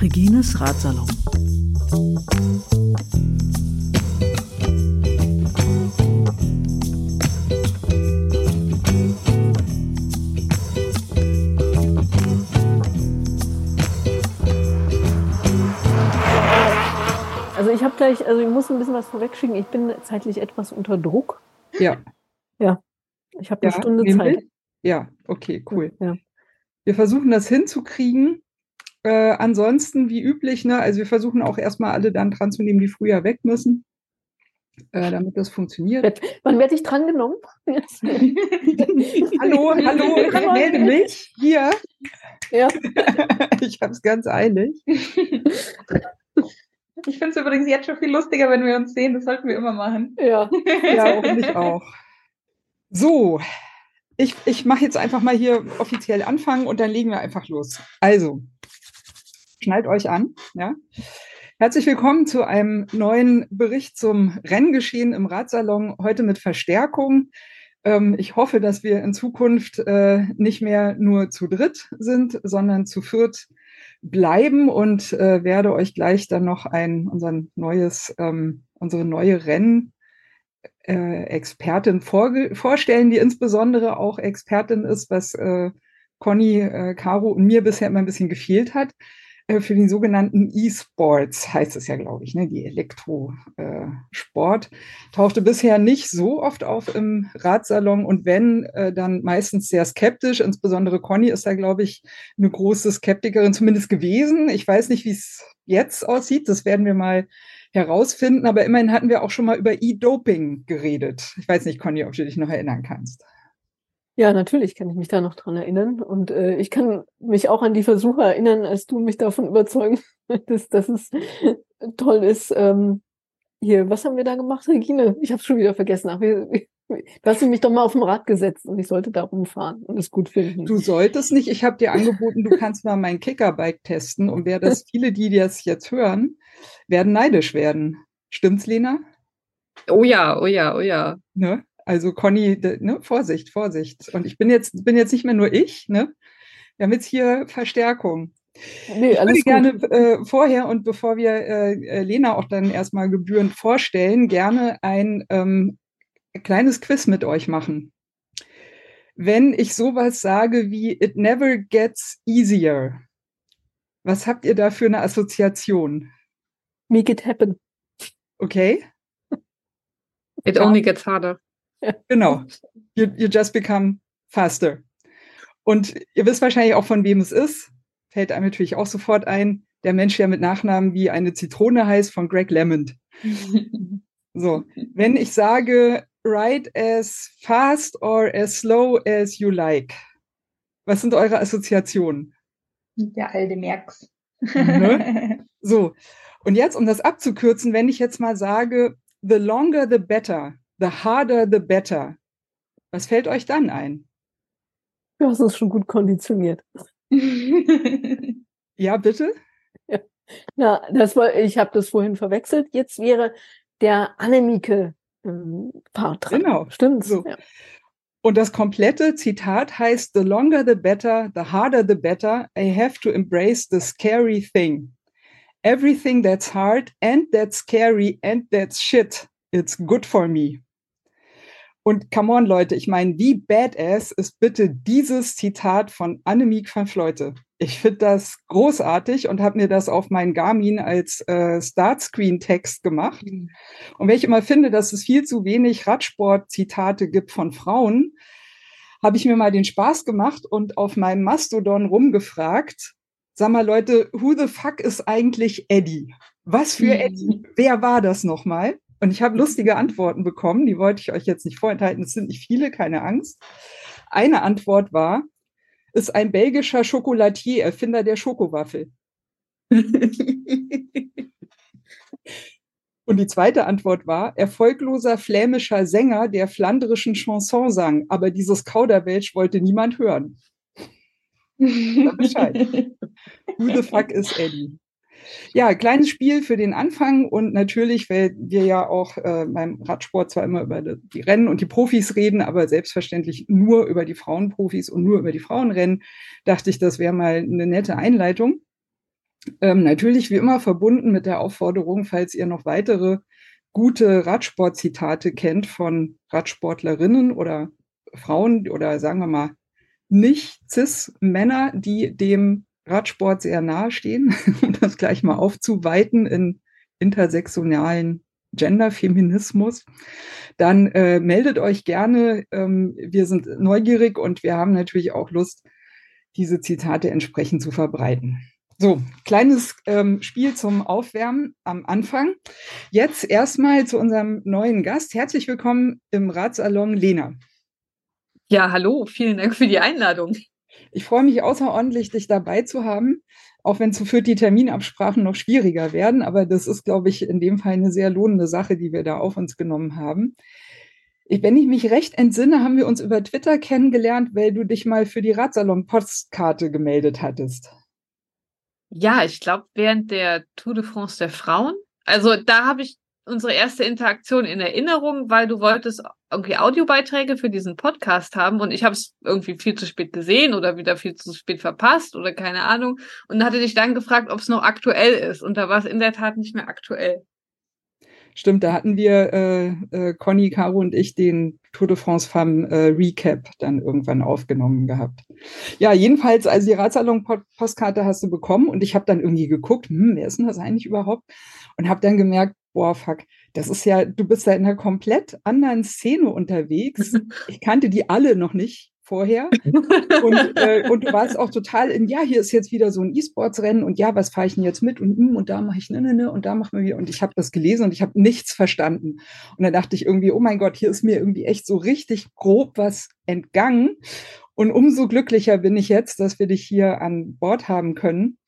Regines Ratsalon. Also ich habe gleich, also ich muss ein bisschen was vorwegschicken. Ich bin zeitlich etwas unter Druck. Ja. Ja. Ich habe eine Ja, Stunde nämlich? Zeit. Ja, okay, cool. Ja. Wir versuchen das hinzukriegen. Äh, ansonsten, wie üblich, ne, also wir versuchen auch erstmal alle dann dran zu nehmen, die früher weg müssen, äh, damit das funktioniert. Wann werde ich drangenommen? hallo, hallo, ich melde mich hier. Ja. Ich habe es ganz eilig. Ich finde es übrigens jetzt schon viel lustiger, wenn wir uns sehen. Das sollten wir immer machen. Ja. Ja, und ich auch. So, ich, ich mache jetzt einfach mal hier offiziell anfangen und dann legen wir einfach los. Also, schnallt euch an. Ja. Herzlich willkommen zu einem neuen Bericht zum Renngeschehen im Radsalon, heute mit Verstärkung. Ähm, ich hoffe, dass wir in Zukunft äh, nicht mehr nur zu dritt sind, sondern zu viert bleiben und äh, werde euch gleich dann noch ein unser neues, ähm, unsere neue Renn äh, Expertin vorstellen, die insbesondere auch Expertin ist, was äh, Conny, äh, Caro und mir bisher immer ein bisschen gefehlt hat, äh, für den sogenannten E-Sports, heißt es ja, glaube ich, ne? die Elektrosport, tauchte bisher nicht so oft auf im Radsalon und wenn, äh, dann meistens sehr skeptisch. Insbesondere Conny ist da, glaube ich, eine große Skeptikerin zumindest gewesen. Ich weiß nicht, wie es jetzt aussieht. Das werden wir mal herausfinden. Aber immerhin hatten wir auch schon mal über E-Doping geredet. Ich weiß nicht, Conny, ob du dich noch erinnern kannst. Ja, natürlich kann ich mich da noch dran erinnern. Und äh, ich kann mich auch an die Versuche erinnern, als du mich davon überzeugen wolltest, dass es toll ist. Ähm, hier, was haben wir da gemacht, Regine? Ich habe schon wieder vergessen. Ach, wir, du hast mich doch mal auf dem Rad gesetzt und ich sollte da rumfahren und es gut finden. Du solltest nicht. Ich habe dir angeboten, du kannst mal mein Kickerbike testen. Und wer das, viele, die das jetzt hören, werden neidisch werden. Stimmt's, Lena? Oh ja, oh ja, oh ja. Ne? Also Conny, ne? Vorsicht, Vorsicht. Und ich bin jetzt, bin jetzt nicht mehr nur ich, ne? Wir haben jetzt hier Verstärkung. nee, Ich würde alles gerne äh, vorher und bevor wir äh, äh, Lena auch dann erstmal gebührend vorstellen, gerne ein ähm, kleines Quiz mit euch machen. Wenn ich sowas sage wie It never gets easier, was habt ihr da für eine Assoziation? Make it happen. Okay? It only gets harder. Genau. You, you just become faster. Und ihr wisst wahrscheinlich auch, von wem es ist. Fällt einem natürlich auch sofort ein. Der Mensch, der mit Nachnamen wie eine Zitrone heißt, von Greg LeMond. So, wenn ich sage, ride as fast or as slow as you like, was sind eure Assoziationen? Der alte Merks. Ne? So, und jetzt, um das abzukürzen, wenn ich jetzt mal sage, the longer the better, the harder the better, was fällt euch dann ein? Du hast es schon gut konditioniert. Ja, bitte? Na, das war, ich habe das vorhin verwechselt. Jetzt wäre der Annemieke Part dran. Genau. Stimmt's? So. Ja. Und das komplette Zitat heißt, the longer the better, the harder the better, I have to embrace the scary thing. Everything that's hard and that's scary and that's shit, it's good for me. Und come on, Leute, ich meine, wie badass ist bitte dieses Zitat von Annemiek van Fleute? Ich finde das großartig und habe mir das auf meinen Garmin als äh, Startscreen-Text gemacht. Und wenn ich immer finde, dass es viel zu wenig Radsport-Zitate gibt von Frauen, habe ich mir mal den Spaß gemacht und auf meinem Mastodon rumgefragt, sag mal Leute, who the fuck ist eigentlich Eddie? Was für Eddie? Wer war das nochmal? Und ich habe lustige Antworten bekommen, die wollte ich euch jetzt nicht vorenthalten. Es sind nicht viele, keine Angst. Eine Antwort war, ist ein belgischer Schokolatier, Erfinder der Schokowaffel. Und die zweite Antwort war, erfolgloser flämischer Sänger, der flandrischen Chanson sang, aber dieses Kauderwelsch wollte niemand hören. Bescheid. Who the fuck is Eddie? Ja, kleines Spiel für den Anfang und natürlich, weil wir ja auch äh, beim Radsport zwar immer über die Rennen und die Profis reden, aber selbstverständlich nur über die Frauenprofis und nur über die Frauenrennen, dachte ich, das wäre mal eine nette Einleitung. Ähm, natürlich wie immer verbunden mit der Aufforderung, falls ihr noch weitere gute Radsportzitate kennt von Radsportlerinnen oder Frauen oder sagen wir mal nicht cis-Männer, die dem Radsport sehr nahe stehen, um das gleich mal aufzuweiten in intersektionalen Genderfeminismus, dann äh, meldet euch gerne. Ähm, wir sind neugierig und wir haben natürlich auch Lust, diese Zitate entsprechend zu verbreiten. So, kleines ähm, Spiel zum Aufwärmen am Anfang. Jetzt erstmal zu unserem neuen Gast. Herzlich willkommen im Ratsalon Lena. Ja, hallo, vielen Dank für die Einladung. Ich freue mich außerordentlich, dich dabei zu haben, auch wenn zu viert die Terminabsprachen noch schwieriger werden. Aber das ist, glaube ich, in dem Fall eine sehr lohnende Sache, die wir da auf uns genommen haben. Ich, wenn ich mich recht entsinne, haben wir uns über Twitter kennengelernt, weil du dich mal für die Radsalon-Postkarte gemeldet hattest. Ja, ich glaube, während der Tour de France der Frauen. Also da habe ich unsere erste Interaktion in Erinnerung, weil du wolltest irgendwie Audiobeiträge für diesen Podcast haben und ich habe es irgendwie viel zu spät gesehen oder wieder viel zu spät verpasst oder keine Ahnung und hatte dich dann gefragt, ob es noch aktuell ist und da war es in der Tat nicht mehr aktuell. Stimmt, da hatten wir, äh, äh, Conny, Caro und ich, den Tour de France Femme äh, Recap dann irgendwann aufgenommen gehabt. Ja, jedenfalls, also die Radsalon-Postkarte hast du bekommen und ich habe dann irgendwie geguckt, hm, wer ist denn das eigentlich überhaupt? Und habe dann gemerkt, boah, fuck, das ist ja, du bist ja in einer komplett anderen Szene unterwegs. Ich kannte die alle noch nicht vorher. Und, äh, und du warst auch total in, ja, hier ist jetzt wieder so ein E-Sports-Rennen und ja, was fahre ich denn jetzt mit und, hm, und da mache ich ne, ne, ne und da machen wir wieder. Und ich habe das gelesen und ich habe nichts verstanden. Und dann dachte ich irgendwie, oh mein Gott, hier ist mir irgendwie echt so richtig grob was entgangen. Und umso glücklicher bin ich jetzt, dass wir dich hier an Bord haben können.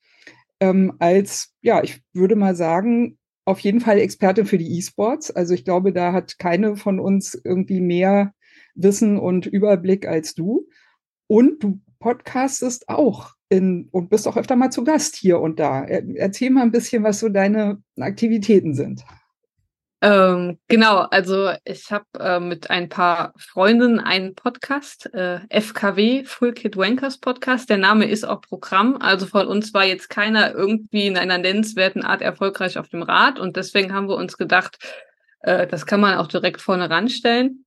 Ähm, als, ja, ich würde mal sagen, auf jeden Fall Expertin für die E-Sports. Also ich glaube, da hat keine von uns irgendwie mehr Wissen und Überblick als du. Und du podcastest auch in, und bist auch öfter mal zu Gast hier und da. Erzähl mal ein bisschen, was so deine Aktivitäten sind. Ähm, genau, also ich habe äh, mit ein paar Freundinnen einen Podcast, äh, FKW, Full Kid Wankers Podcast. Der Name ist auch Programm. Also von uns war jetzt keiner irgendwie in einer nennenswerten Art erfolgreich auf dem Rad. Und deswegen haben wir uns gedacht, äh, das kann man auch direkt vorne ranstellen.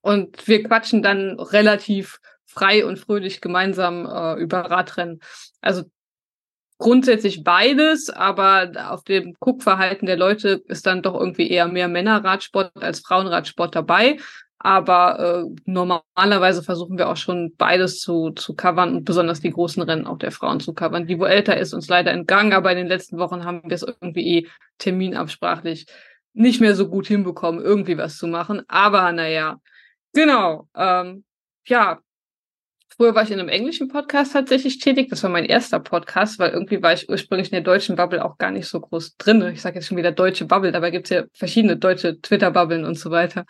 Und wir quatschen dann relativ frei und fröhlich gemeinsam äh, über Radrennen. Also grundsätzlich beides, aber auf dem Guckverhalten der Leute ist dann doch irgendwie eher mehr Männerradsport als Frauenradsport dabei. Aber äh, normalerweise versuchen wir auch schon beides zu, zu covern und besonders die großen Rennen auch der Frauen zu covern. Die älter ist uns leider entgangen, aber in den letzten Wochen haben wir es irgendwie eh terminabsprachlich nicht mehr so gut hinbekommen, irgendwie was zu machen. Aber naja, genau. Ähm, ja, Früher war ich in einem englischen Podcast tatsächlich tätig. Das war mein erster Podcast, weil irgendwie war ich ursprünglich in der deutschen Bubble auch gar nicht so groß drin. Ich sage jetzt schon wieder deutsche Bubble, dabei gibt's ja verschiedene deutsche Twitter-Bubblen und so weiter.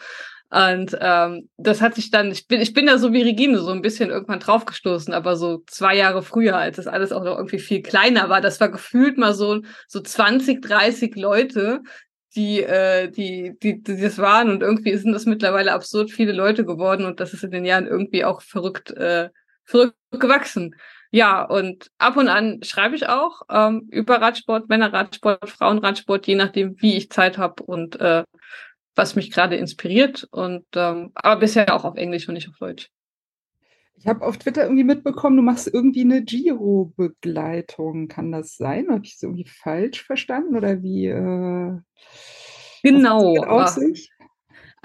Und ähm, das hat sich dann, ich bin, ich bin da so wie Regine so ein bisschen irgendwann draufgestoßen, aber so zwei Jahre früher, als das alles auch noch irgendwie viel kleiner war. Das war gefühlt mal so, so 20, 30 Leute, die, äh, die, die, die das waren. Und irgendwie sind das mittlerweile absurd viele Leute geworden und das ist in den Jahren irgendwie auch verrückt, äh, verrückt gewachsen. Ja, und ab und an schreibe ich auch ähm, über Radsport, Männerradsport, Frauenradsport, je nachdem, wie ich Zeit habe und äh, was mich gerade inspiriert. Und ähm, aber bisher auch auf Englisch und nicht auf Deutsch. Ich habe auf Twitter irgendwie mitbekommen, du machst irgendwie eine Giro-Begleitung. Kann das sein? Habe ich es irgendwie falsch verstanden oder wie? Äh, genau.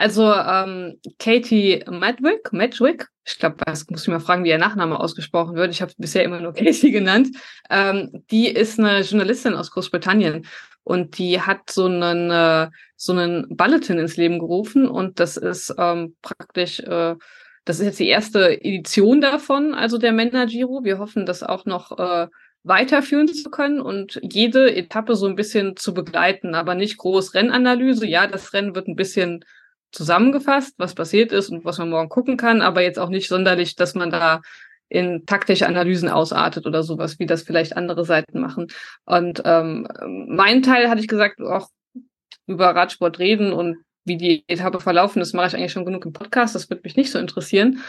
Also ähm, Katie Madwick, Madwick, ich glaube, was muss ich mal fragen, wie ihr Nachname ausgesprochen wird. Ich habe bisher immer nur Katie genannt. Ähm, die ist eine Journalistin aus Großbritannien und die hat so einen äh, so einen Bulletin ins Leben gerufen und das ist ähm, praktisch äh, das ist jetzt die erste Edition davon, also der Männer Giro. Wir hoffen, das auch noch äh, weiterführen zu können und jede Etappe so ein bisschen zu begleiten, aber nicht groß Rennanalyse. Ja, das Rennen wird ein bisschen zusammengefasst, was passiert ist und was man morgen gucken kann, aber jetzt auch nicht sonderlich, dass man da in taktische Analysen ausartet oder sowas, wie das vielleicht andere Seiten machen. Und ähm, mein Teil hatte ich gesagt, auch über Radsport reden und wie die Etappe verlaufen ist, mache ich eigentlich schon genug im Podcast. Das wird mich nicht so interessieren.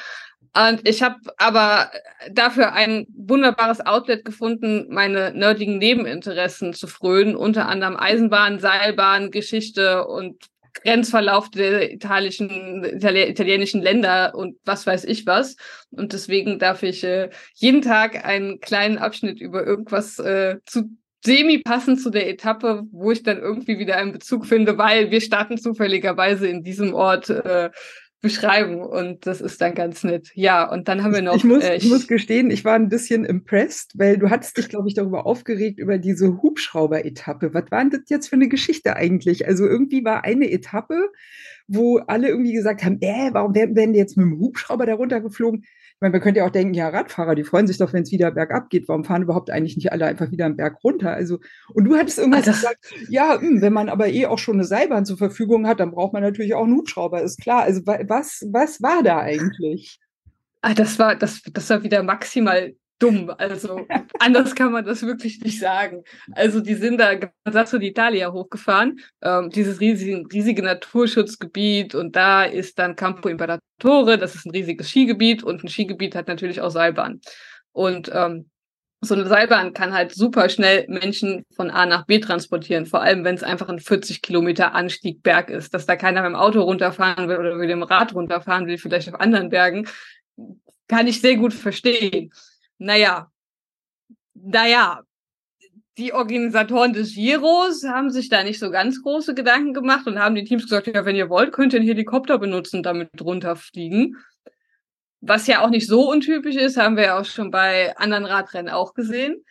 Und ich habe aber dafür ein wunderbares Outlet gefunden, meine nerdigen Nebeninteressen zu frönen, unter anderem Eisenbahn, Seilbahn, Geschichte und Grenzverlauf der italischen, Itali italienischen Länder und was weiß ich was. Und deswegen darf ich äh, jeden Tag einen kleinen Abschnitt über irgendwas äh, zu semi passend zu der Etappe, wo ich dann irgendwie wieder einen Bezug finde, weil wir starten zufälligerweise in diesem Ort äh, beschreiben und das ist dann ganz nett. Ja, und dann haben wir noch. Ich muss, äh, ich, muss gestehen, ich war ein bisschen impressed, weil du hattest dich, glaube ich, darüber aufgeregt, über diese Hubschrauber-Etappe. Was war denn das jetzt für eine Geschichte eigentlich? Also irgendwie war eine Etappe, wo alle irgendwie gesagt haben, äh, warum werden die jetzt mit dem Hubschrauber da runtergeflogen? Meine, man könnte ja auch denken, ja, Radfahrer, die freuen sich doch, wenn es wieder bergab geht. Warum fahren überhaupt eigentlich nicht alle einfach wieder einen Berg runter? Also, und du hattest irgendwas also, gesagt, ja, mh, hm, wenn man aber eh auch schon eine Seilbahn zur Verfügung hat, dann braucht man natürlich auch einen Hubschrauber, ist klar. Also, was, was war da eigentlich? Ah, das war, das, das war wieder maximal dumm. Also anders kann man das wirklich nicht sagen. Also die sind da Sasso d'Italia hochgefahren, ähm, dieses riesige, riesige Naturschutzgebiet und da ist dann Campo Imperatore, das ist ein riesiges Skigebiet und ein Skigebiet hat natürlich auch Seilbahn. Und ähm, so eine Seilbahn kann halt super schnell Menschen von A nach B transportieren, vor allem wenn es einfach ein 40 Kilometer Anstieg Berg ist, dass da keiner mit dem Auto runterfahren will oder mit dem Rad runterfahren will, vielleicht auf anderen Bergen, kann ich sehr gut verstehen naja, naja, die Organisatoren des Giros haben sich da nicht so ganz große Gedanken gemacht und haben den Teams gesagt, ja, wenn ihr wollt, könnt ihr einen Helikopter benutzen, damit runterfliegen. Was ja auch nicht so untypisch ist, haben wir ja auch schon bei anderen Radrennen auch gesehen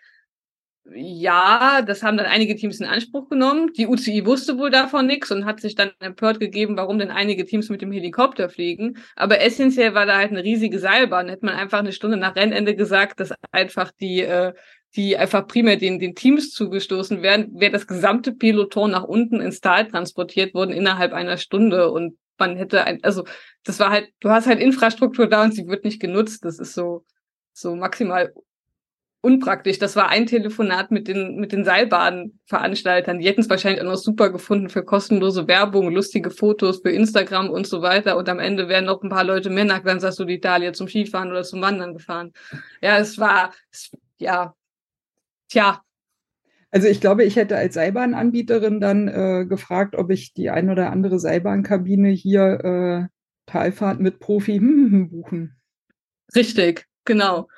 ja, das haben dann einige Teams in Anspruch genommen. Die UCI wusste wohl davon nichts und hat sich dann empört gegeben, warum denn einige Teams mit dem Helikopter fliegen. Aber essentiell war da halt eine riesige Seilbahn. Hätte man einfach eine Stunde nach Rennende gesagt, dass einfach die, äh, die einfach primär den, den Teams zugestoßen wären, wäre das gesamte Peloton nach unten ins Tal transportiert worden innerhalb einer Stunde und man hätte ein, also das war halt, du hast halt Infrastruktur da und sie wird nicht genutzt. Das ist so, so maximal unpraktisch. Das war ein Telefonat mit den, mit den Seilbahnveranstaltern. Die hätten es wahrscheinlich auch noch super gefunden für kostenlose Werbung, lustige Fotos für Instagram und so weiter. Und am Ende wären noch ein paar Leute mehr nach Gran d'Italia zum Skifahren oder zum Wandern gefahren. Ja, es war, es, ja, tja. Also ich glaube, ich hätte als Seilbahnanbieterin dann äh, gefragt, ob ich die ein oder andere Seilbahnkabine hier äh, Talfahrt mit Profi hm, hm, buchen. Richtig, genau.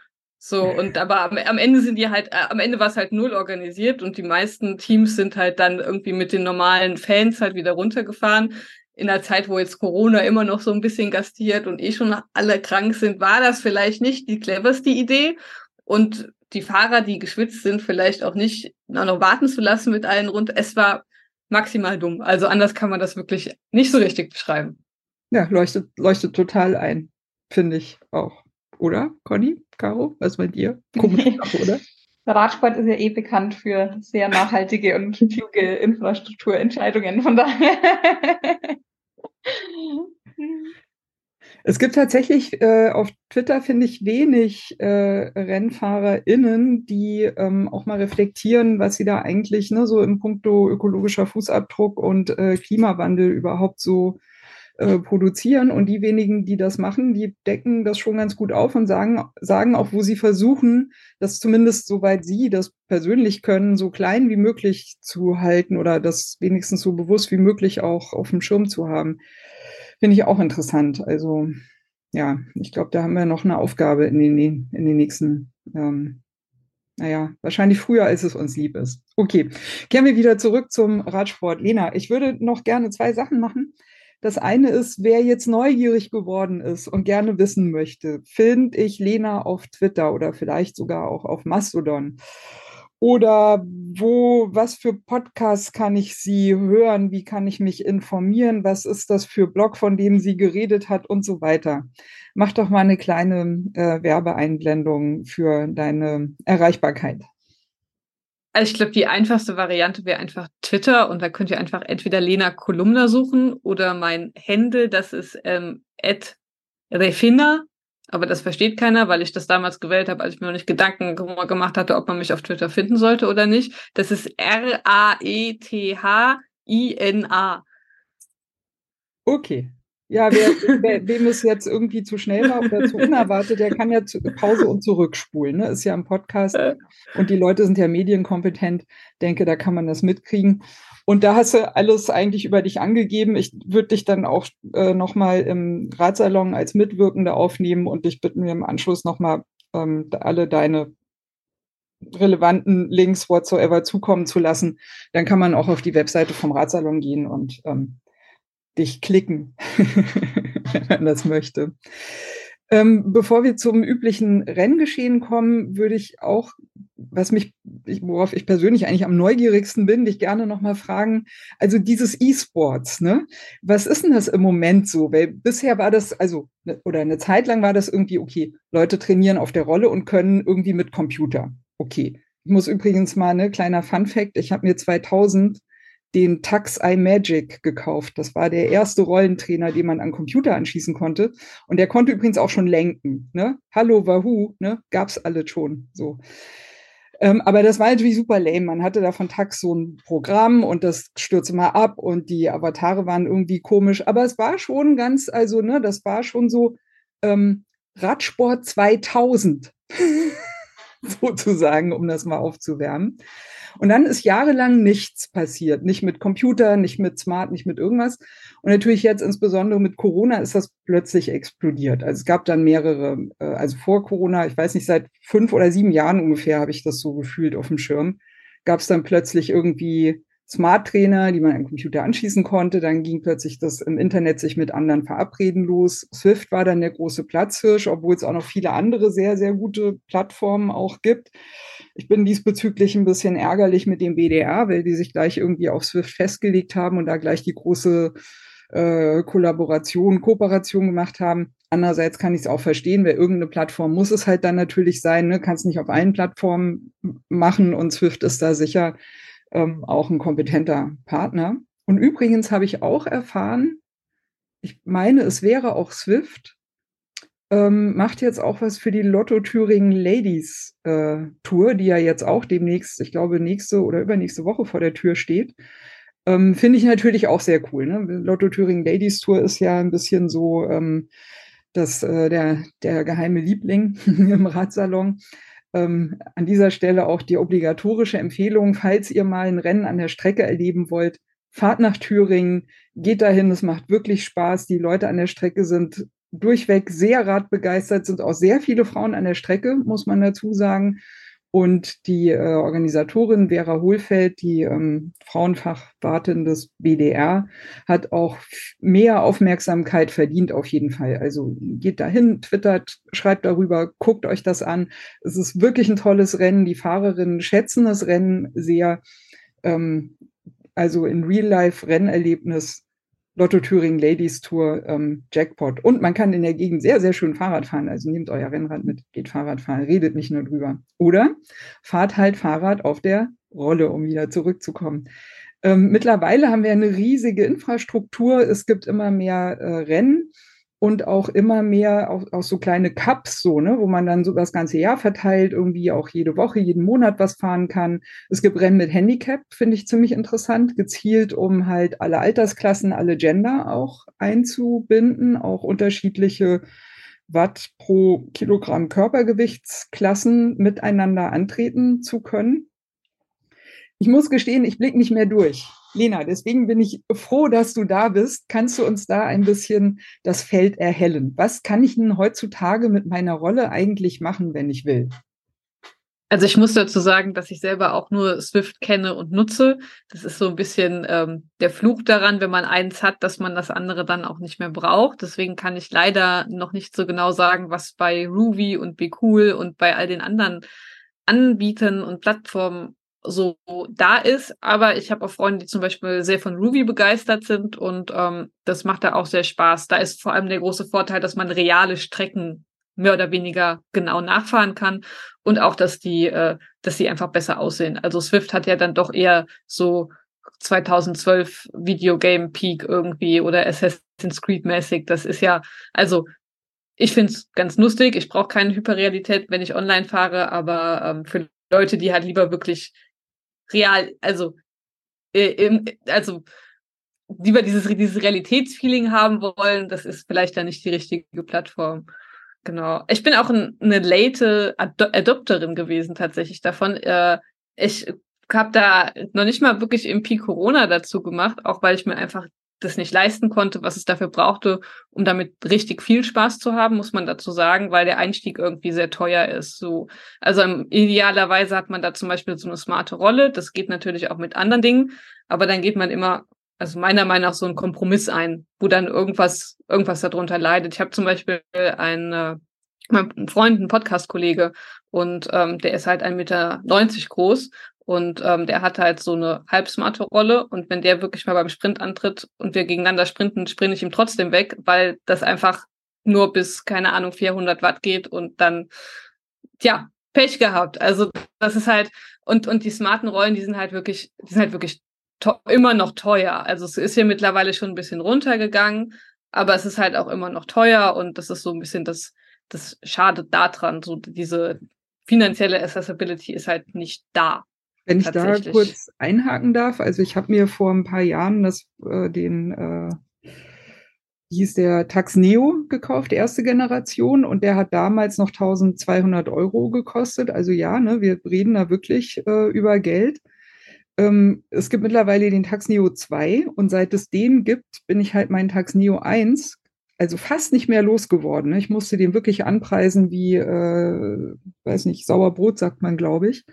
So, und aber am, am Ende sind die halt, äh, am Ende war es halt null organisiert und die meisten Teams sind halt dann irgendwie mit den normalen Fans halt wieder runtergefahren. In der Zeit, wo jetzt Corona immer noch so ein bisschen gastiert und eh schon alle krank sind, war das vielleicht nicht die cleverste Idee. Und die Fahrer, die geschwitzt sind, vielleicht auch nicht noch warten zu lassen mit allen runter. Es war maximal dumm. Also anders kann man das wirklich nicht so richtig beschreiben. Ja, leuchtet, leuchtet total ein, finde ich auch. Oder, Conny? Caro? Was bei dir? Komisch, oder? Der Radsport ist ja eh bekannt für sehr nachhaltige und kluge Infrastrukturentscheidungen. Von daher. Es gibt tatsächlich äh, auf Twitter, finde ich, wenig äh, RennfahrerInnen, die ähm, auch mal reflektieren, was sie da eigentlich ne, so im Punkto ökologischer Fußabdruck und äh, Klimawandel überhaupt so äh, produzieren. Und die wenigen, die das machen, die decken das schon ganz gut auf und sagen, sagen auch, wo sie versuchen, das zumindest soweit sie das persönlich können, so klein wie möglich zu halten oder das wenigstens so bewusst wie möglich auch auf dem Schirm zu haben. Finde ich auch interessant. Also ja, ich glaube, da haben wir noch eine Aufgabe in den, in den nächsten ähm, naja, wahrscheinlich früher, als es uns lieb ist. Okay, kehren wir wieder zurück zum Radsport. Lena, ich würde noch gerne zwei Sachen machen. Das eine ist, wer jetzt neugierig geworden ist und gerne wissen möchte, finde ich Lena auf Twitter oder vielleicht sogar auch auf Mastodon. Oder wo, was für Podcasts kann ich sie hören? Wie kann ich mich informieren? Was ist das für Blog, von dem sie geredet hat und so weiter? Mach doch mal eine kleine äh, Werbeeinblendung für deine Erreichbarkeit. Also ich glaube, die einfachste Variante wäre einfach Twitter und da könnt ihr einfach entweder Lena Kolumna suchen oder mein Händel, das ist ähm, Refina, aber das versteht keiner, weil ich das damals gewählt habe, als ich mir noch nicht Gedanken gemacht hatte, ob man mich auf Twitter finden sollte oder nicht. Das ist R-A-E-T-H-I-N-A. Okay. Ja, wer, wer, wem es jetzt irgendwie zu schnell war oder zu unerwartet, der kann ja zu, Pause und zurückspulen. Ne? Ist ja ein Podcast und die Leute sind ja medienkompetent. Denke, da kann man das mitkriegen. Und da hast du alles eigentlich über dich angegeben. Ich würde dich dann auch äh, nochmal im Ratsalon als Mitwirkende aufnehmen und dich bitten, mir im Anschluss nochmal ähm, alle deine relevanten Links whatsoever zukommen zu lassen. Dann kann man auch auf die Webseite vom Ratsalon gehen und ähm, dich klicken, wenn man das möchte. Ähm, bevor wir zum üblichen Renngeschehen kommen, würde ich auch, was mich, worauf ich persönlich eigentlich am neugierigsten bin, dich gerne nochmal fragen. Also dieses E-Sports, ne? Was ist denn das im Moment so? Weil bisher war das, also, ne, oder eine Zeit lang war das irgendwie, okay, Leute trainieren auf der Rolle und können irgendwie mit Computer. Okay. Ich muss übrigens mal, ne, kleiner Fun Fact, ich habe mir 2000 den Tux iMagic gekauft. Das war der erste Rollentrainer, den man an Computer anschließen konnte. Und der konnte übrigens auch schon lenken. Ne? Hallo, Wahoo, ne? gab's alle schon. So. Ähm, aber das war natürlich super lame. Man hatte da von Tax so ein Programm und das stürzte mal ab und die Avatare waren irgendwie komisch. Aber es war schon ganz, also, ne, das war schon so ähm, Radsport 2000 sozusagen, um das mal aufzuwärmen. Und dann ist jahrelang nichts passiert. Nicht mit Computer, nicht mit Smart, nicht mit irgendwas. Und natürlich jetzt insbesondere mit Corona ist das plötzlich explodiert. Also es gab dann mehrere, äh, also vor Corona, ich weiß nicht, seit fünf oder sieben Jahren ungefähr habe ich das so gefühlt auf dem Schirm, gab es dann plötzlich irgendwie Smart Trainer, die man am Computer anschließen konnte. Dann ging plötzlich das im Internet sich mit anderen verabreden los. Swift war dann der große Platzhirsch, obwohl es auch noch viele andere sehr, sehr gute Plattformen auch gibt. Ich bin diesbezüglich ein bisschen ärgerlich mit dem BDR, weil die sich gleich irgendwie auf Swift festgelegt haben und da gleich die große äh, Kollaboration, Kooperation gemacht haben. Andererseits kann ich es auch verstehen, weil irgendeine Plattform muss es halt dann natürlich sein. Ne? Kann es nicht auf allen Plattformen machen und Swift ist da sicher ähm, auch ein kompetenter Partner. Und übrigens habe ich auch erfahren, ich meine, es wäre auch Swift, ähm, macht jetzt auch was für die Lotto Thüringen Ladies äh, Tour, die ja jetzt auch demnächst, ich glaube, nächste oder übernächste Woche vor der Tür steht. Ähm, Finde ich natürlich auch sehr cool. Ne? Lotto Thüringen Ladies Tour ist ja ein bisschen so ähm, das, äh, der, der geheime Liebling im Radsalon. Ähm, an dieser Stelle auch die obligatorische Empfehlung, falls ihr mal ein Rennen an der Strecke erleben wollt, fahrt nach Thüringen, geht dahin, es macht wirklich Spaß. Die Leute an der Strecke sind durchweg sehr radbegeistert, sind auch sehr viele Frauen an der Strecke, muss man dazu sagen. Und die äh, Organisatorin Vera Hohlfeld, die ähm, Frauenfachwartin des BDR, hat auch mehr Aufmerksamkeit verdient auf jeden Fall. Also geht dahin, twittert, schreibt darüber, guckt euch das an. Es ist wirklich ein tolles Rennen. Die Fahrerinnen schätzen das Rennen sehr. Ähm, also in Real-Life-Rennerlebnis Lotto Thüringen Ladies Tour ähm, Jackpot. Und man kann in der Gegend sehr, sehr schön Fahrrad fahren. Also nehmt euer Rennrad mit, geht Fahrrad fahren, redet nicht nur drüber. Oder fahrt halt Fahrrad auf der Rolle, um wieder zurückzukommen. Ähm, mittlerweile haben wir eine riesige Infrastruktur. Es gibt immer mehr äh, Rennen und auch immer mehr auch, auch so kleine Cups, so, ne, wo man dann so das ganze Jahr verteilt, irgendwie auch jede Woche, jeden Monat was fahren kann. Es gibt Rennen mit Handicap, finde ich ziemlich interessant, gezielt, um halt alle Altersklassen, alle Gender auch einzubinden, auch unterschiedliche Watt pro Kilogramm Körpergewichtsklassen miteinander antreten zu können. Ich muss gestehen, ich blicke nicht mehr durch. Lena, deswegen bin ich froh, dass du da bist. Kannst du uns da ein bisschen das Feld erhellen? Was kann ich denn heutzutage mit meiner Rolle eigentlich machen, wenn ich will? Also ich muss dazu sagen, dass ich selber auch nur Swift kenne und nutze. Das ist so ein bisschen ähm, der Fluch daran, wenn man eins hat, dass man das andere dann auch nicht mehr braucht. Deswegen kann ich leider noch nicht so genau sagen, was bei Ruby und Be Cool und bei all den anderen Anbietern und Plattformen so da ist. Aber ich habe auch Freunde, die zum Beispiel sehr von Ruby begeistert sind und ähm, das macht da auch sehr Spaß. Da ist vor allem der große Vorteil, dass man reale Strecken mehr oder weniger genau nachfahren kann und auch, dass die, äh, dass sie einfach besser aussehen. Also Swift hat ja dann doch eher so 2012 Videogame Peak irgendwie oder Assassin's Creed mäßig. Das ist ja, also ich finde es ganz lustig. Ich brauche keine Hyperrealität, wenn ich online fahre, aber ähm, für Leute, die halt lieber wirklich real, also äh, im, also lieber dieses, dieses Realitätsfeeling haben wollen, das ist vielleicht dann nicht die richtige Plattform. Genau. Ich bin auch ein, eine late Ad Adopterin gewesen tatsächlich davon. Äh, ich habe da noch nicht mal wirklich irgendwie Corona dazu gemacht, auch weil ich mir einfach das nicht leisten konnte, was es dafür brauchte, um damit richtig viel Spaß zu haben, muss man dazu sagen, weil der Einstieg irgendwie sehr teuer ist. So, also idealerweise hat man da zum Beispiel so eine smarte Rolle. Das geht natürlich auch mit anderen Dingen, aber dann geht man immer, also meiner Meinung nach so einen Kompromiss ein, wo dann irgendwas, irgendwas darunter leidet. Ich habe zum Beispiel einen, äh, mein Freund, ein Podcast-Kollege, und ähm, der ist halt 1,90 Meter groß und ähm, der hat halt so eine halbsmarte Rolle. Und wenn der wirklich mal beim Sprint antritt und wir gegeneinander sprinten, springe ich ihm trotzdem weg, weil das einfach nur bis, keine Ahnung, 400 Watt geht und dann, ja, Pech gehabt. Also das ist halt, und, und die smarten Rollen, die sind halt wirklich, die sind halt wirklich immer noch teuer. Also es ist hier mittlerweile schon ein bisschen runtergegangen, aber es ist halt auch immer noch teuer und das ist so ein bisschen das, das schadet daran. So diese finanzielle Accessibility ist halt nicht da. Wenn ich da kurz einhaken darf, also ich habe mir vor ein paar Jahren das, äh, den, äh, hieß der Tax Neo gekauft, erste Generation, und der hat damals noch 1200 Euro gekostet. Also ja, ne, wir reden da wirklich äh, über Geld. Ähm, es gibt mittlerweile den Tax Neo 2 und seit es den gibt, bin ich halt meinen Tax Neo 1 also fast nicht mehr losgeworden. Ne? Ich musste den wirklich anpreisen wie, äh, weiß nicht, Sauerbrot, sagt man, glaube ich.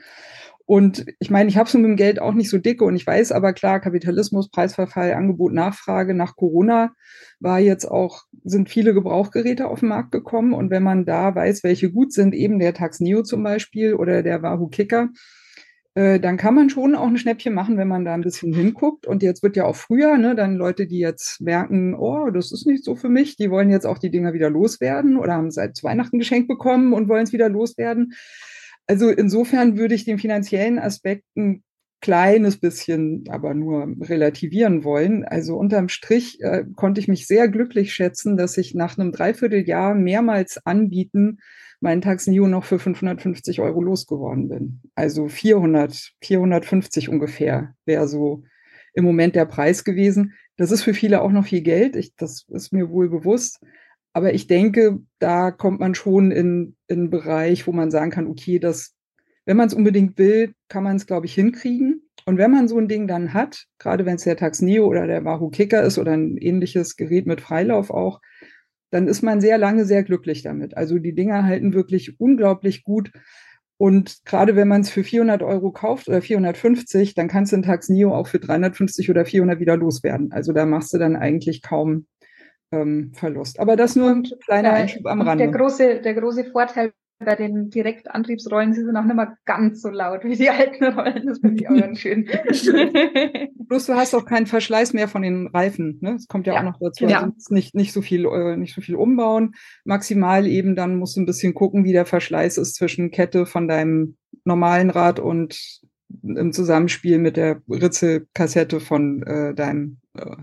Und ich meine, ich habe es mit dem Geld auch nicht so dicke und ich weiß aber klar, Kapitalismus, Preisverfall, Angebot, Nachfrage nach Corona war jetzt auch, sind viele Gebrauchgeräte auf den Markt gekommen. Und wenn man da weiß, welche gut sind, eben der Tax Neo zum Beispiel oder der Wahoo Kicker, äh, dann kann man schon auch ein Schnäppchen machen, wenn man da ein bisschen hinguckt. Und jetzt wird ja auch früher, ne, dann Leute, die jetzt merken, oh, das ist nicht so für mich, die wollen jetzt auch die Dinger wieder loswerden oder haben seit Weihnachten geschenkt bekommen und wollen es wieder loswerden also insofern würde ich den finanziellen Aspekt ein kleines bisschen, aber nur relativieren wollen. Also unterm Strich äh, konnte ich mich sehr glücklich schätzen, dass ich nach einem Dreivierteljahr mehrmals anbieten meinen Tax New noch für 550 Euro losgeworden bin. Also 400, 450 ungefähr wäre so im Moment der Preis gewesen. Das ist für viele auch noch viel Geld. Ich, das ist mir wohl bewusst. Aber ich denke, da kommt man schon in, in einen Bereich, wo man sagen kann, okay, das, wenn man es unbedingt will, kann man es, glaube ich, hinkriegen. Und wenn man so ein Ding dann hat, gerade wenn es der Tax Neo oder der Wahoo Kicker ist oder ein ähnliches Gerät mit Freilauf auch, dann ist man sehr lange sehr glücklich damit. Also die Dinger halten wirklich unglaublich gut. Und gerade wenn man es für 400 Euro kauft oder 450, dann kannst du den Tax Neo auch für 350 oder 400 wieder loswerden. Also da machst du dann eigentlich kaum ähm, Verlust. Aber das nur ein kleiner Einschub am Rande. Der große, der große Vorteil bei den Direktantriebsrollen, sie sind auch nicht mehr ganz so laut wie die alten Rollen. Das finde ich auch ganz schön. Plus du hast auch keinen Verschleiß mehr von den Reifen. Ne? Das kommt ja, ja. auch noch dazu. Ja. Also nicht, nicht, so viel, äh, nicht so viel umbauen. Maximal eben dann musst du ein bisschen gucken, wie der Verschleiß ist zwischen Kette von deinem normalen Rad und im Zusammenspiel mit der Ritzelkassette von äh, deinem äh,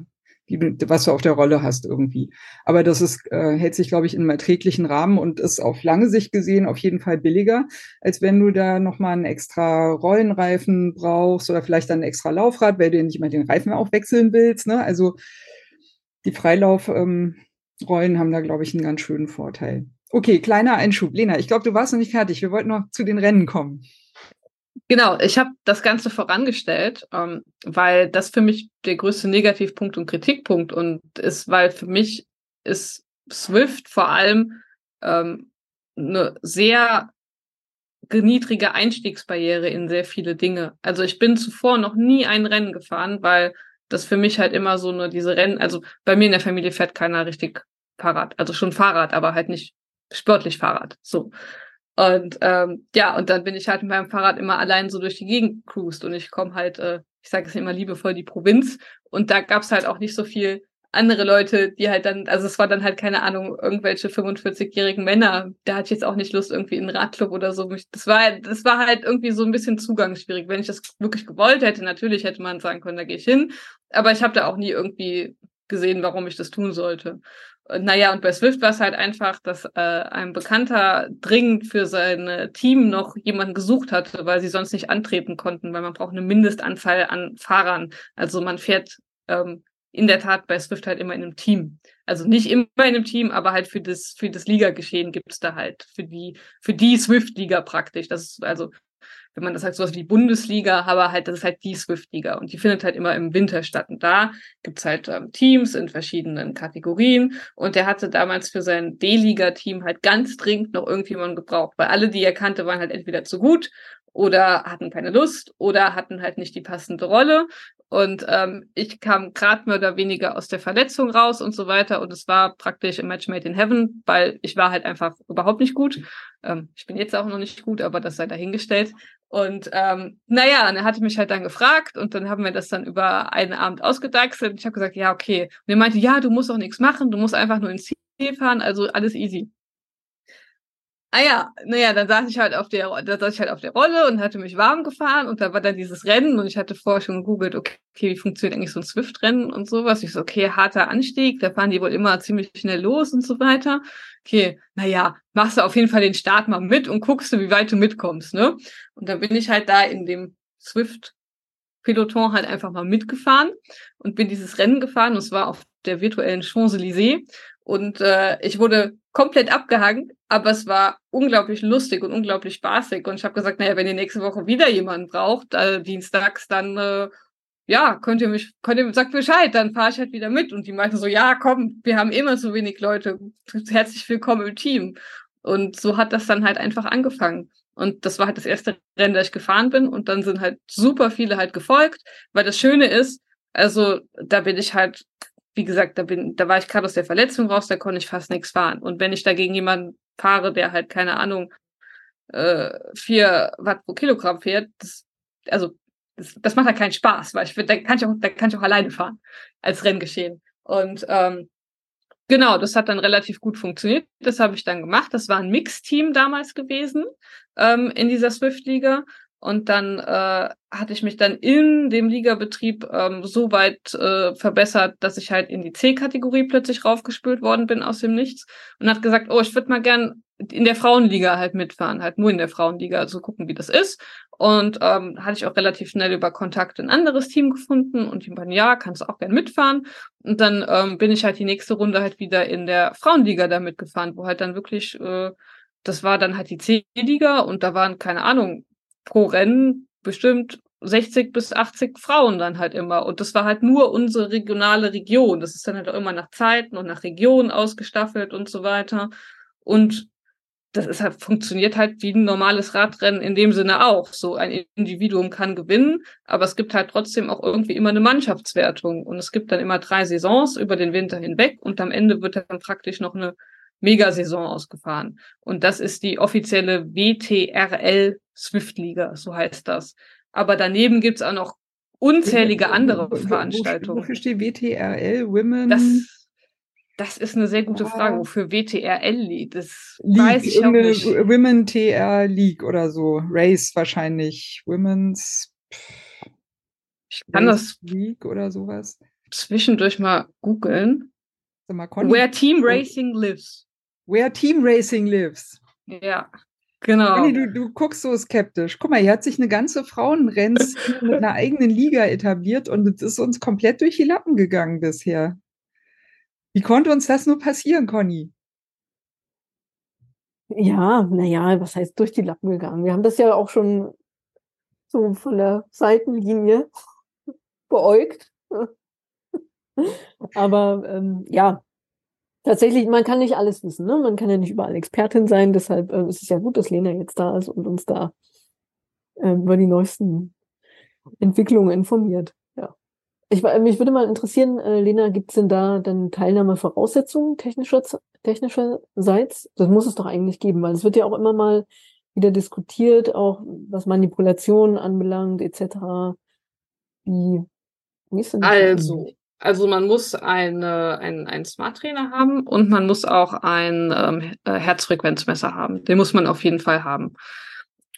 die was du auf der Rolle hast irgendwie. Aber das ist, äh, hält sich, glaube ich, in einem erträglichen Rahmen und ist auf lange Sicht gesehen auf jeden Fall billiger, als wenn du da nochmal einen extra Rollenreifen brauchst oder vielleicht dann ein extra Laufrad, weil du nicht mal den Reifen auch wechseln willst. Ne? Also die Freilaufrollen ähm, haben da, glaube ich, einen ganz schönen Vorteil. Okay, kleiner Einschub. Lena, ich glaube, du warst noch nicht fertig. Wir wollten noch zu den Rennen kommen. Genau, ich habe das Ganze vorangestellt, ähm, weil das für mich der größte Negativpunkt und Kritikpunkt und ist, weil für mich ist Swift vor allem ähm, eine sehr niedrige Einstiegsbarriere in sehr viele Dinge. Also ich bin zuvor noch nie ein Rennen gefahren, weil das für mich halt immer so nur diese Rennen, also bei mir in der Familie fährt keiner richtig Fahrrad, also schon Fahrrad, aber halt nicht sportlich Fahrrad. So. Und ähm, ja, und dann bin ich halt mit meinem Fahrrad immer allein so durch die Gegend cruised und ich komme halt, äh, ich sage es immer liebevoll, die Provinz. Und da gab's halt auch nicht so viel andere Leute, die halt dann, also es war dann halt keine Ahnung, irgendwelche 45-jährigen Männer. Da hatte ich jetzt auch nicht Lust irgendwie in einen Radclub oder so. Das war, das war halt irgendwie so ein bisschen zugangsschwierig. Wenn ich das wirklich gewollt hätte, natürlich hätte man sagen können, da gehe ich hin. Aber ich habe da auch nie irgendwie gesehen, warum ich das tun sollte. Naja, und bei Swift war es halt einfach, dass äh, ein Bekannter dringend für sein Team noch jemanden gesucht hatte, weil sie sonst nicht antreten konnten, weil man braucht eine Mindestanzahl an Fahrern. Also man fährt ähm, in der Tat bei Swift halt immer in einem Team. Also nicht immer in einem Team, aber halt für das, für das Liga-Geschehen gibt es da halt, für die, für die Swift-Liga praktisch. Das ist also wenn man das sagt, sowas wie die Bundesliga, aber halt, das ist halt die Swift-Liga und die findet halt immer im Winter statt. Und da gibt's halt ähm, Teams in verschiedenen Kategorien und der hatte damals für sein D-Liga-Team halt ganz dringend noch irgendjemanden gebraucht, weil alle, die er kannte, waren halt entweder zu gut oder hatten keine Lust oder hatten halt nicht die passende Rolle. Und ähm, ich kam gerade mehr oder weniger aus der Verletzung raus und so weiter. Und es war praktisch ein Match made in heaven, weil ich war halt einfach überhaupt nicht gut. Ähm, ich bin jetzt auch noch nicht gut, aber das sei dahingestellt. Und ähm, naja, und er hatte mich halt dann gefragt und dann haben wir das dann über einen Abend ausgedeichselt. Und ich habe gesagt, ja, okay. Und er meinte, ja, du musst auch nichts machen, du musst einfach nur ins Ziel fahren, also alles easy. Ah ja, naja, dann saß ich halt auf der, da saß ich halt auf der Rolle und hatte mich warm gefahren und da war dann dieses Rennen und ich hatte vorher schon gegoogelt, okay, wie funktioniert eigentlich so ein Swift-Rennen und sowas. Ich so, okay, harter Anstieg, da fahren die wohl immer ziemlich schnell los und so weiter. Okay, naja, machst du auf jeden Fall den Start mal mit und guckst du, wie weit du mitkommst, ne? Und dann bin ich halt da in dem Swift Peloton halt einfach mal mitgefahren und bin dieses Rennen gefahren und es war auf der virtuellen Champs-Élysées und äh, ich wurde komplett abgehangen, aber es war unglaublich lustig und unglaublich spaßig. Und ich habe gesagt, naja, wenn ihr nächste Woche wieder jemanden braucht, äh, dienstags, dann äh, ja, könnt ihr mich, könnt ihr, sagt Bescheid, dann fahre ich halt wieder mit. Und die meinten so, ja, komm, wir haben immer so wenig Leute. Herzlich willkommen im Team. Und so hat das dann halt einfach angefangen. Und das war halt das erste Rennen, das ich gefahren bin. Und dann sind halt super viele halt gefolgt, weil das Schöne ist, also da bin ich halt wie gesagt, da bin, da war ich gerade aus der Verletzung raus, da konnte ich fast nichts fahren. Und wenn ich dagegen jemanden fahre, der halt, keine Ahnung, äh, vier Watt pro Kilogramm fährt, das, also das, das macht halt keinen Spaß, weil ich da kann ich auch, da kann ich auch alleine fahren als Renngeschehen. Und ähm, genau, das hat dann relativ gut funktioniert. Das habe ich dann gemacht. Das war ein Mixteam damals gewesen ähm, in dieser Swift-Liga. Und dann äh, hatte ich mich dann in dem Ligabetrieb ähm, so weit äh, verbessert, dass ich halt in die C-Kategorie plötzlich raufgespült worden bin aus dem Nichts und hat gesagt, oh, ich würde mal gern in der Frauenliga halt mitfahren, halt nur in der Frauenliga, also gucken, wie das ist. Und ähm, hatte ich auch relativ schnell über Kontakt ein anderes Team gefunden und die meinen, ja, kannst du auch gern mitfahren. Und dann ähm, bin ich halt die nächste Runde halt wieder in der Frauenliga da mitgefahren, wo halt dann wirklich, äh, das war dann halt die C-Liga und da waren, keine Ahnung, pro Rennen bestimmt 60 bis 80 Frauen dann halt immer. Und das war halt nur unsere regionale Region. Das ist dann halt auch immer nach Zeiten und nach Regionen ausgestaffelt und so weiter. Und das ist halt, funktioniert halt wie ein normales Radrennen in dem Sinne auch. So ein Individuum kann gewinnen, aber es gibt halt trotzdem auch irgendwie immer eine Mannschaftswertung. Und es gibt dann immer drei Saisons über den Winter hinweg und am Ende wird dann praktisch noch eine Megasaison ausgefahren. Und das ist die offizielle WTRL Swift Liga, so heißt das. Aber daneben gibt's auch noch unzählige andere Veranstaltungen. Wofür steht WTRL? Women? Das, das ist eine sehr gute ah. Frage, wofür WTRL liegt. Das League, weiß ich auch nicht. Women TR League oder so. Race wahrscheinlich. Women's ich kann Race das League oder sowas. Zwischendurch mal googeln. Where Team Racing lives. Where Team Racing lives. Ja, genau. Conny, du, du guckst so skeptisch. Guck mal, hier hat sich eine ganze Frauenrenns mit einer eigenen Liga etabliert und es ist uns komplett durch die Lappen gegangen bisher. Wie konnte uns das nur passieren, Conny? Ja, naja, was heißt durch die Lappen gegangen? Wir haben das ja auch schon so von der Seitenlinie beäugt. Aber ähm, ja, tatsächlich, man kann nicht alles wissen. Ne? Man kann ja nicht überall Expertin sein. Deshalb äh, ist es ja gut, dass Lena jetzt da ist und uns da äh, über die neuesten Entwicklungen informiert. Ja. Ich, mich würde mal interessieren, äh, Lena, gibt es denn da dann Teilnahmevoraussetzungen technischer, technischerseits? Das muss es doch eigentlich geben, weil es wird ja auch immer mal wieder diskutiert, auch was Manipulationen anbelangt, etc. Wie, wie ist denn das also, also man muss eine, ein, einen Smart Trainer haben und man muss auch ein ähm, äh, Herzfrequenzmesser haben. Den muss man auf jeden Fall haben.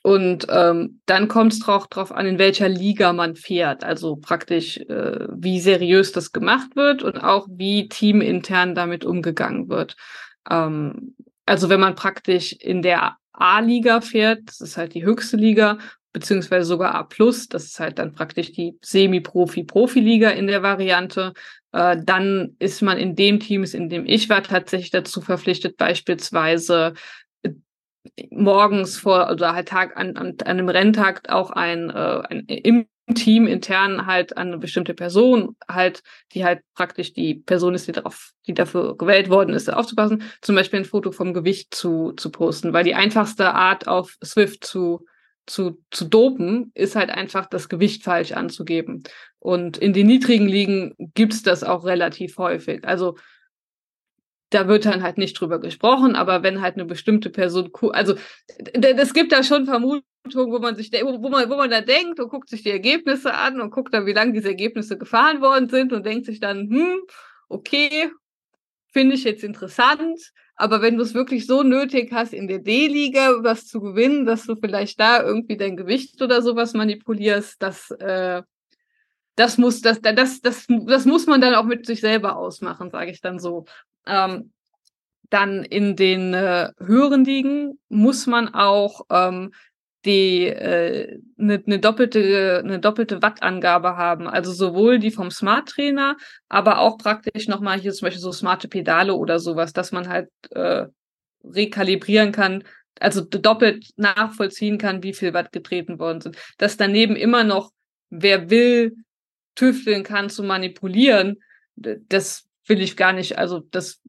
und ähm, dann kommt es drauf an, in welcher Liga man fährt. Also praktisch, äh, wie seriös das gemacht wird und auch wie teamintern damit umgegangen wird. Ähm, also wenn man praktisch in der A-Liga fährt, das ist halt die höchste Liga, beziehungsweise sogar A+, das ist halt dann praktisch die Semi-Profi-Profi-Liga in der Variante, äh, dann ist man in dem Team, in dem ich war, tatsächlich dazu verpflichtet, beispielsweise morgens vor oder halt Tag an, an, an einem Renntag auch ein, äh, ein im Team intern halt an eine bestimmte Person halt, die halt praktisch die Person ist, die darauf, die dafür gewählt worden ist, aufzupassen, zum Beispiel ein Foto vom Gewicht zu, zu posten, weil die einfachste Art auf Swift zu zu, zu dopen, ist halt einfach das Gewicht falsch anzugeben. Und in den niedrigen Ligen gibt's das auch relativ häufig. Also da wird dann halt nicht drüber gesprochen, aber wenn halt eine bestimmte Person, also es gibt da schon Vermutungen, wo man sich, wo man, wo man da denkt und guckt sich die Ergebnisse an und guckt dann, wie lange diese Ergebnisse gefahren worden sind und denkt sich dann, hm, okay, finde ich jetzt interessant, aber wenn du es wirklich so nötig hast, in der D-Liga was zu gewinnen, dass du vielleicht da irgendwie dein Gewicht oder sowas manipulierst, das, äh, das muss, das, das, das, das muss man dann auch mit sich selber ausmachen, sage ich dann so. Ähm, dann in den äh, höheren Ligen muss man auch ähm, die äh, eine ne doppelte eine doppelte Wattangabe haben, also sowohl die vom Smart Trainer, aber auch praktisch nochmal hier zum Beispiel so smarte Pedale oder sowas, dass man halt äh, rekalibrieren kann, also doppelt nachvollziehen kann, wie viel Watt getreten worden sind. Dass daneben immer noch, wer will, tüfteln kann zu manipulieren, das will ich gar nicht, also das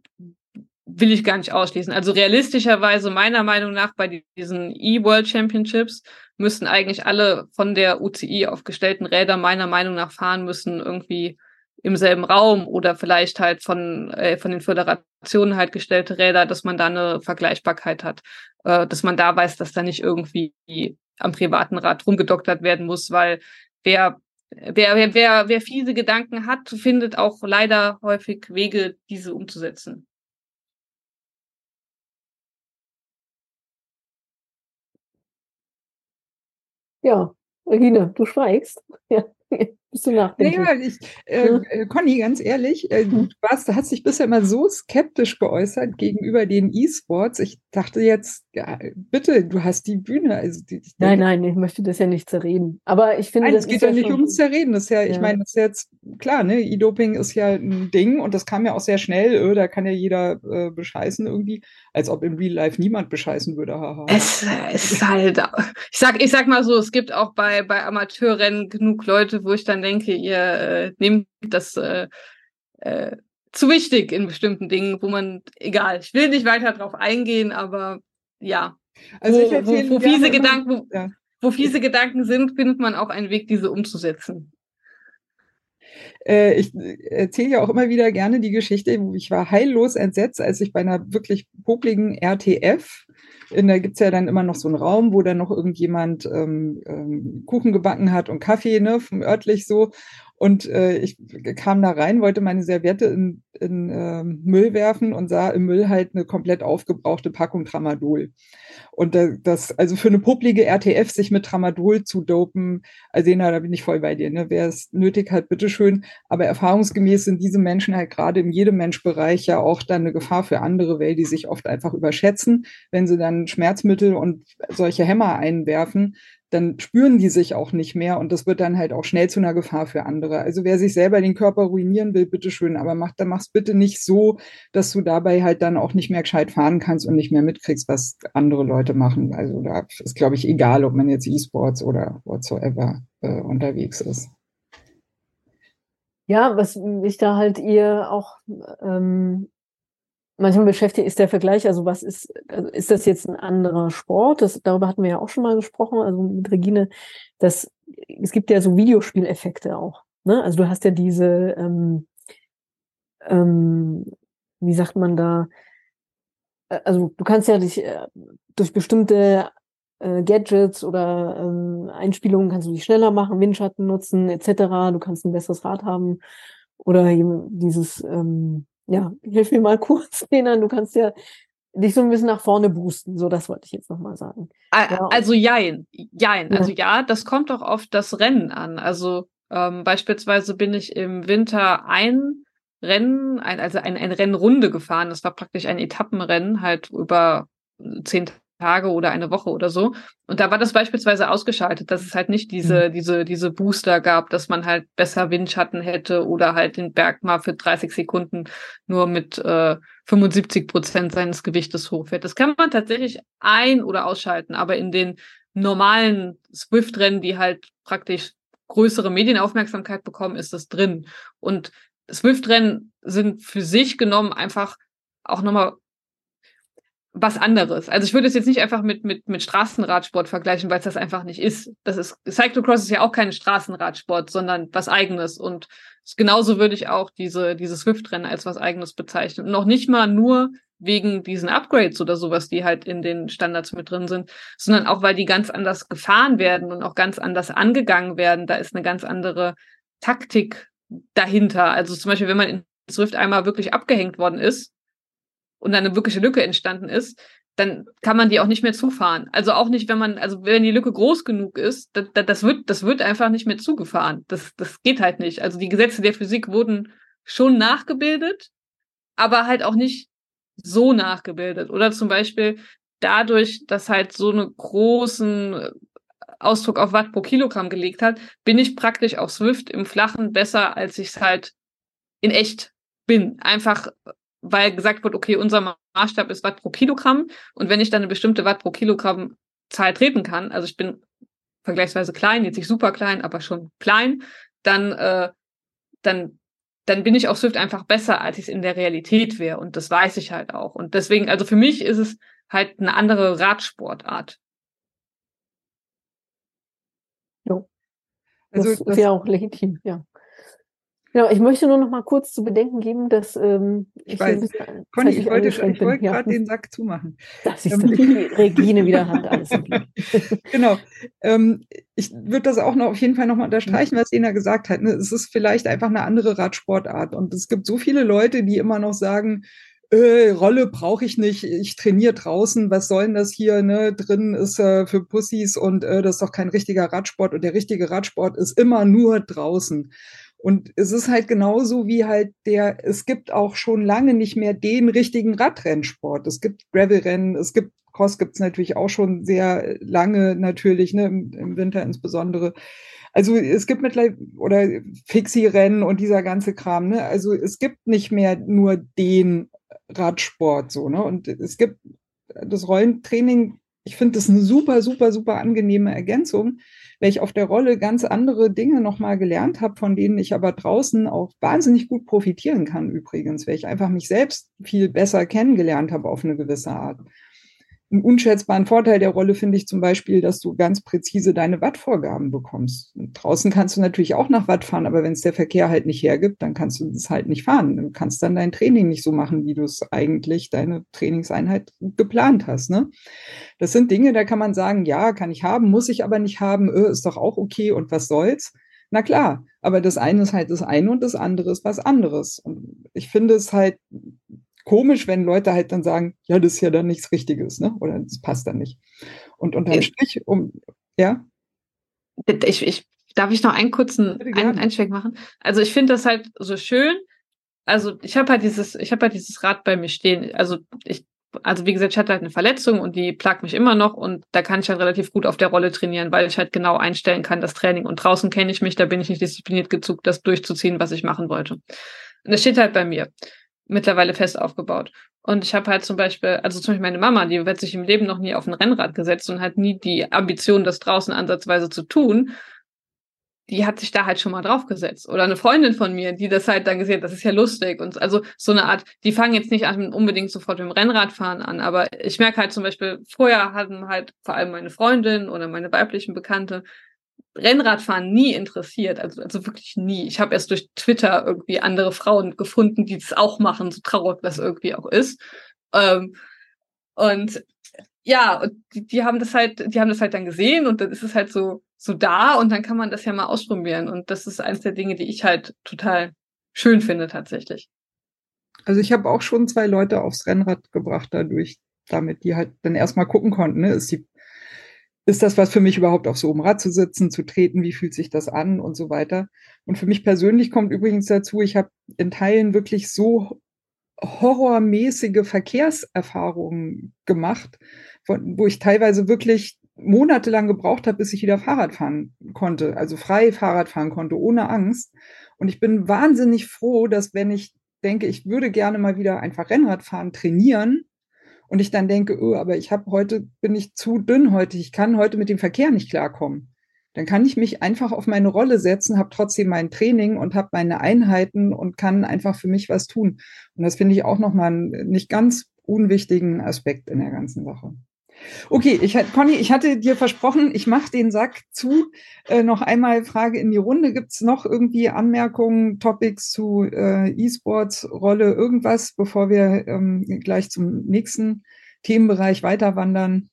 will ich gar nicht ausschließen. Also realistischerweise meiner Meinung nach bei diesen E-World Championships müssten eigentlich alle von der UCI aufgestellten Räder meiner Meinung nach fahren müssen irgendwie im selben Raum oder vielleicht halt von äh, von den Föderationen halt gestellte Räder, dass man da eine Vergleichbarkeit hat, äh, dass man da weiß, dass da nicht irgendwie am privaten Rad rumgedoktert werden muss, weil wer wer wer wer fiese Gedanken hat, findet auch leider häufig Wege, diese umzusetzen. Ja, Regine, du schweigst. Ja. Bist du nachdenklich? Naja, ich, äh, äh, Conny, ganz ehrlich, äh, hm. du, warst, du hast dich bisher immer so skeptisch geäußert gegenüber den E-Sports. Ich dachte jetzt, ja, bitte, du hast die Bühne. Also die, ich nein, nein, ich möchte das ja nicht zerreden. Aber ich finde, nein, das es geht ja nicht ums Zerreden. Das ist ja, ja. ich meine, das ist jetzt klar, ne? E-Doping ist ja ein Ding und das kam ja auch sehr schnell. Öh, da kann ja jeder äh, bescheißen irgendwie, als ob im Real Life niemand bescheißen würde. Haha. Es, es ist halt, ich sag, ich sag mal so, es gibt auch bei bei Amateurrennen genug Leute, wo ich dann denke, ihr äh, nehmt das äh, äh, zu wichtig in bestimmten Dingen, wo man, egal, ich will nicht weiter drauf eingehen, aber ja. Also wo, wo, wo fiese Gedanken, wo, ja. wo fiese Gedanken sind, findet man auch einen Weg, diese umzusetzen. Äh, ich erzähle ja auch immer wieder gerne die Geschichte, wo ich war heillos entsetzt, als ich bei einer wirklich popligen RTF in, da gibt's ja dann immer noch so einen Raum, wo dann noch irgendjemand ähm, ähm, Kuchen gebacken hat und Kaffee, ne, vom örtlich so. Und äh, ich kam da rein, wollte meine Serviette in, in äh, Müll werfen und sah im Müll halt eine komplett aufgebrauchte Packung Tramadol. Und das, also für eine publige RTF sich mit Tramadol zu dopen, also da bin ich voll bei dir. Ne? Wer es nötig hat, bitteschön. Aber erfahrungsgemäß sind diese Menschen halt gerade in jedem Menschbereich ja auch dann eine Gefahr für andere, weil die sich oft einfach überschätzen. Wenn sie dann Schmerzmittel und solche Hämmer einwerfen, dann spüren die sich auch nicht mehr und das wird dann halt auch schnell zu einer Gefahr für andere. Also wer sich selber den Körper ruinieren will, bitteschön, aber mach, dann mach's bitte nicht so, dass du dabei halt dann auch nicht mehr gescheit fahren kannst und nicht mehr mitkriegst, was andere Leute machen. Also da ist, glaube ich, egal, ob man jetzt E-Sports oder whatsoever äh, unterwegs ist. Ja, was mich da halt ihr auch ähm, manchmal beschäftigt, ist der Vergleich, also was ist, also ist das jetzt ein anderer Sport? Das, darüber hatten wir ja auch schon mal gesprochen, also mit Regine, dass es gibt ja so Videospieleffekte auch. Ne? Also du hast ja diese, ähm, ähm, wie sagt man da, äh, also du kannst ja dich äh, durch bestimmte äh, Gadgets oder ähm, Einspielungen kannst du dich schneller machen, Windschatten nutzen, etc. Du kannst ein besseres Rad haben oder eben dieses ähm, ja, hilf mir mal kurz, Lena, du kannst ja dich so ein bisschen nach vorne boosten. So, das wollte ich jetzt nochmal sagen. Ja. Also jein, jein. Also ja, das kommt auch auf das Rennen an. Also ähm, beispielsweise bin ich im Winter ein Rennen, ein, also ein, ein Rennrunde gefahren. Das war praktisch ein Etappenrennen, halt über zehn Tage oder eine Woche oder so. Und da war das beispielsweise ausgeschaltet, dass es halt nicht diese, mhm. diese, diese Booster gab, dass man halt besser Windschatten hätte oder halt den Berg mal für 30 Sekunden nur mit äh, 75 Prozent seines Gewichtes hochfährt. Das kann man tatsächlich ein- oder ausschalten, aber in den normalen Swift-Rennen, die halt praktisch größere Medienaufmerksamkeit bekommen, ist das drin. Und Swift-Rennen sind für sich genommen einfach auch nochmal was anderes. Also ich würde es jetzt nicht einfach mit, mit, mit Straßenradsport vergleichen, weil es das einfach nicht ist. Das ist, Cyclocross ist ja auch kein Straßenradsport, sondern was eigenes. Und genauso würde ich auch diese, diese Swift-Rennen als was eigenes bezeichnen. Und noch nicht mal nur wegen diesen Upgrades oder sowas, die halt in den Standards mit drin sind, sondern auch, weil die ganz anders gefahren werden und auch ganz anders angegangen werden. Da ist eine ganz andere Taktik dahinter. Also zum Beispiel, wenn man in Swift einmal wirklich abgehängt worden ist, und eine wirkliche Lücke entstanden ist, dann kann man die auch nicht mehr zufahren. Also auch nicht, wenn man, also wenn die Lücke groß genug ist, das, das, wird, das wird einfach nicht mehr zugefahren. Das, das geht halt nicht. Also die Gesetze der Physik wurden schon nachgebildet, aber halt auch nicht so nachgebildet. Oder zum Beispiel dadurch, dass halt so einen großen Ausdruck auf Watt pro Kilogramm gelegt hat, bin ich praktisch auf Swift im Flachen besser, als ich es halt in echt bin. Einfach weil gesagt wird, okay, unser Maßstab ist Watt pro Kilogramm und wenn ich dann eine bestimmte Watt pro Kilogramm Zahl treten kann, also ich bin vergleichsweise klein, jetzt nicht super klein, aber schon klein, dann, äh, dann, dann bin ich auf Swift einfach besser, als ich es in der Realität wäre und das weiß ich halt auch. Und deswegen, also für mich ist es halt eine andere Radsportart. Ja. Also das, das wäre auch legitim, ja. Genau, ich möchte nur noch mal kurz zu bedenken geben, dass ähm, ich, ich weiß, Conny, ich wollte, ich wollte ja. gerade den Sack zumachen. Das ist ähm, Regine wieder Hand alles. genau. Ähm, ich würde das auch noch auf jeden Fall noch mal unterstreichen, was Ena gesagt hat. Ne? Es ist vielleicht einfach eine andere Radsportart und es gibt so viele Leute, die immer noch sagen, äh, Rolle brauche ich nicht, ich trainiere draußen, was soll denn das hier, ne? Drin ist äh, für Pussys und äh, das ist doch kein richtiger Radsport und der richtige Radsport ist immer nur draußen. Und es ist halt genauso wie halt der, es gibt auch schon lange nicht mehr den richtigen Radrennsport. Es gibt Gravelrennen, es gibt Cross gibt es natürlich auch schon sehr lange natürlich, ne, im, Winter insbesondere. Also es gibt mittlerweile, oder Fixie-Rennen und dieser ganze Kram, ne? Also es gibt nicht mehr nur den Radsport so, ne? Und es gibt das Rollentraining, ich finde das eine super, super, super angenehme Ergänzung weil ich auf der Rolle ganz andere Dinge nochmal gelernt habe, von denen ich aber draußen auch wahnsinnig gut profitieren kann übrigens, weil ich einfach mich selbst viel besser kennengelernt habe auf eine gewisse Art einen unschätzbaren Vorteil der Rolle finde ich zum Beispiel, dass du ganz präzise deine Wattvorgaben bekommst. Und draußen kannst du natürlich auch nach Watt fahren, aber wenn es der Verkehr halt nicht hergibt, dann kannst du das halt nicht fahren. Du kannst dann dein Training nicht so machen, wie du es eigentlich deine Trainingseinheit geplant hast. Ne? Das sind Dinge, da kann man sagen, ja, kann ich haben, muss ich aber nicht haben, öh, ist doch auch okay und was soll's. Na klar, aber das eine ist halt das eine und das andere ist was anderes. Und ich finde es halt komisch, wenn Leute halt dann sagen, ja, das ist ja dann nichts Richtiges, ne? Oder das passt dann nicht. Und unterm Strich, um, ja? Ich, ich, darf ich noch einen kurzen ein, Einschlag machen? Also ich finde das halt so schön. Also ich habe halt dieses, ich habe halt dieses Rad bei mir stehen. Also ich, also wie gesagt, ich hatte halt eine Verletzung und die plagt mich immer noch und da kann ich halt relativ gut auf der Rolle trainieren, weil ich halt genau einstellen kann, das Training. Und draußen kenne ich mich, da bin ich nicht diszipliniert gezuckt, das durchzuziehen, was ich machen wollte. Und das steht halt bei mir mittlerweile fest aufgebaut. Und ich habe halt zum Beispiel, also zum Beispiel meine Mama, die wird sich im Leben noch nie auf ein Rennrad gesetzt und hat nie die Ambition, das draußen ansatzweise zu tun. Die hat sich da halt schon mal draufgesetzt. Oder eine Freundin von mir, die das halt dann gesehen hat, das ist ja lustig. Und also so eine Art, die fangen jetzt nicht unbedingt sofort mit dem Rennradfahren an. Aber ich merke halt zum Beispiel, vorher hatten halt vor allem meine Freundin oder meine weiblichen Bekannte, Rennradfahren nie interessiert, also, also wirklich nie. Ich habe erst durch Twitter irgendwie andere Frauen gefunden, die das auch machen, so traurig das irgendwie auch ist. Ähm, und ja, und die, die haben das halt, die haben das halt dann gesehen und dann ist es halt so, so da und dann kann man das ja mal ausprobieren. Und das ist eines der Dinge, die ich halt total schön finde tatsächlich. Also ich habe auch schon zwei Leute aufs Rennrad gebracht dadurch, damit die halt dann erstmal gucken konnten, ne? ist die ist das was für mich überhaupt auf so einem Rad zu sitzen, zu treten, wie fühlt sich das an und so weiter. Und für mich persönlich kommt übrigens dazu, ich habe in Teilen wirklich so horrormäßige Verkehrserfahrungen gemacht, wo ich teilweise wirklich monatelang gebraucht habe, bis ich wieder Fahrrad fahren konnte, also frei Fahrrad fahren konnte, ohne Angst. Und ich bin wahnsinnig froh, dass wenn ich denke, ich würde gerne mal wieder einfach Rennrad fahren, trainieren, und ich dann denke, oh, aber ich habe heute, bin ich zu dünn heute, ich kann heute mit dem Verkehr nicht klarkommen. Dann kann ich mich einfach auf meine Rolle setzen, habe trotzdem mein Training und habe meine Einheiten und kann einfach für mich was tun. Und das finde ich auch nochmal einen nicht ganz unwichtigen Aspekt in der ganzen Sache. Okay, ich, Conny, ich hatte dir versprochen, ich mache den Sack zu. Äh, noch einmal Frage in die Runde. Gibt es noch irgendwie Anmerkungen, Topics zu äh, E-Sports, Rolle, irgendwas, bevor wir ähm, gleich zum nächsten Themenbereich weiterwandern?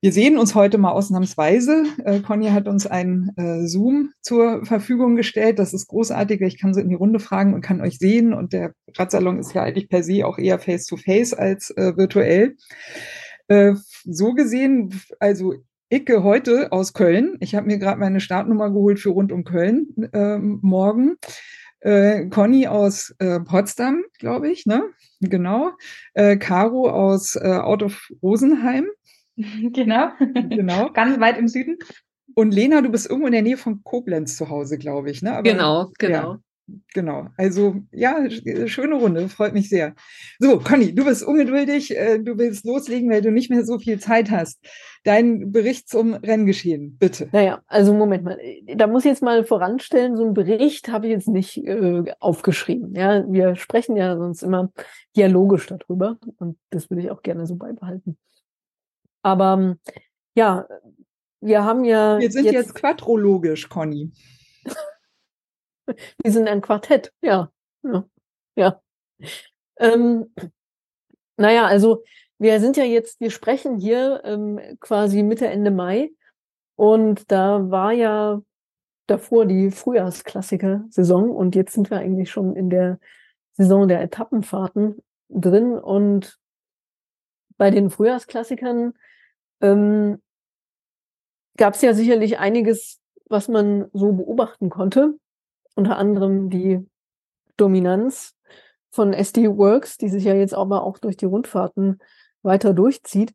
Wir sehen uns heute mal ausnahmsweise. Äh, Conny hat uns ein äh, Zoom zur Verfügung gestellt. Das ist großartig. Ich kann so in die Runde fragen und kann euch sehen. Und der Radsalon ist ja eigentlich per se auch eher face-to-face -face als äh, virtuell. Äh, so gesehen, also Icke heute aus Köln. Ich habe mir gerade meine Startnummer geholt für rund um Köln äh, morgen. Äh, Conny aus äh, Potsdam, glaube ich, ne? Genau. Äh, Caro aus äh, Out of Rosenheim. Genau. Genau. Ganz weit im Süden. Und Lena, du bist irgendwo in der Nähe von Koblenz zu Hause, glaube ich, ne? Aber, genau, genau. Ja. Genau, also ja, äh, schöne Runde, freut mich sehr. So, Conny, du bist ungeduldig, äh, du willst loslegen, weil du nicht mehr so viel Zeit hast. Dein Bericht zum Renngeschehen, bitte. Naja, also Moment mal, da muss ich jetzt mal voranstellen, so einen Bericht habe ich jetzt nicht äh, aufgeschrieben. Ja, wir sprechen ja sonst immer dialogisch darüber und das würde ich auch gerne so beibehalten. Aber ja, wir haben ja. Wir sind jetzt, jetzt quadrologisch, Conny. Wir sind ein Quartett, ja. Ja. ja. Ähm, naja, also wir sind ja jetzt, wir sprechen hier ähm, quasi Mitte, Ende Mai. Und da war ja davor die Frühjahrsklassiker-Saison und jetzt sind wir eigentlich schon in der Saison der Etappenfahrten drin. Und bei den Frühjahrsklassikern ähm, gab es ja sicherlich einiges, was man so beobachten konnte unter anderem die Dominanz von SD Works, die sich ja jetzt aber auch durch die Rundfahrten weiter durchzieht.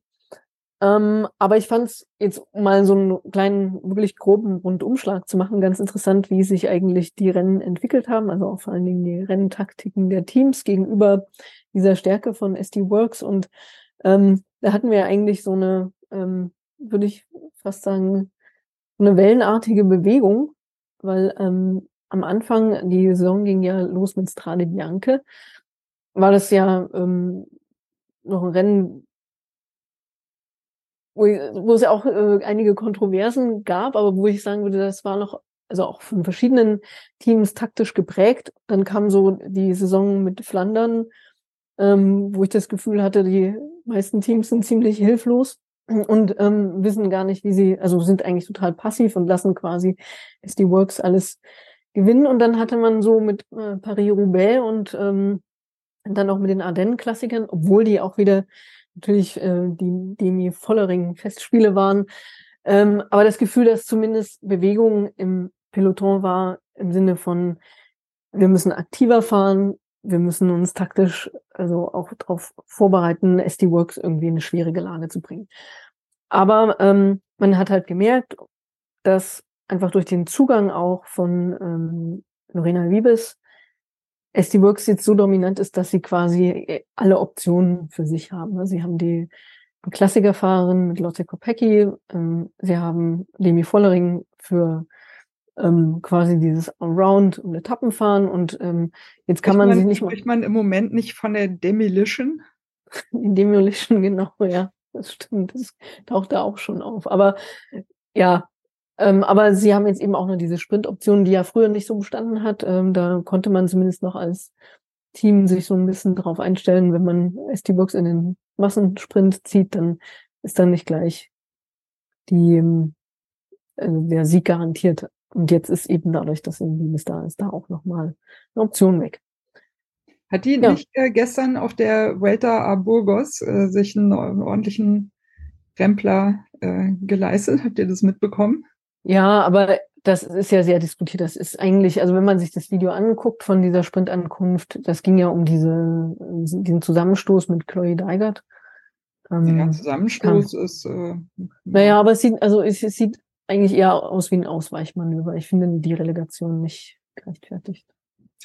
Ähm, aber ich fand es jetzt mal so einen kleinen, wirklich groben Rundumschlag zu machen, ganz interessant, wie sich eigentlich die Rennen entwickelt haben, also auch vor allen Dingen die Renntaktiken der Teams gegenüber dieser Stärke von SD Works. Und ähm, da hatten wir eigentlich so eine, ähm, würde ich fast sagen, eine wellenartige Bewegung, weil ähm, am Anfang, die Saison ging ja los mit Strade Bianche, war das ja ähm, noch ein Rennen, wo, wo es ja auch äh, einige Kontroversen gab, aber wo ich sagen würde, das war noch, also auch von verschiedenen Teams taktisch geprägt. Dann kam so die Saison mit Flandern, ähm, wo ich das Gefühl hatte, die meisten Teams sind ziemlich hilflos und ähm, wissen gar nicht, wie sie, also sind eigentlich total passiv und lassen quasi SD Works alles gewinnen. Und dann hatte man so mit äh, Paris-Roubaix und ähm, dann auch mit den Ardennen-Klassikern, obwohl die auch wieder natürlich äh, die Demi Vollering-Festspiele waren. Ähm, aber das Gefühl, dass zumindest Bewegung im Peloton war, im Sinne von, wir müssen aktiver fahren, wir müssen uns taktisch also auch darauf vorbereiten, SD Works irgendwie in eine schwierige Lage zu bringen. Aber ähm, man hat halt gemerkt, dass einfach durch den Zugang auch von ähm, Lorena Wiebes SD Works jetzt so dominant ist, dass sie quasi äh, alle Optionen für sich haben. Ne? Sie haben die Klassikerfahrerin mit Lotte Kopecki, ähm, sie haben Lemi Vollering für ähm, quasi dieses Allround und Etappenfahren und ähm, jetzt kann man, man sie nicht mal. Spricht man im Moment nicht von der Demolition? Demolition, genau, ja. Das stimmt. Das taucht da auch schon auf. Aber ja, ähm, aber sie haben jetzt eben auch noch diese Sprint-Option, die ja früher nicht so bestanden hat. Ähm, da konnte man zumindest noch als Team sich so ein bisschen drauf einstellen, wenn man ST-Box in den Massensprint zieht, dann ist dann nicht gleich die, äh, der Sieg garantiert. Und jetzt ist eben dadurch, dass irgendwie Liebes da ist, da auch nochmal eine Option weg. Hat die Ja. nicht äh, gestern auf der Vuelta a Burgos äh, sich einen ordentlichen Rempler äh, geleistet? Habt ihr das mitbekommen? Ja, aber das ist ja sehr diskutiert. Das ist eigentlich, also wenn man sich das Video anguckt von dieser Sprintankunft, das ging ja um diese, diesen Zusammenstoß mit Chloe Deigert. Ähm, Der Zusammenstoß ist. Äh, Naja, aber es sieht, also es, es sieht eigentlich eher aus wie ein Ausweichmanöver. Ich finde die Relegation nicht gerechtfertigt.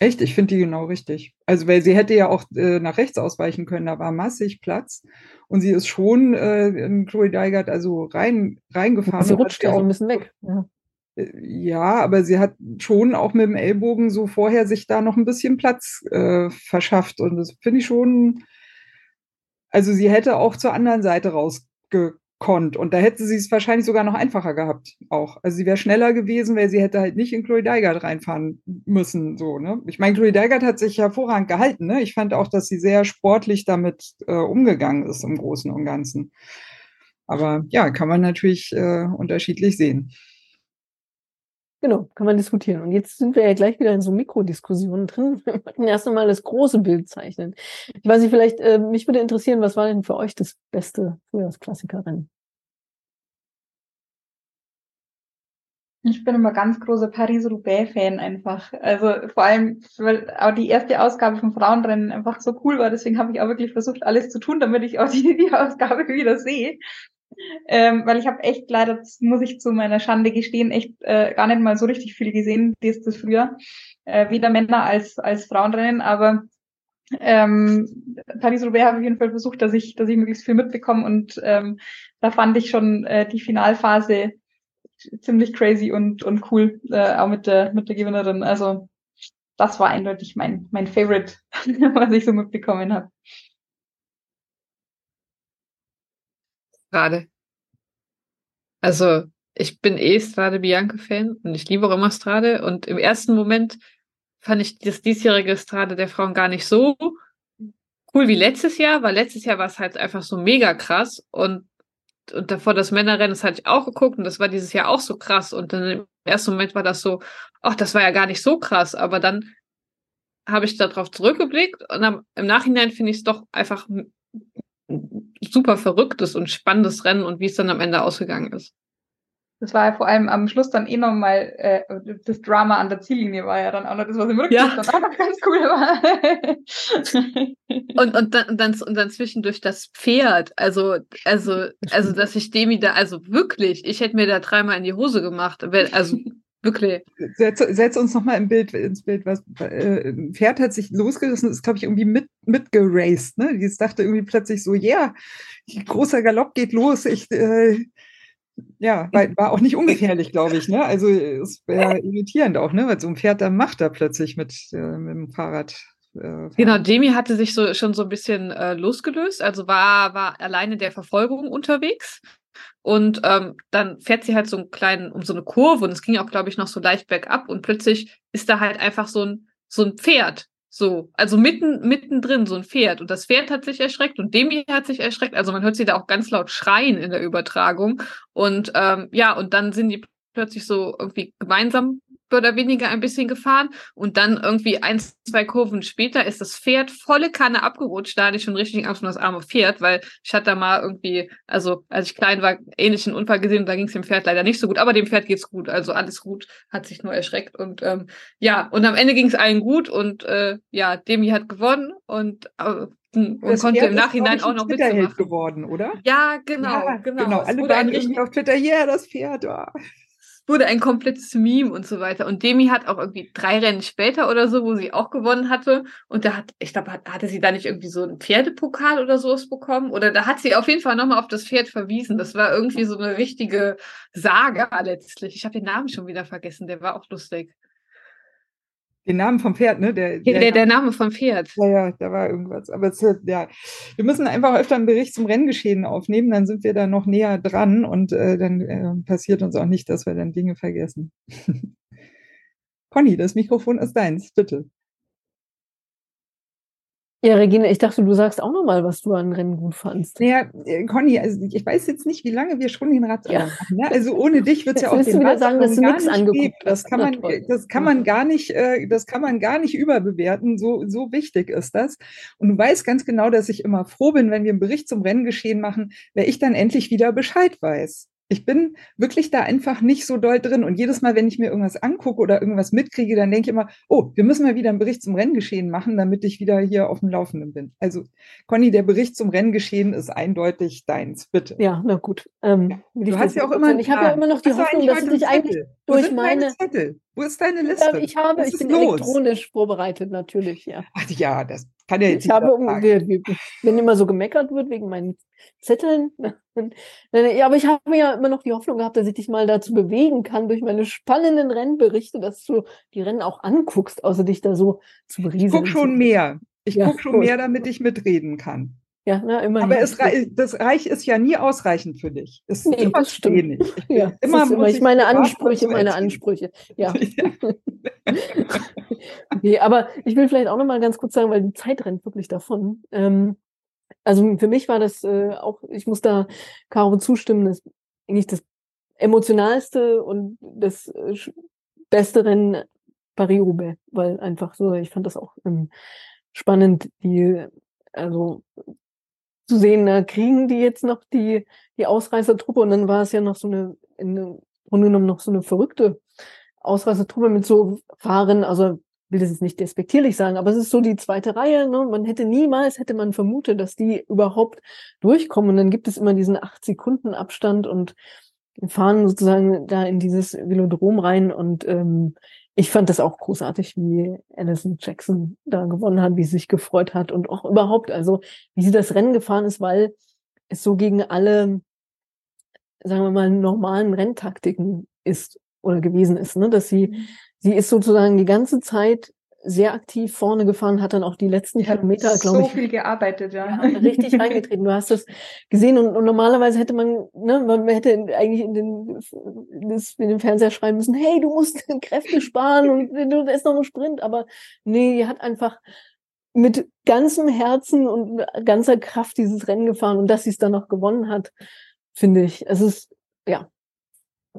Echt, ich finde die genau richtig. Also, weil sie hätte ja auch äh, nach rechts ausweichen können, da war massig Platz. Und sie ist schon äh, in Chloe Deigert also rein, reingefahren. Sie rutscht ja so ein bisschen weg. Ja. Äh, Ja, aber sie hat schon auch mit dem Ellbogen so vorher sich da noch ein bisschen Platz äh, verschafft. Und das finde ich schon. Also sie hätte auch zur anderen Seite rausgekonnt. Und da hätte sie es wahrscheinlich sogar noch einfacher gehabt auch. Also sie wäre schneller gewesen, weil sie hätte halt nicht in Chloe Deigert reinfahren müssen. So, ne? Ich meine, Chloe Deigert hat sich hervorragend gehalten. Ne? Ich fand auch, dass sie sehr sportlich damit äh, umgegangen ist im Großen und Ganzen. Aber ja, kann man natürlich äh, unterschiedlich sehen. Genau, kann man diskutieren. Und jetzt sind wir ja gleich wieder in so Mikrodiskussionen drin. Wir wollten erst einmal das große Bild zeichnen. Ich weiß nicht, vielleicht, äh, mich würde interessieren, was war denn für euch das beste Frühjahrsklassikerin? Ich bin immer ganz großer Paris-Roubaix-Fan einfach. Also vor allem, weil auch die erste Ausgabe vom Frauenrennen einfach so cool war. Deswegen habe ich auch wirklich versucht, alles zu tun, damit ich auch die, die Ausgabe wieder sehe. Ähm, weil ich habe echt leider, das muss ich zu meiner Schande gestehen, echt äh, gar nicht mal so richtig viel gesehen, das, das früher. Äh, weder Männer als, als Frauenrennen, aber ähm, Paris-Roubaix habe ich auf jeden Fall versucht, dass ich, dass ich möglichst viel mitbekomme und ähm, da fand ich schon äh, die Finalphase ziemlich crazy und, und cool, äh, auch mit der, mit der Gewinnerin. Also das war eindeutig mein, mein Favorite, was ich so mitbekommen habe. Strade. Also, ich bin eh Strade Bianca-Fan und ich liebe auch immer Strade. Und im ersten Moment fand ich das diesjährige Strade der Frauen gar nicht so cool wie letztes Jahr, weil letztes Jahr war es halt einfach so mega krass und und davor das Männerrennen, das hatte ich auch geguckt und das war dieses Jahr auch so krass. Und dann im ersten Moment war das so, ach, das war ja gar nicht so krass. Aber dann habe ich darauf zurückgeblickt und am, im Nachhinein finde ich es doch einfach ein super verrücktes und spannendes Rennen und wie es dann am Ende ausgegangen ist. Das war ja vor allem am Schluss dann eh nochmal, äh, das Drama an der Ziellinie war ja dann auch noch das, was im Rückblick Ja. dann auch noch ganz cool war. Und, und, dann, und, dann, und dann zwischendurch das Pferd. Also, also, also, dass ich Demi da, also wirklich, ich hätte mir da dreimal in die Hose gemacht. Also wirklich. Setz, setz uns noch mal im Bild, ins Bild, was äh, ein Pferd hat sich losgerissen, ist, glaube ich, irgendwie mit, mitgeraced. Ne? Die dachte irgendwie plötzlich so, ja, yeah, großer Galopp geht los. Ich, äh, ja, war, war auch nicht ungefährlich, glaube ich. Ne? Also es wäre irritierend auch, ne? weil so ein Pferd da macht da plötzlich mit, äh, mit dem Fahrrad. Äh, Genau, Demi hatte sich so schon so ein bisschen äh, losgelöst, also war, war alleine der Verfolgung unterwegs. Und ähm, dann fährt sie halt so einen kleinen, um so eine Kurve und es ging auch, glaube ich, noch so leicht bergab und plötzlich ist da halt einfach so ein, so ein Pferd. So, also mitten, mittendrin so ein Pferd. Und das Pferd hat sich erschreckt und Demi hat sich erschreckt. Also man hört sie da auch ganz laut schreien in der Übertragung. Und ähm, ja, und dann sind die plötzlich so irgendwie gemeinsam oder weniger ein bisschen gefahren und dann irgendwie ein, zwei Kurven später ist das Pferd volle Kanne abgerutscht. Da hatte ich schon richtig Angst um das arme Pferd, weil ich hatte da mal irgendwie, also als ich klein war, ähnlichen Unfall gesehen und da ging es dem Pferd leider nicht so gut, aber dem Pferd geht's gut, also alles gut, hat sich nur erschreckt und ähm, ja, und am Ende ging es allen gut und äh, ja, Demi hat gewonnen und, äh, und das konnte Pferd im Nachhinein auch ein noch Witze machen. geworden, oder? Ja, genau, Ja, genau. genau. Alle waren richtig auf Twitter, ja, das Pferd. ah. Wurde ein komplettes Meme und so weiter. Und Demi hat auch irgendwie drei Rennen später oder so, wo sie auch gewonnen hatte. Und da hat, ich glaube, hat, hatte sie da nicht irgendwie so einen Pferdepokal oder sowas bekommen? Oder da hat sie auf jeden Fall nochmal auf das Pferd verwiesen. Das war irgendwie so eine richtige Saga letztlich. Ich habe den Namen schon wieder vergessen, der war auch lustig. Den Namen vom Pferd, ne? Der, Der, der, der Name vom Pferd. Ja, ja, da war irgendwas. Aber es, ja, wir müssen einfach öfter einen Bericht zum Renngeschehen aufnehmen, dann sind wir da noch näher dran und äh, dann äh, passiert uns auch nicht, dass wir dann Dinge vergessen. Conny, das Mikrofon ist deins, bitte. Ja, Regine, ich dachte, du sagst auch noch mal, was du an Rennen gut fandst. Naja, äh, Conny, also ich weiß jetzt nicht, wie lange wir schon den Radsalon ja. machen. Ne? Also ohne dich wird es ja auch den wieder sagen, dass du nichts angeguckt Das kann man, das kann man gar nicht, äh, das kann man gar nicht überbewerten. So, so wichtig ist das. Und du weißt ganz genau, dass ich immer froh bin, wenn wir einen Bericht zum Renngeschehen machen, weil ich dann endlich wieder Bescheid weiß. Ich bin wirklich da einfach nicht so doll drin. Und jedes Mal, wenn ich mir irgendwas angucke oder irgendwas mitkriege, dann denke ich immer, oh, wir müssen mal wieder einen Bericht zum Renngeschehen machen, damit ich wieder hier auf dem Laufenden bin. Also, Conny, der Bericht zum Renngeschehen ist eindeutig deins, bitte. Ja, na gut. Ähm, du hast ja auch immer, ich habe ja immer noch die Hoffnung, dass ich dich eigentlich durch meine Zettel? Wo ist deine Liste? Ich habe, Was ich bin los? elektronisch vorbereitet, natürlich, ja. Ach ja, das kann ja jetzt ich habe, wenn immer so gemeckert wird wegen meinen Zetteln. ja, aber ich habe ja immer noch die Hoffnung gehabt, dass ich dich mal dazu bewegen kann, durch meine spannenden Rennberichte, dass du die Rennen auch anguckst, außer dich da so zu berieseln. Ich gucke schon mehr. Ich ja, gucke schon gut. mehr, damit ich mitreden kann. Ja, na, immerhin. Aber es, das Reich ist ja nie ausreichend für dich. Es nee, immer das stimmt. Wenig. Ich, ja, immer ist immer ich meine Ansprüche, meine Ansprüche. Ja. ja. nee, aber ich will vielleicht auch noch mal ganz kurz sagen, weil die Zeit rennt wirklich davon. Ähm, also für mich war das äh, auch, ich muss da Caro zustimmen, das eigentlich das emotionalste und das äh, beste Rennen Paris-Roubaix, weil einfach so, ich fand das auch ähm, spannend, die, also zu sehen, da kriegen die jetzt noch die, die Ausreißertruppe? Und dann war es ja noch so eine, in Grunde genommen noch so eine verrückte Ausreißertruppe mit so Fahren, also will das jetzt nicht despektierlich sagen, aber es ist so die zweite Reihe, ne? man hätte niemals, hätte man vermutet, dass die überhaupt durchkommen. Und dann gibt es immer diesen acht Sekunden Abstand und fahren sozusagen da in dieses Velodrom rein und ähm, ich fand das auch großartig, wie Alison Jackson da gewonnen hat, wie sie sich gefreut hat und auch überhaupt, also wie sie das Rennen gefahren ist, weil es so gegen alle, sagen wir mal, normalen Renntaktiken ist oder gewesen ist, ne? dass sie, mhm. sie ist sozusagen die ganze Zeit sehr aktiv vorne gefahren, hat dann auch die letzten Kilometer, glaube ich. So viel gearbeitet, ja. ja richtig reingetreten. Du hast das gesehen und, und, normalerweise hätte man, ne, man hätte eigentlich in den, das, in den Fernseher schreiben müssen, hey, du musst Kräfte sparen und du ist noch ein Sprint, aber nee, die hat einfach mit ganzem Herzen und ganzer Kraft dieses Rennen gefahren und dass sie es dann noch gewonnen hat, finde ich, es ist, ja,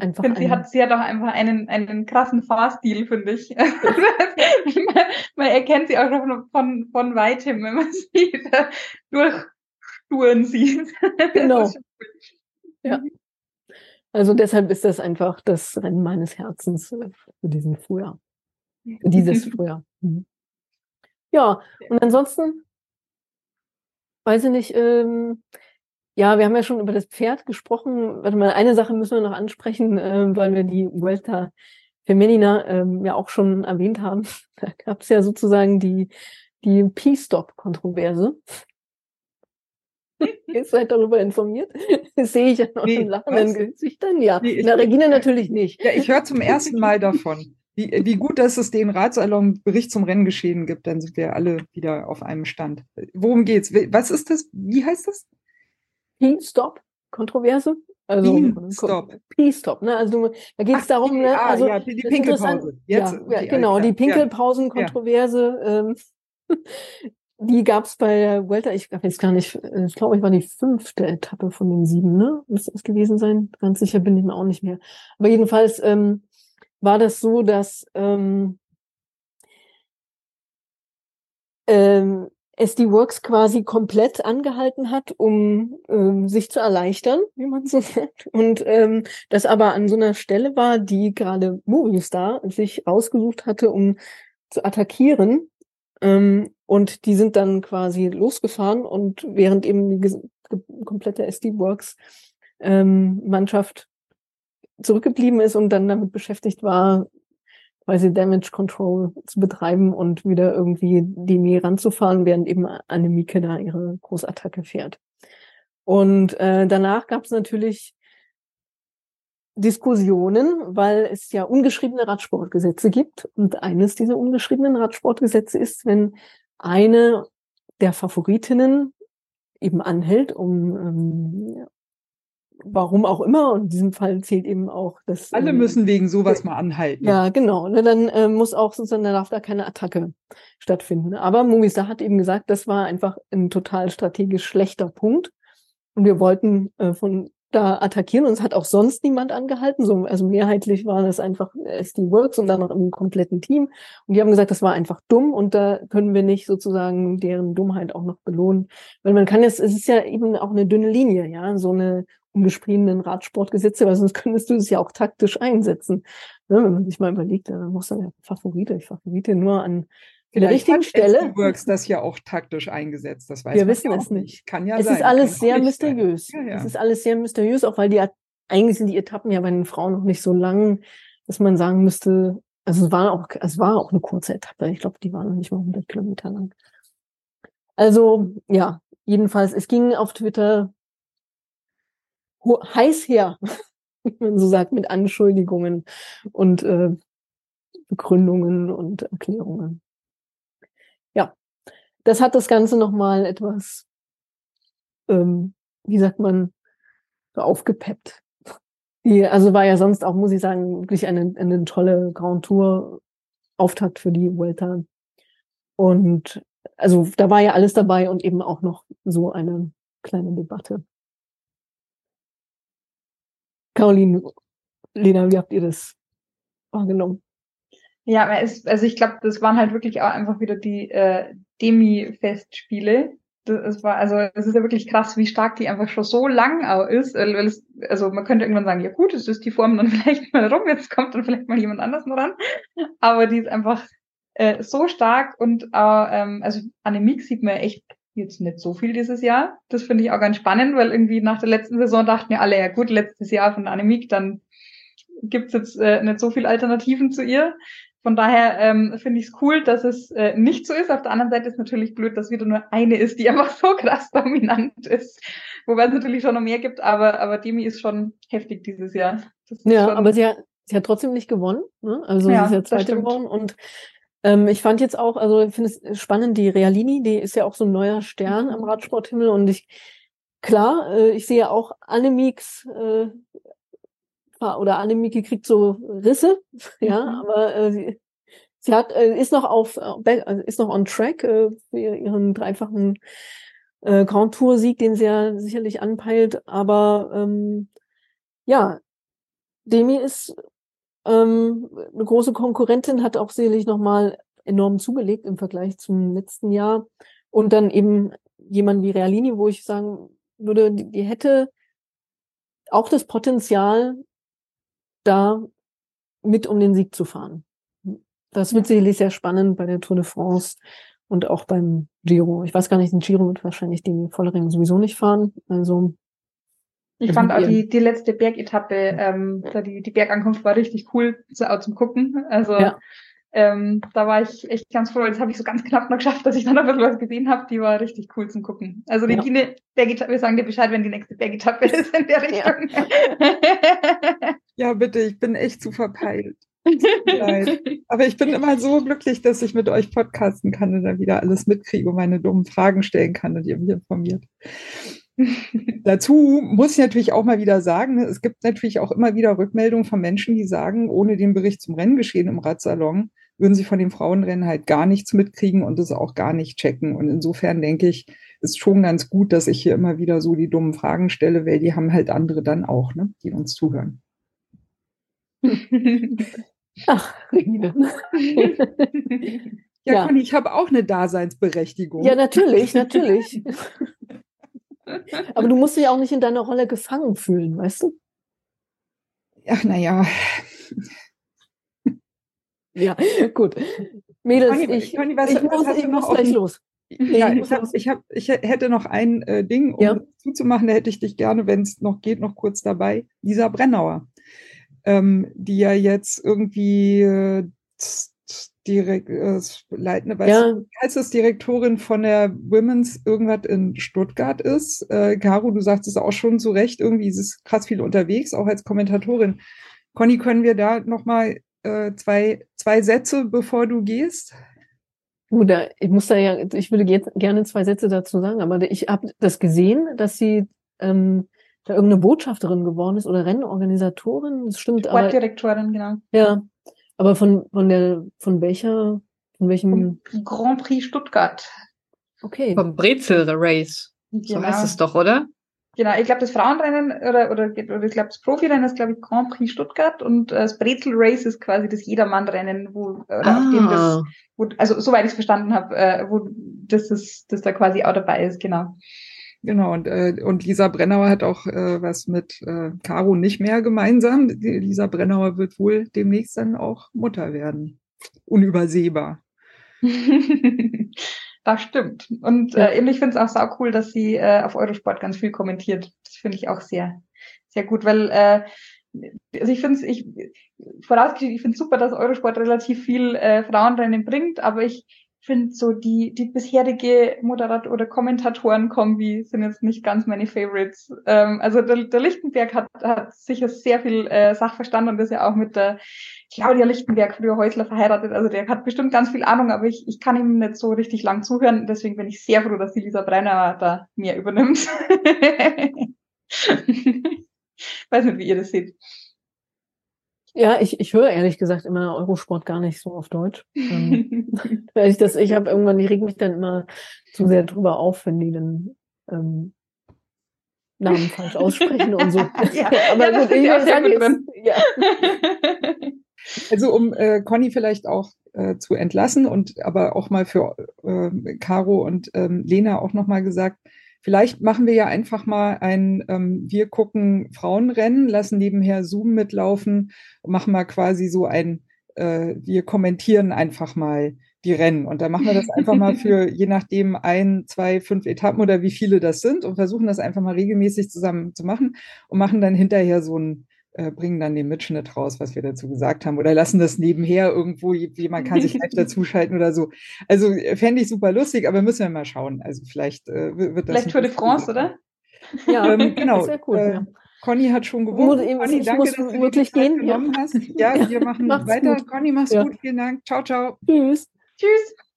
einfach. Find, sie, hat, sie hat auch einfach einen, einen krassen Fahrstil, finde ich. man, man, erkennt sie auch noch von, von weitem, wenn man sie da durchspuren sieht. Genau. Ja. Also deshalb ist das einfach das Rennen meines Herzens für diesen Frühjahr. Für dieses Frühjahr. Mhm. Ja, und ansonsten, weiß ich nicht, ähm, ja, wir haben ja schon über das Pferd gesprochen. Warte mal, eine Sache müssen wir noch ansprechen, äh, weil wir die Vuelta Femenina ähm, ja auch schon erwähnt haben. Da gab es ja sozusagen die, die P-Stop-Kontroverse. Ihr seid darüber informiert? Das sehe ich ja noch nee, lachenden Gesichtern. Ja, nee, Na, Regina natürlich nicht. Ja, ich höre zum ersten Mal davon. Wie, wie gut, dass es den Ratsalon-Bericht zum Renngeschehen gibt, dann sind wir alle wieder auf einem Stand. Worum geht's? Was ist das? Wie heißt das? P-Stop-Kontroverse. Also, P-Stop. P-Stop, ne? Also da geht es darum, ne? Ah, also, ja, die, Pinkelpause. Jetzt, ja, ja, genau, die Pinkelpausen-Kontroverse. Ähm, die gab es bei der Welter, ich glaube jetzt gar nicht, ich glaube, ich war die fünfte Etappe von den sieben, ne? Müsste es gewesen sein. Ganz sicher bin ich mir auch nicht mehr. Aber jedenfalls ähm, war das so, dass ähm, ähm, SD Works quasi komplett angehalten hat, um ähm, sich zu erleichtern, wie man so sagt. Und ähm, das aber an so einer Stelle war, die gerade Movistar sich ausgesucht hatte, um zu attackieren. Ähm, und die sind dann quasi losgefahren und während eben die komplette SD Works ähm, Mannschaft zurückgeblieben ist und dann damit beschäftigt war, quasi Damage Control zu betreiben und wieder irgendwie die Nähe ranzufahren, während eben Annemieke da ihre Großattacke fährt. Und äh, danach gab es natürlich Diskussionen, weil es ja ungeschriebene Radsportgesetze gibt. Und eines dieser ungeschriebenen Radsportgesetze ist, wenn eine der Favoritinnen eben anhält, um ähm, warum auch immer, und in diesem Fall zählt eben auch das. Alle ähm, müssen wegen sowas mal anhalten. Ja, genau. Ne, dann äh, muss auch sozusagen, da darf da keine Attacke stattfinden. Aber Movistar hat eben gesagt, das war einfach ein total strategisch schlechter Punkt. Und wir wollten äh, von da attackieren. Und es hat auch sonst niemand angehalten. So, also mehrheitlich waren es einfach SD Works und dann noch im kompletten Team. Und die haben gesagt, das war einfach dumm und da können wir nicht sozusagen deren Dummheit auch noch belohnen. Weil man kann jetzt, es ist ja eben auch eine dünne Linie, ja, so eine ungespriedenen Radsportgesetze, weil sonst könntest du es ja auch taktisch einsetzen. Ne, wenn man sich mal überlegt, dann muss man ja Favorite, ich Favorite nur an in der richtigen Stelle. Works das ja auch taktisch eingesetzt, das weiß Wir wissen es nicht. Kann ja es sein. ist alles sehr mysteriös. Ja, ja. Es ist alles sehr mysteriös, auch weil die eigentlich sind die Etappen ja bei den Frauen noch nicht so lang, dass man sagen müsste, also es war auch, es war auch eine kurze Etappe. Ich glaube, die waren noch nicht mal 100 Kilometer lang. Also ja, jedenfalls, es ging auf Twitter heiß her, wie man so sagt, mit Anschuldigungen und äh, Begründungen und Erklärungen. Das hat das Ganze nochmal etwas, ähm, wie sagt man, aufgepeppt. Die, also war ja sonst auch, muss ich sagen, wirklich eine, eine tolle Grand Tour Auftakt für die Vuelta. Und also da war ja alles dabei und eben auch noch so eine kleine Debatte. Caroline, Lena, wie habt ihr das wahrgenommen? Ja, also ich glaube, das waren halt wirklich auch einfach wieder die äh, Demi-Festspiele. Das, war, also es ist ja wirklich krass, wie stark die einfach schon so lang ist. Es, also man könnte irgendwann sagen, ja gut, es ist die Form dann vielleicht mal rum, jetzt kommt dann vielleicht mal jemand anders noch ran. Aber die ist einfach äh, so stark und auch, ähm, also Anemiek sieht man echt jetzt nicht so viel dieses Jahr. Das finde ich auch ganz spannend, weil irgendwie nach der letzten Saison dachten wir alle, ja gut, letztes Jahr von Anemiek, dann gibt's jetzt äh, nicht so viel Alternativen zu ihr. Von daher ähm, finde ich es cool, dass es äh, nicht so ist. Auf der anderen Seite ist natürlich blöd, dass wieder nur eine ist, die einfach so krass dominant ist. Wobei es natürlich schon noch mehr gibt, aber, aber Demi ist schon heftig dieses Jahr. Ja, schon, aber sie hat, sie hat trotzdem nicht gewonnen. Ne? Also Ja, sie ist ja Zweite geworden. Und ähm, ich fand jetzt auch, also ich finde es spannend, die Realini, die ist ja auch so ein neuer Stern Mhm. am Radsporthimmel. Und ich, klar, äh, ich sehe auch Annemieks äh, oder Annemieke kriegt so Risse, ja, Mhm. aber äh, sie, sie hat, äh, ist noch auf, äh, also ist noch on track äh, für ihren dreifachen äh, Grand Tour Sieg, den sie ja sicherlich anpeilt, aber ähm, ja, Demi ist ähm, eine große Konkurrentin, hat auch sicherlich nochmal enorm zugelegt im Vergleich zum letzten Jahr. Und dann eben jemand wie Realini, wo ich sagen würde, die, die hätte auch das Potenzial, da mit um den Sieg zu fahren. Das wird sicherlich sehr spannend bei der Tour de France und auch beim Giro. Ich weiß gar nicht, den Giro wird wahrscheinlich die Vollering sowieso nicht fahren. Also ich fand auch die, die letzte Bergetappe, ähm, da die, die Bergankunft war richtig cool, so auch zum Gucken. Also Ja. Ähm, da war ich echt ganz froh. Das habe ich so ganz knapp noch geschafft, dass ich dann noch ein bisschen was gesehen habe. Die war richtig cool zum Gucken. Also die, Ja. die ne- Bergetappe, wir sagen dir Bescheid, wenn die nächste Bergetappe ist in der Ja. Richtung. Ja, bitte, ich bin echt zu verpeilt. Aber ich bin immer so glücklich, dass ich mit euch podcasten kann und dann wieder alles mitkriege und meine dummen Fragen stellen kann und ihr mich informiert. Dazu muss ich natürlich auch mal wieder sagen, ne, es gibt natürlich auch immer wieder Rückmeldungen von Menschen, die sagen, ohne den Bericht zum Renngeschehen im Radsalon würden sie von den Frauenrennen halt gar nichts mitkriegen und es auch gar nicht checken. Und insofern denke ich, ist schon ganz gut, dass ich hier immer wieder so die dummen Fragen stelle, weil die haben halt andere dann auch, ne, die uns zuhören. ach, Regine. Ja, Ja. Conny, ich habe auch eine Daseinsberechtigung. Ja, natürlich, natürlich. Aber du musst dich auch nicht in deiner Rolle gefangen fühlen, weißt du? Ach, naja. Ja, gut. Mädels, Conny, ich, Conny, was- ich muss, ich muss gleich los. Ja, ich hab, ich, hab, ich hätte noch ein äh, Ding, um Ja. zuzumachen, da hätte ich dich gerne, wenn es noch geht, noch kurz dabei. Lisa Brennauer, ähm, die ja jetzt irgendwie äh, direkt, äh, leitende, weiß Ja, wie heißt das, Direktorin von der Women's irgendwas in Stuttgart ist. Äh, Caro, du sagst es auch schon zu Recht, irgendwie ist es krass viel unterwegs, auch als Kommentatorin. Conny, können wir da nochmal äh, zwei, zwei Sätze, bevor du gehst? da- ich muss da ja, ich würde jetzt gerne zwei Sätze dazu sagen, aber ich habe das gesehen, dass sie ähm, da irgendeine Botschafterin geworden ist oder Rennorganisatorin. Das stimmt. Sportdirektorin, genau. Ja, aber von, von der, von welcher, von welchem, Grand Prix Stuttgart. okay. Vom Brezel Race. So Genau. heißt es doch, oder? Genau, ich glaube, das Frauenrennen oder, oder, oder ich glaube, das Profirennen ist, glaube ich, Grand Prix Stuttgart und äh, das Brezel Race ist quasi das Jedermann-Rennen, wo, oder auf dem das, Ah, wo, also soweit ich es verstanden habe, äh, wo das, ist, das da quasi auch dabei ist, genau. Genau, und, äh, und Lisa Brennauer hat auch äh, was mit äh, Caro nicht mehr gemeinsam. Lisa Brennauer wird wohl demnächst dann auch Mutter werden. Unübersehbar. das stimmt. Und äh, eben, ich finde es auch sau cool, dass sie äh, auf Eurosport ganz viel kommentiert. Das finde ich auch sehr, sehr gut, weil äh, also ich finde es, ich vorausgeschickt, ich finde super, dass Eurosport relativ viel äh, Frauenrennen bringt, aber ich finde so die die bisherige Moderat oder Kommentatoren-Kombi sind jetzt nicht ganz meine Favorites. Ähm, also der, der Lichtenberg hat, hat sicher sehr viel äh, Sachverstand und ist ja auch mit der Claudia Lichtenberg, früher Häusler, verheiratet. Also der hat bestimmt ganz viel Ahnung, aber ich, ich kann ihm nicht so richtig lang zuhören. Deswegen bin ich sehr froh, dass die Lisa Brenner da mehr übernimmt. Weiß nicht, wie ihr das seht. Ja, ich, ich höre ehrlich gesagt immer Eurosport gar nicht so auf Deutsch. Ähm, weil ich das, ich habe irgendwann, ich reg mich dann immer zu sehr drüber auf, wenn die dann ähm, Namen falsch aussprechen und so. Ja, aber ja, gut, ich auch sehr sage gut jetzt, ja. Also um äh, Conny vielleicht auch äh, zu entlassen und aber auch mal für äh, Caro und ähm, Lena auch nochmal gesagt, vielleicht machen wir ja einfach mal ein, ähm, wir gucken Frauenrennen, lassen nebenher Zoom mitlaufen und machen mal quasi so ein, äh, wir kommentieren einfach mal die Rennen. Und dann machen wir das einfach mal für je nachdem ein, zwei, fünf Etappen oder wie viele das sind und versuchen das einfach mal regelmäßig zusammen zu machen und machen dann hinterher so ein äh, bringen dann den Mitschnitt raus, was wir dazu gesagt haben, oder lassen das nebenher irgendwo, jemand kann sich live dazuschalten oder so. Also äh, fände ich super lustig, aber müssen wir mal schauen. Also vielleicht äh, wird das. Vielleicht Tour de France, Projekt. oder? Ja, Ähm, genau. Das wäre cool, äh, ja. Conny hat schon Muss- gewonnen. ich- Conny, ich danke, muss dass du wirklich gehen, ja. genommen hast. Ja, wir machen weiter. gut. Conny, mach's Ja. gut. Vielen Dank. Ciao, ciao. Tschüss. Tschüss.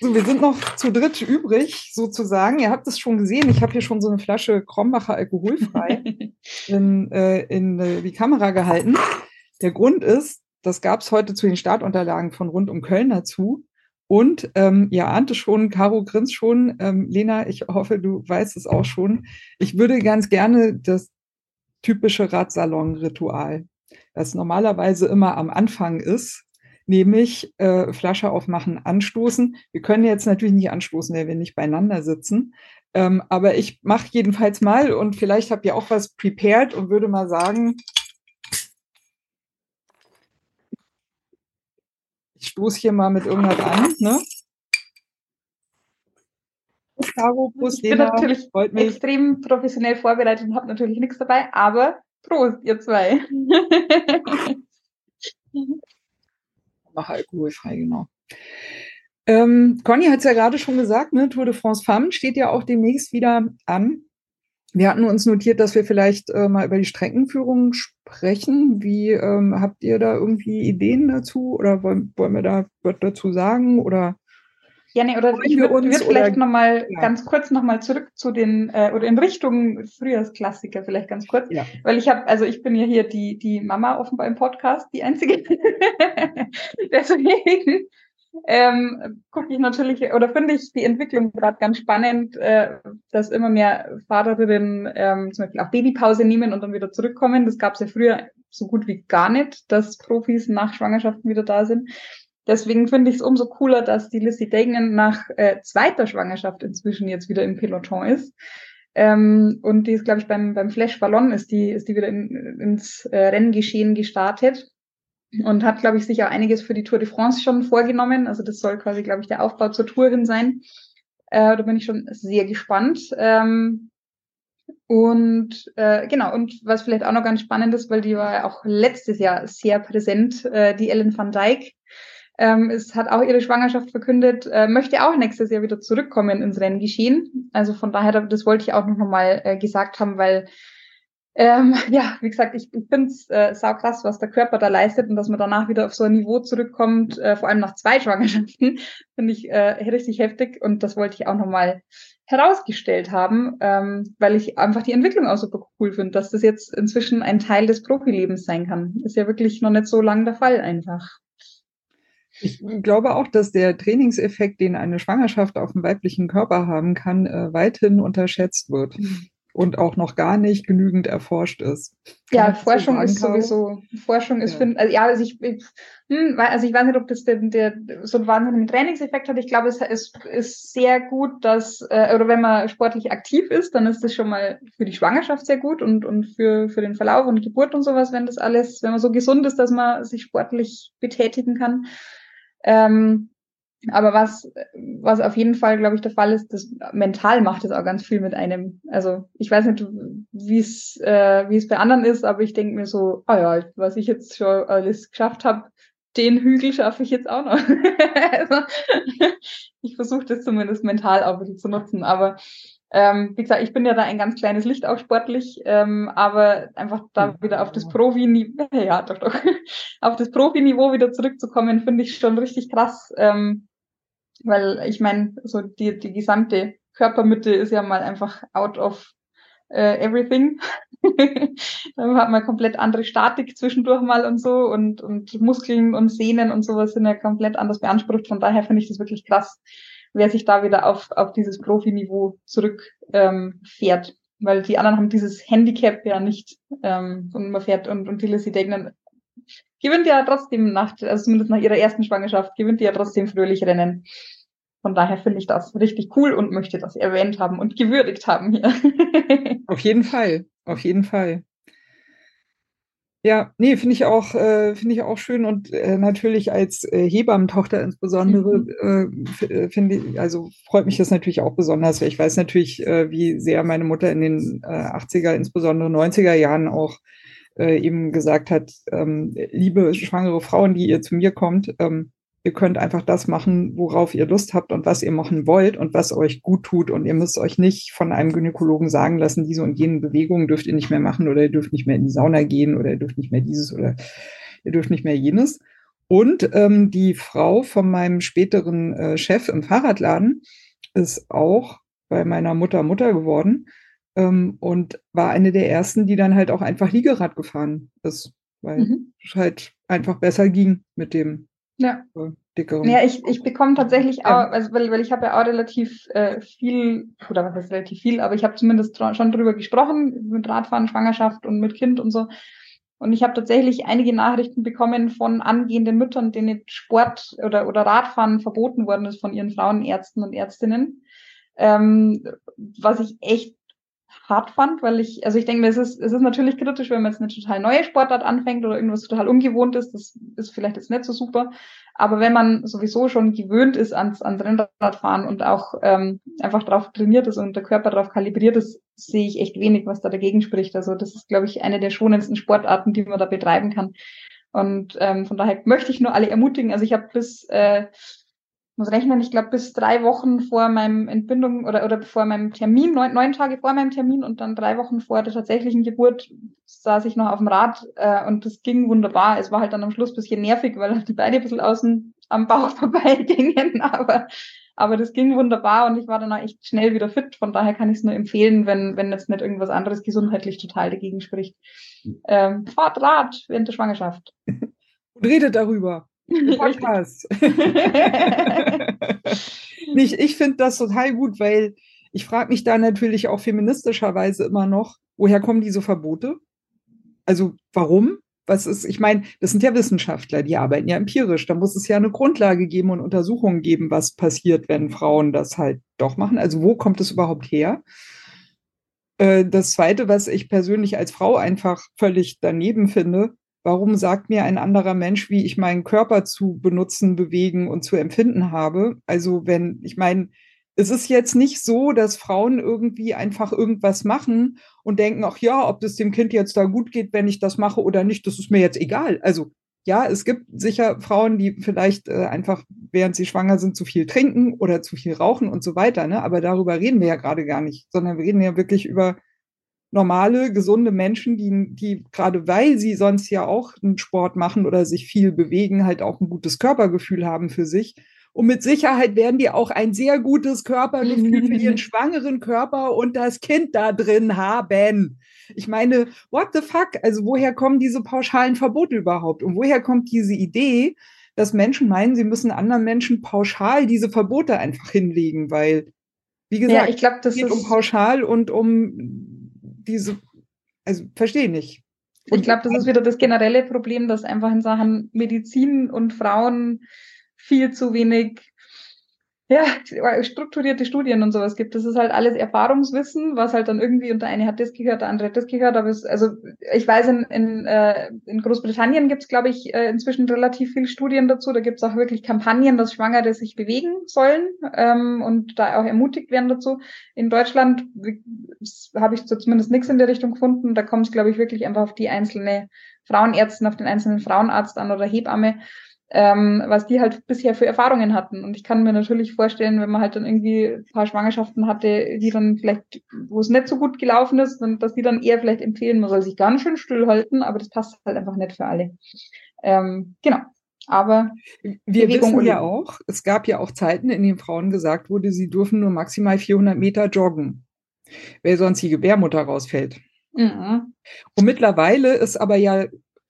So, wir sind noch zu dritt übrig, sozusagen. Ihr habt es schon gesehen. Ich habe hier schon so eine Flasche Krombacher alkoholfrei in, äh, in äh, die Kamera gehalten. Der Grund ist, das gab es heute zu den Startunterlagen von rund um Köln dazu. Und ähm, ihr ahnte schon, Caro grinst schon. Ähm, Lena, ich hoffe, du weißt es auch schon. Ich würde ganz gerne das typische Radsalon-Ritual, das normalerweise immer am Anfang ist, nämlich äh, Flasche aufmachen, anstoßen. Wir können jetzt natürlich nicht anstoßen, wenn wir nicht beieinander sitzen. Ähm, aber ich mache jedenfalls mal und vielleicht habt ihr auch was prepared und würde mal sagen, ich stoße hier mal mit irgendwas an. Ne? Caro, Prost, Ich bin natürlich extrem professionell vorbereitet und habe natürlich nichts dabei, aber Prost, ihr zwei. mache alkoholfrei, genau. Ähm, Conny hat es ja gerade schon gesagt, ne, Tour de France Femme steht ja auch demnächst wieder an. Wir hatten uns notiert, dass wir vielleicht äh, mal über die Streckenführung sprechen. Wie ähm, habt ihr da irgendwie Ideen dazu oder wollen, wollen wir da was dazu sagen oder Gerne, oder Freuen ich wir würde würd vielleicht oder- nochmal Ja. ganz kurz nochmal zurück zu den, äh, oder in Richtung Frühjahrsklassiker vielleicht ganz kurz. Ja. Weil ich habe, also ich bin ja hier die, die Mama offenbar im Podcast, die einzige. Deswegen ähm, gucke ich natürlich, oder finde ich die Entwicklung gerade ganz spannend, äh, dass immer mehr Fahrerinnen ähm, zum Beispiel auch Babypause nehmen und dann wieder zurückkommen. Das gab es ja früher so gut wie gar nicht, dass Profis nach Schwangerschaften wieder da sind. Deswegen finde ich es umso cooler, dass die Lizzie Deignan nach äh, zweiter Schwangerschaft inzwischen jetzt wieder im Peloton ist. Ähm, und die ist, glaube ich, beim, beim Flash Ballon ist die, ist die wieder in, ins äh, Renngeschehen gestartet und hat, glaube ich, sich auch einiges für die Tour de France schon vorgenommen. Also das soll quasi, glaube ich, der Aufbau zur Tour hin sein. Äh, da bin ich schon sehr gespannt. Ähm, und äh, genau, und was vielleicht auch noch ganz spannend ist, weil die war ja auch letztes Jahr sehr präsent, äh, die Ellen van Dijk. Ähm, es hat auch ihre Schwangerschaft verkündet, äh, möchte auch nächstes Jahr wieder zurückkommen ins Renngeschehen. Also von daher, das wollte ich auch noch mal äh, gesagt haben, weil Ähm, ja, wie gesagt, ich, ich finde es äh, sau krass, was der Körper da leistet und dass man danach wieder auf so ein Niveau zurückkommt, äh, vor allem nach zwei Schwangerschaften, finde ich äh, richtig heftig und das wollte ich auch nochmal herausgestellt haben, ähm, weil ich einfach die Entwicklung auch super cool finde, dass das jetzt inzwischen ein Teil des Profilebens sein kann. Ist ja wirklich noch nicht so lang der Fall einfach. Ich glaube auch, dass der Trainingseffekt, den eine Schwangerschaft auf dem weiblichen Körper haben kann, äh, weithin unterschätzt wird. Mhm und auch noch gar nicht genügend erforscht ist. Kann ja, Forschung ist sowieso, Forschung ist, ja. Find, also, ja, also ich, hm, also ich weiß nicht, ob das der, der so einen wahnsinnigen Trainingseffekt hat. Ich glaube, es ist, ist sehr gut, dass, äh, oder wenn man sportlich aktiv ist, dann ist das schon mal für die Schwangerschaft sehr gut und, und für, für den Verlauf und Geburt und sowas, wenn das alles, wenn man so gesund ist, dass man sich sportlich betätigen kann. Ähm, aber was, was auf jeden Fall, glaube ich, der Fall ist, das mental macht es auch ganz viel mit einem. Also ich weiß nicht, wie es äh, wie es bei anderen ist, aber ich denke mir so, ah ja, was ich jetzt schon alles geschafft habe, den Hügel schaffe ich jetzt auch noch. also, ich versuche das zumindest mental auch ein bisschen zu nutzen. Aber ähm, wie gesagt, ich bin ja da ein ganz kleines Licht auch sportlich, ähm, aber einfach da wieder auf das Profi-Niveau, ja doch, doch, auf das Profi-Niveau wieder zurückzukommen, finde ich schon richtig krass. Ähm, weil ich meine, so die, die gesamte Körpermitte ist ja mal einfach out of uh, everything. da hat man komplett andere Statik zwischendurch mal und so und, und Muskeln und Sehnen und sowas sind ja komplett anders beansprucht. Von daher finde ich das wirklich krass, wer sich da wieder auf, auf dieses Profiniveau zurück ähm, fährt. Weil die anderen haben dieses Handicap ja nicht ähm, und man fährt und, und die Lizzie Degnan gewinnt ja trotzdem nach, also zumindest nach ihrer ersten Schwangerschaft, gewinnt ja trotzdem fröhlich Rennen. Von daher finde ich das richtig cool und möchte das erwähnt haben und gewürdigt haben hier. auf jeden Fall, auf jeden Fall. Ja, nee, finde ich auch, äh, finde ich auch schön und äh, natürlich als äh, Hebammentochter insbesondere mhm. äh, äh finde ich, also freut mich das natürlich auch besonders, weil ich weiß natürlich, äh, wie sehr meine Mutter in den äh, 80er, insbesondere 90er Jahren auch äh, eben gesagt hat, ähm, liebe schwangere Frauen, die ihr zu mir kommt, ähm, Ihr könnt einfach das machen, worauf ihr Lust habt und was ihr machen wollt und was euch gut tut. Und ihr müsst euch nicht von einem Gynäkologen sagen lassen, diese und jene Bewegungen dürft ihr nicht mehr machen oder ihr dürft nicht mehr in die Sauna gehen oder ihr dürft nicht mehr dieses oder ihr dürft nicht mehr jenes. Und ähm, die Frau von meinem späteren äh, Chef im Fahrradladen ist auch bei meiner Mutter Mutter geworden ähm, und war eine der ersten, die dann halt auch einfach Liegerad gefahren ist, weil mhm. es halt einfach besser ging mit dem ja. dickeren. Ja, ich, ich bekomme tatsächlich auch, also weil, weil ich habe ja auch relativ äh, viel, oder was heißt relativ viel, aber ich habe zumindest schon drüber gesprochen, mit Radfahren, Schwangerschaft und mit Kind und so. Und ich habe tatsächlich einige Nachrichten bekommen von angehenden Müttern, denen Sport oder, oder Radfahren verboten worden ist von ihren Frauenärzten und Ärztinnen. Ähm, was ich echt hart fand, weil ich, also ich denke mir, es ist, es ist natürlich kritisch, wenn man jetzt eine total neue Sportart anfängt oder irgendwas total ungewohnt ist, das ist vielleicht jetzt nicht so super. Aber wenn man sowieso schon gewöhnt ist ans, ans Rennradfahren und auch ähm, einfach darauf trainiert ist und der Körper darauf kalibriert ist, sehe ich echt wenig, was da dagegen spricht. Also das ist, glaube ich, eine der schonendsten Sportarten, die man da betreiben kann. Und ähm, von daher möchte ich nur alle ermutigen. Also ich habe bis äh, muss rechnen, ich glaube, bis drei Wochen vor meinem Entbindung oder, oder vor meinem Termin, neun, neun Tage vor meinem Termin und dann drei Wochen vor der tatsächlichen Geburt saß ich noch auf dem Rad äh, und das ging wunderbar. Es war halt dann am Schluss bisschen nervig, weil die Beine ein bisschen außen am Bauch vorbei gingen, aber, aber das ging wunderbar und ich war dann auch echt schnell wieder fit. Von daher kann ich es nur empfehlen, wenn, wenn jetzt nicht irgendwas anderes gesundheitlich total dagegen spricht. Ähm, fahrt Rad während der Schwangerschaft. Und redet darüber. Podcast. Nicht, ich finde das total gut, weil ich frage mich da natürlich auch feministischerweise immer noch, woher kommen diese Verbote? Also warum? Was ist, ich meine, das sind ja Wissenschaftler, die arbeiten ja empirisch. Da muss es ja eine Grundlage geben und Untersuchungen geben, was passiert, wenn Frauen das halt doch machen. Also wo kommt es überhaupt her? Äh, das Zweite, was ich persönlich als Frau einfach völlig daneben finde, Warum sagt mir ein anderer Mensch, wie ich meinen Körper zu benutzen, bewegen und zu empfinden habe? Also wenn, ich meine, es ist jetzt nicht so, dass Frauen irgendwie einfach irgendwas machen und denken, ach ja, ob das dem Kind jetzt da gut geht, wenn ich das mache oder nicht, das ist mir jetzt egal. Also ja, es gibt sicher Frauen, die vielleicht äh, einfach, während sie schwanger sind, zu viel trinken oder zu viel rauchen und so weiter. Ne? Aber darüber reden wir ja gerade gar nicht, sondern wir reden ja wirklich über normale, gesunde Menschen, die, die gerade weil sie sonst ja auch einen Sport machen oder sich viel bewegen, halt auch ein gutes Körpergefühl haben für sich. Und mit Sicherheit werden die auch ein sehr gutes Körpergefühl für ihren schwangeren Körper und das Kind da drin haben. Ich meine, what the fuck? Also woher kommen diese pauschalen Verbote überhaupt? Und woher kommt diese Idee, dass Menschen meinen, sie müssen anderen Menschen pauschal diese Verbote einfach hinlegen? Weil, wie gesagt, ja, ich glaube, das geht ist um pauschal und um diese, also verstehe nicht. Und ich glaube, das ist wieder das generelle Problem, dass einfach in Sachen Medizin und Frauen viel zu wenig ja, strukturierte Studien und sowas gibt. Das ist halt alles Erfahrungswissen, was halt dann irgendwie unter eine hat das gehört, der andere hat das gehört. Aber es, also ich weiß, in, in, äh, in Großbritannien gibt es, glaube ich, äh, inzwischen relativ viele Studien dazu. Da gibt es auch wirklich Kampagnen, dass Schwangere sich bewegen sollen ähm, und da auch ermutigt werden dazu. In Deutschland habe ich so zumindest nichts in der Richtung gefunden. Da kommt es, glaube ich, wirklich einfach auf die einzelne Frauenärztin, auf den einzelnen Frauenarzt an oder Hebamme ähm, was die halt bisher für Erfahrungen hatten. Und ich kann mir natürlich vorstellen, wenn man halt dann irgendwie ein paar Schwangerschaften hatte, die dann vielleicht, wo es nicht so gut gelaufen ist, dann, dass die dann eher vielleicht empfehlen, man soll sich ganz schön stillhalten, aber das passt halt einfach nicht für alle. Ähm, genau. Aber wir Bewegung wissen ja auch, es gab ja auch Zeiten, in denen Frauen gesagt wurde, sie dürfen nur maximal 400 Meter joggen, weil sonst die Gebärmutter rausfällt. Mhm. Und mittlerweile ist aber ja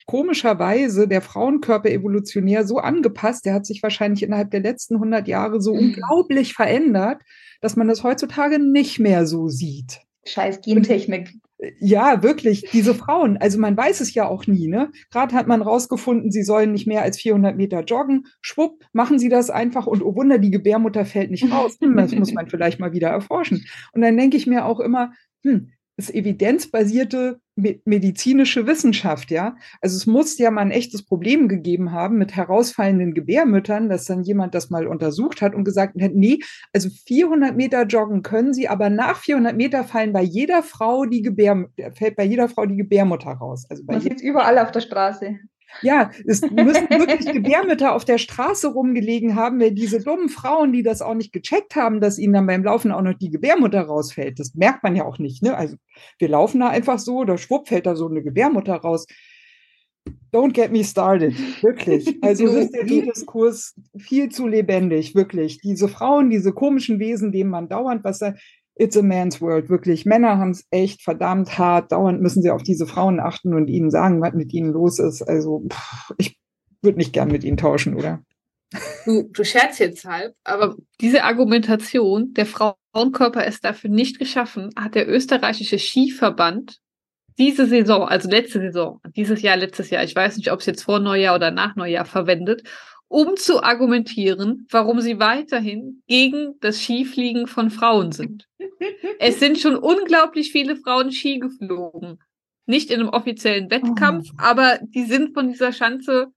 komischerweise der Frauenkörper evolutionär so angepasst, der hat sich wahrscheinlich innerhalb der letzten 100 Jahre so mhm. unglaublich verändert, dass man das heutzutage nicht mehr so sieht. Scheiß Gentechnik. Ja, wirklich, diese Frauen, also man weiß es ja auch nie, ne? Gerade hat man rausgefunden, sie sollen nicht mehr als 400 Meter joggen. Schwupp, machen sie das einfach und oh Wunder, die Gebärmutter fällt nicht raus. Hm, das muss man vielleicht mal wieder erforschen. Und dann denke ich mir auch immer, hm, das evidenzbasierte medizinische Wissenschaft, ja. Also es muss ja mal ein echtes Problem gegeben haben mit herausfallenden Gebärmüttern, dass dann jemand das mal untersucht hat und gesagt hat, nee, also 400 Meter joggen können Sie, aber nach 400 Meter fallen bei jeder Frau die Gebär, fällt bei jeder Frau die Gebärmutter raus. Also bei Man sieht überall auf der Straße. Ja, es müssen wirklich Gebärmütter auf der Straße rumgelegen haben, weil diese dummen Frauen, die das auch nicht gecheckt haben, dass ihnen dann beim Laufen auch noch die Gebärmutter rausfällt. Das merkt man ja auch nicht. Ne? Also wir laufen da einfach so, da schwupp fällt da so eine Gebärmutter raus. Don't get me started, wirklich. Also ist der Diskurs viel zu lebendig, wirklich. Diese Frauen, diese komischen Wesen, denen man dauernd was sagt, It's a man's world, wirklich. Männer haben es echt verdammt hart. Dauernd müssen sie auf diese Frauen achten und ihnen sagen, was mit ihnen los ist. Also, pff, ich würde nicht gern mit ihnen tauschen, oder? Du, du scherzt jetzt halb, aber diese Argumentation, der Frauenkörper ist dafür nicht geschaffen, hat der österreichische Skiverband diese Saison, also letzte Saison, dieses Jahr, letztes Jahr, ich weiß nicht, ob es jetzt vor Neujahr oder nach Neujahr verwendet, um zu argumentieren, warum sie weiterhin gegen das Skifliegen von Frauen sind. es sind schon unglaublich viele Frauen Ski geflogen. Nicht in einem offiziellen Wettkampf, oh. aber die sind von dieser Schanze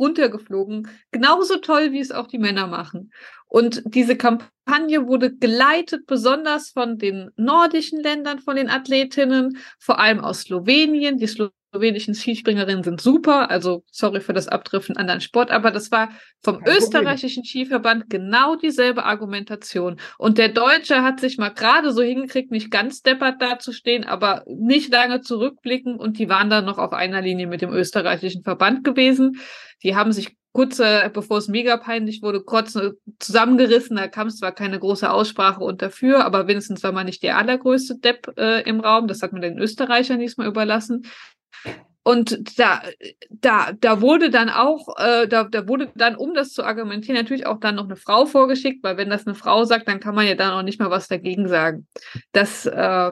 runtergeflogen. Genauso toll, wie es auch die Männer machen. Und diese Kampagne wurde geleitet besonders von den nordischen Ländern, von den Athletinnen, vor allem aus Slowenien. Die Slo slowenischen Skispringerinnen sind super, also sorry für das Abdriften anderen Sport, aber das war vom Kein österreichischen Problem. Skiverband genau dieselbe Argumentation. Und der Deutsche hat sich mal gerade so hingekriegt, nicht ganz deppert dazustehen, aber nicht lange zurückblicken und die waren dann noch auf einer Linie mit dem österreichischen Verband gewesen. Die haben sich kurz, äh, bevor es mega peinlich wurde, kurz äh, zusammengerissen. Da kam es zwar keine große Aussprache und dafür, aber wenigstens war man nicht der allergrößte Depp äh, im Raum. Das hat man den Österreichern diesmal überlassen. Und da, da, da wurde dann auch, äh, da, da wurde dann, um das zu argumentieren, natürlich auch dann noch eine Frau vorgeschickt, weil wenn das eine Frau sagt, dann kann man ja dann auch nicht mal was dagegen sagen. Das äh,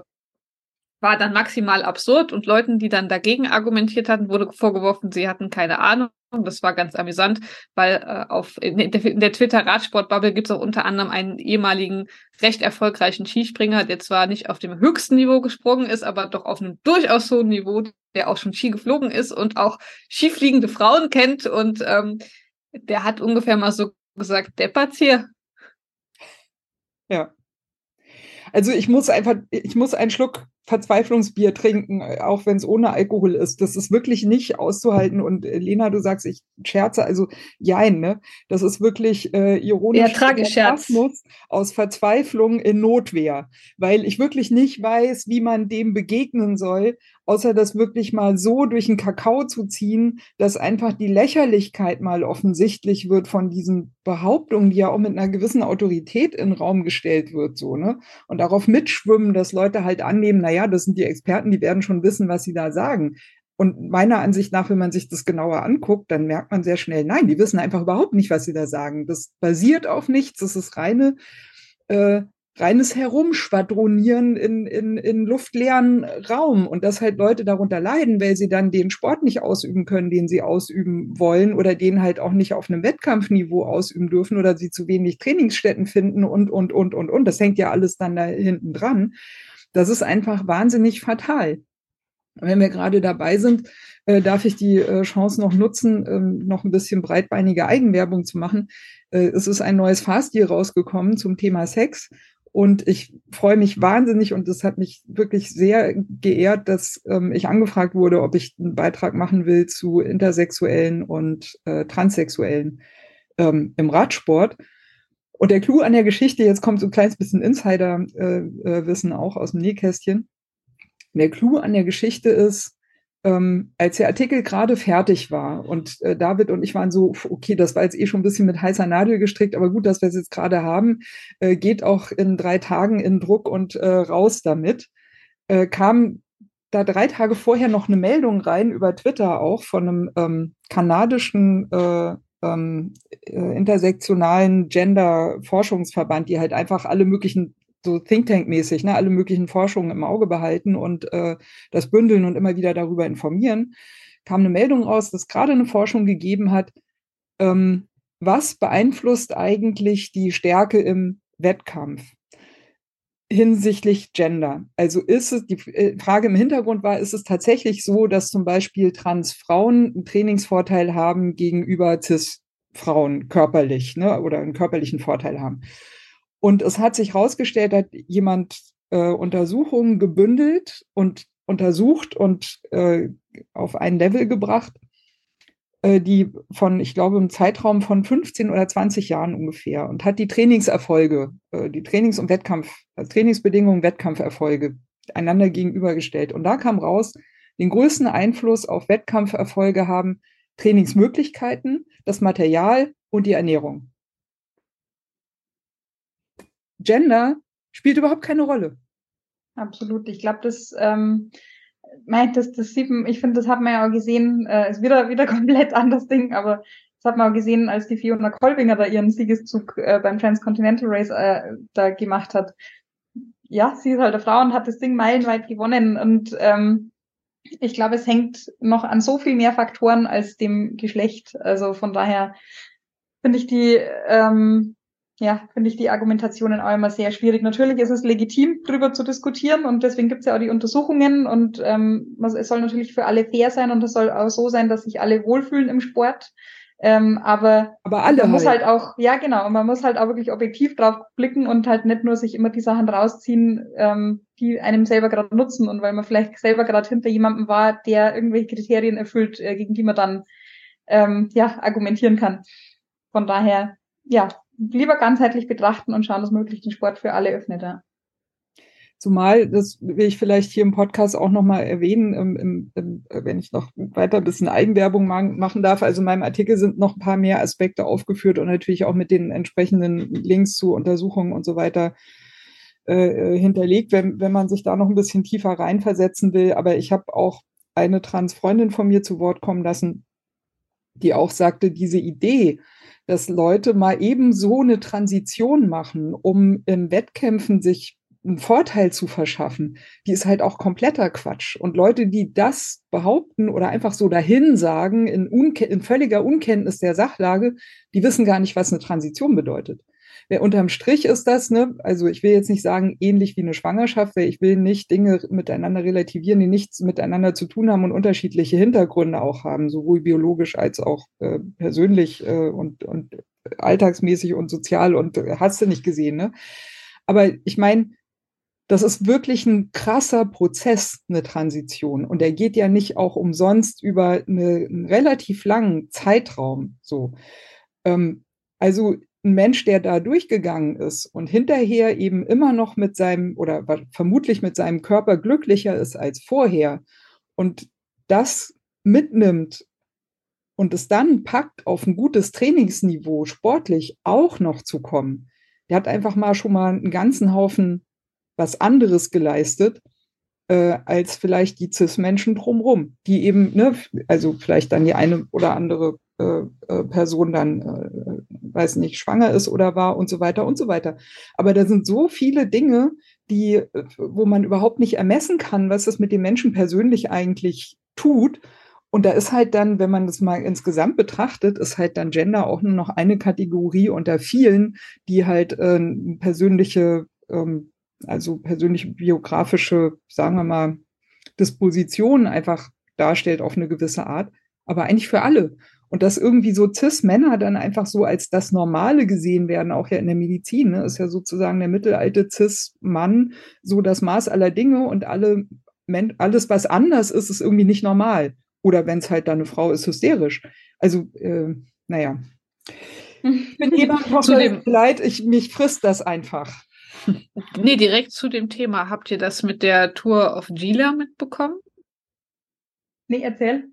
war dann maximal absurd und Leuten, die dann dagegen argumentiert hatten, wurde vorgeworfen, sie hatten keine Ahnung. Das war ganz amüsant, weil äh, auf, in der, in der Twitter-Radsport-Bubble gibt es auch unter anderem einen ehemaligen recht erfolgreichen Skispringer, der zwar nicht auf dem höchsten Niveau gesprungen ist, aber doch auf einem durchaus hohen Niveau, der auch schon Ski geflogen ist und auch skifliegende Frauen kennt. Und ähm, der hat ungefähr mal so gesagt, deppert's hier. Ja. Also ich muss einfach, ich muss einen Schluck Verzweiflungsbier trinken, auch wenn es ohne Alkohol ist. Das ist wirklich nicht auszuhalten. Und äh, Lena, du sagst, ich scherze, also jein, ne? Das ist wirklich äh, ironisch. Ja, tragisch Scherz. Aus Verzweiflung in Notwehr, weil ich wirklich nicht weiß, wie man dem begegnen soll, außer das wirklich mal so durch den Kakao zu ziehen, dass einfach die Lächerlichkeit mal offensichtlich wird von diesen Behauptungen, die ja auch mit einer gewissen Autorität in den Raum gestellt wird, so, ne? Und darauf mitschwimmen, dass Leute halt annehmen, naja, ja, das sind die Experten, die werden schon wissen, was sie da sagen. Und meiner Ansicht nach, wenn man sich das genauer anguckt, dann merkt man sehr schnell, nein, die wissen einfach überhaupt nicht, was sie da sagen. Das basiert auf nichts, das ist reine, äh, reines Herumschwadronieren in, in, in luftleeren Raum und dass halt Leute darunter leiden, weil sie dann den Sport nicht ausüben können, den sie ausüben wollen oder den halt auch nicht auf einem Wettkampfniveau ausüben dürfen oder sie zu wenig Trainingsstätten finden und, und, und, und, und. Das hängt ja alles dann da hinten dran. Das ist einfach wahnsinnig fatal. Wenn wir gerade dabei sind, äh, darf ich die äh, Chance noch nutzen, ähm, noch ein bisschen breitbeinige Eigenwerbung zu machen. Äh, es ist ein neues Fahrstil rausgekommen zum Thema Sex. Und ich freue mich wahnsinnig und es hat mich wirklich sehr geehrt, dass ähm, ich angefragt wurde, ob ich einen Beitrag machen will zu Intersexuellen und äh, Transsexuellen ähm, im Radsport. Und der Clou an der Geschichte, jetzt kommt so ein kleines bisschen Insider-Wissen äh, äh auch aus dem Nähkästchen. Der Clou an der Geschichte ist, ähm, als der Artikel gerade fertig war und äh, David und ich waren so, okay, das war jetzt eh schon ein bisschen mit heißer Nadel gestrickt, aber gut, dass wir es jetzt gerade haben, äh, geht auch in drei Tagen in Druck und äh, raus damit, äh, kam da drei Tage vorher noch eine Meldung rein über Twitter auch von einem ähm, kanadischen äh, ähm, äh, intersektionalen Gender-Forschungsverband, die halt einfach alle möglichen so Think Tank-mäßig, ne, alle möglichen Forschungen im Auge behalten und äh, das bündeln und immer wieder darüber informieren, kam eine Meldung raus, dass gerade eine Forschung gegeben hat, ähm, was beeinflusst eigentlich die Stärke im Wettkampf hinsichtlich Gender? Also ist es, die äh, Frage im Hintergrund war, ist es tatsächlich so, dass zum Beispiel Transfrauen einen Trainingsvorteil haben gegenüber Cis-Frauen körperlich, ne, oder einen körperlichen Vorteil haben? Und es hat sich herausgestellt, hat jemand äh, Untersuchungen gebündelt und untersucht und äh, auf ein Level gebracht, äh, die von, ich glaube, im Zeitraum von 15 oder 20 Jahren ungefähr und hat die Trainingserfolge, äh, die Trainings- und Wettkampf, also Trainingsbedingungen, Wettkampferfolge einander gegenübergestellt. Und da kam raus, den größten Einfluss auf Wettkampferfolge haben Trainingsmöglichkeiten, das Material und die Ernährung. Gender spielt überhaupt keine Rolle. Absolut. Ich glaube, das ähm, meint das, das sieht man, ich finde, das hat man ja auch gesehen, äh, ist wieder, wieder komplett anders Ding, aber das hat man auch gesehen, als die Fiona Kolbinger da ihren Siegeszug äh, beim Transcontinental Race äh, da gemacht hat. Ja, sie ist halt eine Frau und hat das Ding meilenweit gewonnen und ähm, ich glaube, es hängt noch an so viel mehr Faktoren als dem Geschlecht. Also von daher finde ich die ähm, ja, finde ich die Argumentationen auch immer sehr schwierig. Natürlich ist es legitim, darüber zu diskutieren und deswegen gibt es ja auch die Untersuchungen und ähm, es soll natürlich für alle fair sein und es soll auch so sein, dass sich alle wohlfühlen im Sport. Ähm, aber, aber alle man muss halt auch, ja genau, und man muss halt auch wirklich objektiv drauf blicken und halt nicht nur sich immer die Sachen rausziehen, ähm, die einem selber gerade nutzen und weil man vielleicht selber gerade hinter jemandem war, der irgendwelche Kriterien erfüllt, äh, gegen die man dann ähm, ja argumentieren kann. Von daher, ja, lieber ganzheitlich betrachten und schauen, dass möglichst den Sport für alle öffnet. Ja. Zumal, das will ich vielleicht hier im Podcast auch nochmal erwähnen, im, im, im, wenn ich noch weiter ein bisschen Eigenwerbung machen darf. Also in meinem Artikel sind noch ein paar mehr Aspekte aufgeführt und natürlich auch mit den entsprechenden Links zu Untersuchungen und so weiter äh, äh hinterlegt, wenn, wenn man sich da noch ein bisschen tiefer reinversetzen will. Aber ich habe auch eine Transfreundin von mir zu Wort kommen lassen, die auch sagte, diese Idee, dass Leute mal eben so eine Transition machen, um in Wettkämpfen sich einen Vorteil zu verschaffen, die ist halt auch kompletter Quatsch. Und Leute, die das behaupten oder einfach so dahin sagen, in, in völliger Unkenntnis der Sachlage, die wissen gar nicht, was eine Transition bedeutet unterm Strich ist das, ne, also ich will jetzt nicht sagen, ähnlich wie eine Schwangerschaft, weil ich will nicht Dinge miteinander relativieren, die nichts miteinander zu tun haben und unterschiedliche Hintergründe auch haben, sowohl biologisch als auch äh, persönlich äh, und, und alltagsmäßig und sozial und äh, hast du nicht gesehen, ne? Aber ich meine, das ist wirklich ein krasser Prozess, eine Transition. Und der geht ja nicht auch umsonst über eine, einen relativ langen Zeitraum. So. Ähm, also ein Mensch, der da durchgegangen ist und hinterher eben immer noch mit seinem oder vermutlich mit seinem Körper glücklicher ist als vorher und das mitnimmt und es dann packt, auf ein gutes Trainingsniveau sportlich auch noch zu kommen, der hat einfach mal schon mal einen ganzen Haufen was anderes geleistet, äh, als vielleicht die CIS-Menschen drumherum, die eben, ne, also vielleicht dann die eine oder andere Person dann, äh, weiß nicht, schwanger ist oder war und so weiter und so weiter. Aber da sind so viele Dinge, die, äh, wo man überhaupt nicht ermessen kann, was das mit dem Menschen persönlich eigentlich tut. Und da ist halt dann, wenn man das mal insgesamt betrachtet, ist halt dann Gender auch nur noch eine Kategorie unter vielen, die halt äh, persönliche ähm, also persönliche biografische, sagen wir mal, Disposition einfach darstellt auf eine gewisse Art, aber eigentlich für alle. Und dass irgendwie so Cis-Männer dann einfach so als das Normale gesehen werden, auch ja in der Medizin, ne, ist ja sozusagen der mittelalte Cis-Mann so das Maß aller Dinge und alle, alles, was anders ist, ist irgendwie nicht normal. Oder wenn es halt dann eine Frau ist, hysterisch. Also, äh, naja. Ich bin jemand, leid, ich, mich frisst das einfach. Nee, direkt zu dem Thema. Habt ihr das mit der Tour of Gila mitbekommen? Nee, erzähl.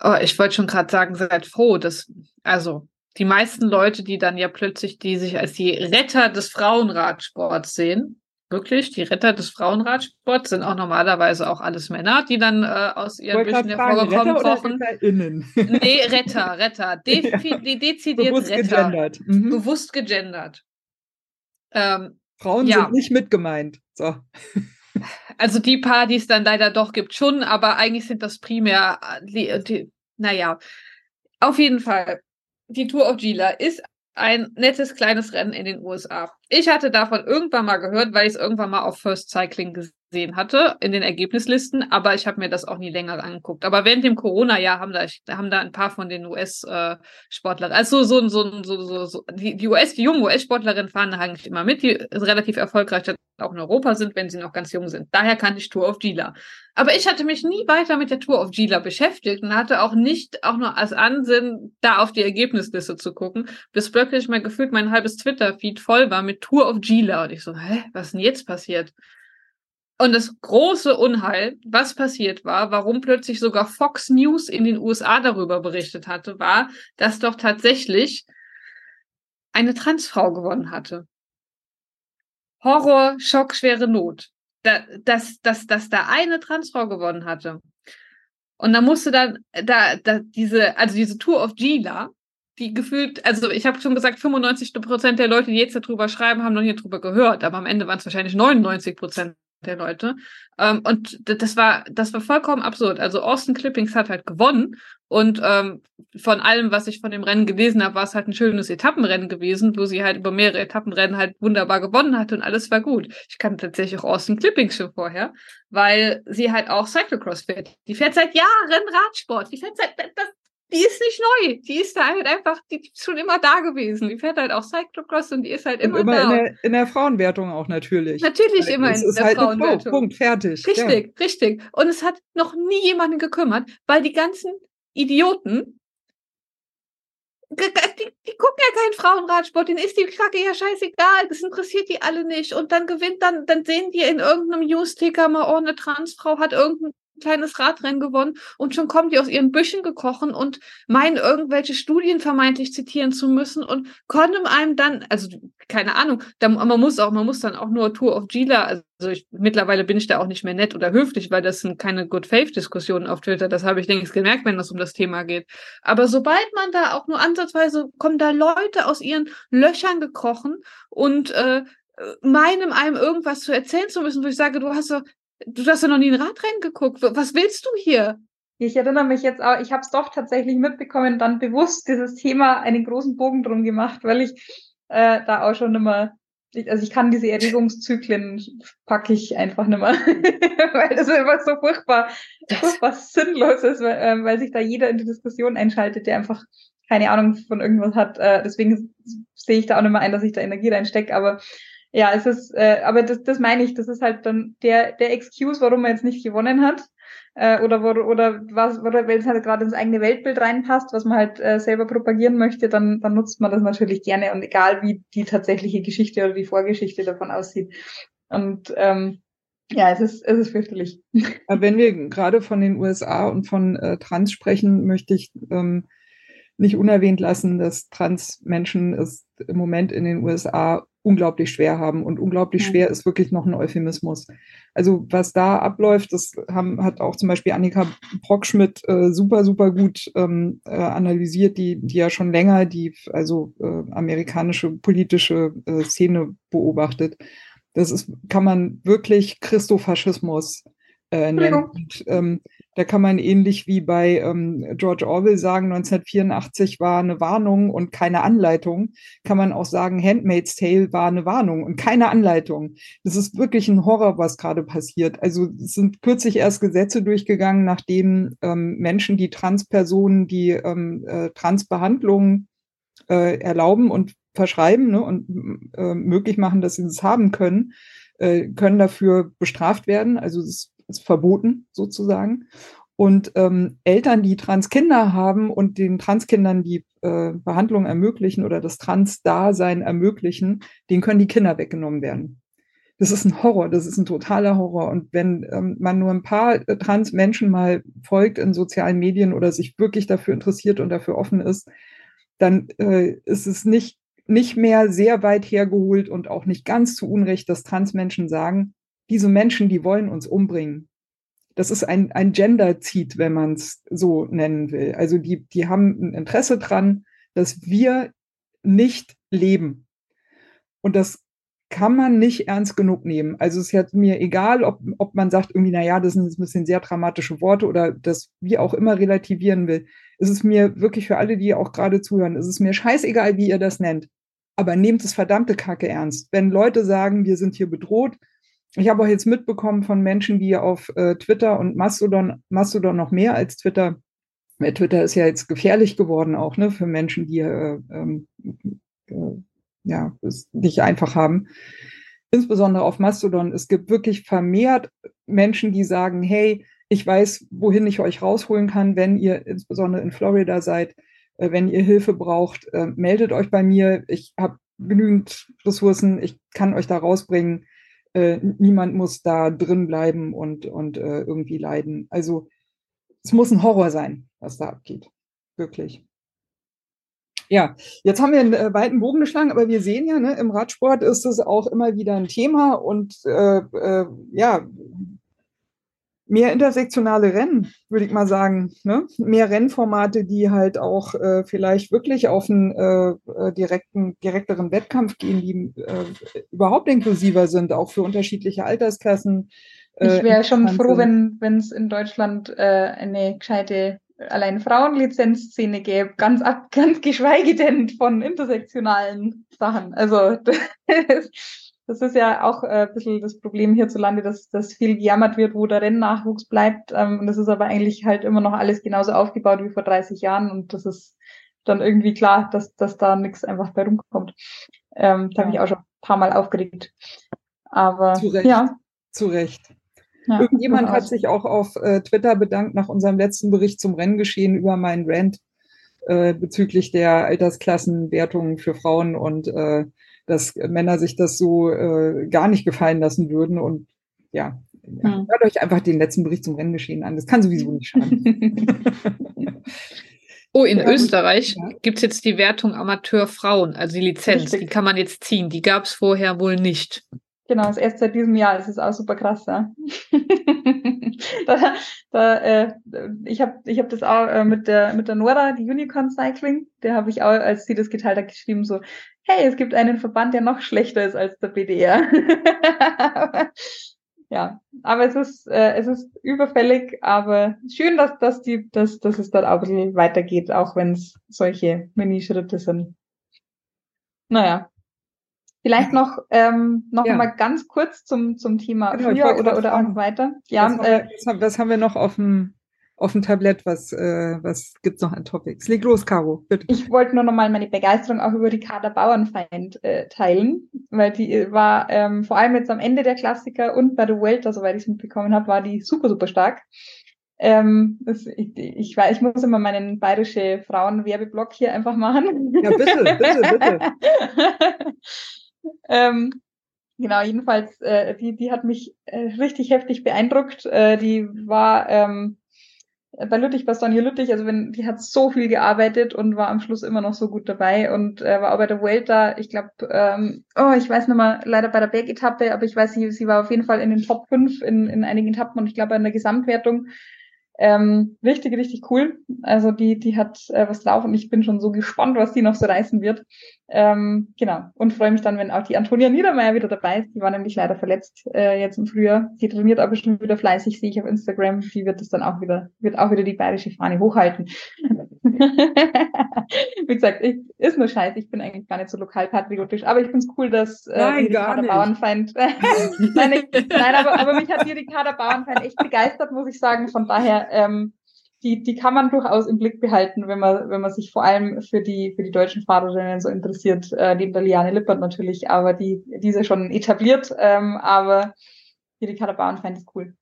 Oh, ich wollte schon gerade sagen, seid froh, dass, also, die meisten Leute, die dann ja plötzlich, die sich als die Retter des Frauenradsports sehen, wirklich, die Retter des Frauenradsports sind auch normalerweise auch alles Männer, die dann äh, aus ihren Büschen hervorgekommen kochen. nee, Retter, Retter. De ja. Dezidiert bewusst Retter. Gegendert. Mhm. Bewusst gegendert. Ähm, Frauen ja. sind nicht mitgemeint. So. Also die paar, die es dann leider doch gibt, schon, aber eigentlich sind das primär die, die naja. Auf jeden Fall, die Tour of Gila ist ein nettes kleines Rennen in den USA. Ich hatte davon irgendwann mal gehört, weil ich es irgendwann mal auf First Cycling gesehen hatte in den Ergebnislisten, aber ich habe mir das auch nie länger angeguckt. Aber während dem Corona-Jahr haben da, haben da ein paar von den US-Sportlern, also so, so, so, so, so die, die US, die jungen US-Sportlerinnen fahren da eigentlich immer mit, die relativ erfolgreich auch in Europa sind, wenn sie noch ganz jung sind. Daher kannte ich Tour of Gila. Aber ich hatte mich nie weiter mit der Tour of Gila beschäftigt und hatte auch nicht auch nur als Ansinn, da auf die Ergebnisliste zu gucken, bis plötzlich mal gefühlt mein halbes Twitter-Feed voll war mit Tour of Gila. Und ich so, hä, was denn jetzt passiert? Und das große Unheil, was passiert war, warum plötzlich sogar Fox News in den USA darüber berichtet hatte, war, dass doch tatsächlich eine Transfrau gewonnen hatte. Horror, Schock, schwere Not. Da, dass, dass, dass da eine Transfrau gewonnen hatte. Und da musste dann, da, da diese, also diese Tour of Gila, die gefühlt, also ich habe schon gesagt, 95 Prozent der Leute, die jetzt darüber schreiben, haben noch nie drüber gehört, aber am Ende waren es wahrscheinlich 99 Prozent der Leute. Ähm, und das war, das war vollkommen absurd. Also Austin Clippings hat halt gewonnen und ähm, von allem, was ich von dem Rennen gelesen habe, war es halt ein schönes Etappenrennen gewesen, wo sie halt über mehrere Etappenrennen halt wunderbar gewonnen hatte und alles war gut. Ich kannte tatsächlich auch Austin Clippings schon vorher, weil sie halt auch Cyclocross fährt. Die fährt seit Jahren Radsport. Die fährt seit, das, die ist nicht neu. Die ist da halt einfach, die ist schon immer da gewesen. Die fährt halt auch Cyclocross und die ist halt immer, immer da. In der, in der Frauenwertung auch natürlich. Natürlich Weil immer in der halt Frauenwertung. Punkt, fertig. Richtig, ja. richtig. Und es hat noch nie jemanden gekümmert, weil die ganzen Idioten, die, die, gucken ja keinen Frauenradsport, denen ist die Kacke ja scheißegal, das interessiert die alle nicht. Und dann gewinnt dann, dann sehen die in irgendeinem News-Ticker mal, oh, eine Transfrau hat irgendein kleines Radrennen gewonnen und schon kommen die aus ihren Büschen gekrochen und meinen irgendwelche Studien vermeintlich zitieren zu müssen und können einem dann, also keine Ahnung, da, man muss auch, man muss dann auch nur Tour of Gila, also ich, mittlerweile bin ich da auch nicht mehr nett oder höflich, weil das sind keine Good Faith Diskussionen auf Twitter, das habe ich denke ich gemerkt, wenn es um das Thema geht. Aber sobald man da auch nur ansatzweise kommen da Leute aus ihren Löchern gekrochen und äh, meinem einem irgendwas zu erzählen zu müssen, wo ich sage, du hast doch Du hast ja noch nie ein Radrennen geguckt. Was willst du hier? Ich erinnere mich jetzt auch, ich habe es doch tatsächlich mitbekommen, dann bewusst dieses Thema einen großen Bogen drum gemacht, weil ich äh, da auch schon immer, also ich kann diese Erregungszyklen packe ich einfach nicht mehr, weil das einfach so furchtbar, furchtbar sinnlos ist, weil, äh, weil sich da jeder in die Diskussion einschaltet, der einfach keine Ahnung von irgendwas hat. Äh, deswegen sehe ich da auch nicht mehr ein, dass ich da Energie reinstecke, aber ja, es ist, äh, aber das, das meine ich, das ist halt dann der, der Excuse, warum man jetzt nicht gewonnen hat. Äh, oder oder was, oder wenn es halt gerade ins eigene Weltbild reinpasst, was man halt äh, selber propagieren möchte, dann, dann nutzt man das natürlich gerne und egal wie die tatsächliche Geschichte oder die Vorgeschichte davon aussieht. Und ähm, ja, es ist, es ist fürchterlich. Wenn wir gerade von den USA und von äh, Trans sprechen, möchte ich ähm, nicht unerwähnt lassen, dass Trans-Menschen es im Moment in den USA unglaublich schwer haben. Und unglaublich schwer ist wirklich noch ein Euphemismus. Also was da abläuft, das haben, hat auch zum Beispiel Annika Brockschmidt äh, super, super gut ähm, äh, analysiert, die, die ja schon länger die also äh, amerikanische politische äh, Szene beobachtet. Das ist, kann man wirklich Christofaschismus äh, nennen. Und, ähm, da kann man ähnlich wie bei ähm, George Orwell sagen, 1984 war eine Warnung und keine Anleitung, kann man auch sagen, Handmaid's Tale war eine Warnung und keine Anleitung. Das ist wirklich ein Horror, was gerade passiert. Also es sind kürzlich erst Gesetze durchgegangen, nachdem ähm, Menschen, die Transpersonen, die ähm, äh, Transbehandlungen äh, erlauben und verschreiben ne, und äh, möglich machen, dass sie das haben können, äh, können dafür bestraft werden. Also es ist verboten sozusagen. Und ähm, Eltern, die Transkinder haben und den Transkindern die äh, Behandlung ermöglichen oder das Trans-Dasein ermöglichen, denen können die Kinder weggenommen werden. Das ist ein Horror, das ist ein totaler Horror. Und wenn ähm, man nur ein paar äh, Trans-Menschen mal folgt in sozialen Medien oder sich wirklich dafür interessiert und dafür offen ist, dann äh, ist es nicht, nicht mehr sehr weit hergeholt und auch nicht ganz zu Unrecht, dass Trans-Menschen sagen, diese Menschen, die wollen uns umbringen. Das ist ein, ein Gender-Ziet, wenn man es so nennen will. Also die, die haben ein Interesse dran, dass wir nicht leben. Und das kann man nicht ernst genug nehmen. Also es ist jetzt mir egal, ob, ob man sagt irgendwie, na ja, das sind ein bisschen sehr dramatische Worte oder das wie auch immer relativieren will. Es ist mir wirklich für alle, die auch gerade zuhören, es ist mir scheißegal, wie ihr das nennt. Aber nehmt es verdammte Kacke ernst. Wenn Leute sagen, wir sind hier bedroht, ich habe auch jetzt mitbekommen von Menschen, die auf äh, Twitter und Mastodon, Mastodon noch mehr als Twitter, Twitter ist ja jetzt gefährlich geworden auch, ne, für Menschen, die äh, ähm, äh, ja, es nicht einfach haben. Insbesondere auf Mastodon. Es gibt wirklich vermehrt Menschen, die sagen, hey, ich weiß, wohin ich euch rausholen kann, wenn ihr insbesondere in Florida seid, äh, wenn ihr Hilfe braucht, äh, meldet euch bei mir. Ich habe genügend Ressourcen, ich kann euch da rausbringen äh, niemand muss da drin bleiben und, und äh, irgendwie leiden. Also es muss ein Horror sein, was da abgeht. Wirklich. Ja, jetzt haben wir einen äh, weiten Bogen geschlagen, aber wir sehen ja, ne, im Radsport ist es auch immer wieder ein Thema und äh, äh, ja, mehr intersektionale Rennen, würde ich mal sagen. Ne? Mehr Rennformate, die halt auch äh, vielleicht wirklich auf einen äh, äh, direkten, direkteren Wettkampf gehen, die äh, überhaupt inklusiver sind, auch für unterschiedliche Altersklassen. Äh, ich wäre schon froh, wenn wenn es in Deutschland äh, eine gescheite allein Frauenlizenzszene gäbe, ganz ab, ganz geschweige denn von intersektionalen Sachen. Also das ist ja auch äh, ein bisschen das Problem hierzulande, dass, dass viel gejammert wird, wo der Rennnachwuchs bleibt. Ähm, und das ist aber eigentlich halt immer noch alles genauso aufgebaut wie vor 30 Jahren. Und das ist dann irgendwie klar, dass, dass da nichts einfach bei rumkommt. Ähm, da ja. habe ich auch schon ein paar Mal aufgeregt. Aber Zu Recht. ja. Zu Recht. Ja, Irgendjemand hat sich auch auf äh, Twitter bedankt nach unserem letzten Bericht zum Renngeschehen über meinen Rant äh, bezüglich der Altersklassenwertungen für Frauen und äh, dass Männer sich das so äh, gar nicht gefallen lassen würden. Und ja, hm. hört euch einfach den letzten Bericht zum Renngeschehen an. Das kann sowieso nicht schaden. oh, in ja, Österreich ja. gibt es jetzt die Wertung Amateur Frauen, also die Lizenz. Richtig. Die kann man jetzt ziehen. Die gab es vorher wohl nicht. Genau, das erst seit diesem Jahr. Das ist auch super krass, ja. da, da, äh, ich habe ich hab das auch äh, mit der mit der Nora, die Unicorn Cycling, der habe ich auch, als sie das geteilt hat, geschrieben so, hey, es gibt einen Verband, der noch schlechter ist als der BDR. ja, aber es ist, äh, es ist überfällig, aber schön, dass, dass, die, dass, dass es dann auch ein bisschen weitergeht, auch wenn es solche Minischritte sind. Naja. Vielleicht noch, ähm, noch ja. mal ganz kurz zum, zum Thema genau, früher oder, oder auch noch weiter. Ja, was, äh, haben wir, was haben wir noch auf dem auf dem Tablett? Was, äh, was gibt's noch an Topics? Leg los, Caro, bitte. Ich wollte nur nochmal meine Begeisterung auch über die Kader Bauernfeind äh, teilen, weil die war ähm, vor allem jetzt am Ende der Klassiker und bei der Welter, soweit ich es mitbekommen habe, war die super, super stark. Ähm, das, ich, ich, weiß, ich muss immer meinen bayerische Frauenwerbeblock hier einfach machen. Ja, bitte, bitte, bitte. ähm, genau, jedenfalls, äh, die, die hat mich äh, richtig heftig beeindruckt. Äh, die war ähm, bei Lüttich, bei Sonja Lüttich, also wenn, die hat so viel gearbeitet und war am Schluss immer noch so gut dabei und äh, war auch bei der Vuelta, ich glaube, ähm, oh, ich weiß nicht mal, leider bei der Bergetappe, aber ich weiß, sie, sie war auf jeden Fall in den Top 5 in, in einigen Etappen und ich glaube in der Gesamtwertung ähm, richtig, richtig cool. Also die, die hat äh, was drauf und ich bin schon so gespannt, was die noch so reißen wird. Ähm, genau. Und freue mich dann, wenn auch die Antonia Niedermeyer wieder dabei ist. Die war nämlich leider verletzt äh, jetzt im Frühjahr. Sie trainiert aber schon wieder fleißig, sehe ich auf Instagram. Die wird es dann auch wieder, wird auch wieder die bayerische Fahne hochhalten. Wie gesagt, ich, ist nur scheiße. Ich bin eigentlich gar nicht so lokalpatriotisch, aber ich finde es cool, dass äh, nein, nicht. Bauernfeind. nein, ich, nein, aber, aber mich hat die Ricarda Bauernfeind echt begeistert, muss ich sagen. Von daher, ähm, die, die kann man durchaus im Blick behalten, wenn man, wenn man sich vor allem für die, für die deutschen Fahrerinnen so interessiert, äh, neben der Liane Lippert natürlich, aber die, diese schon etabliert, ähm, aber die Ricarda Bauernfeind ist cool.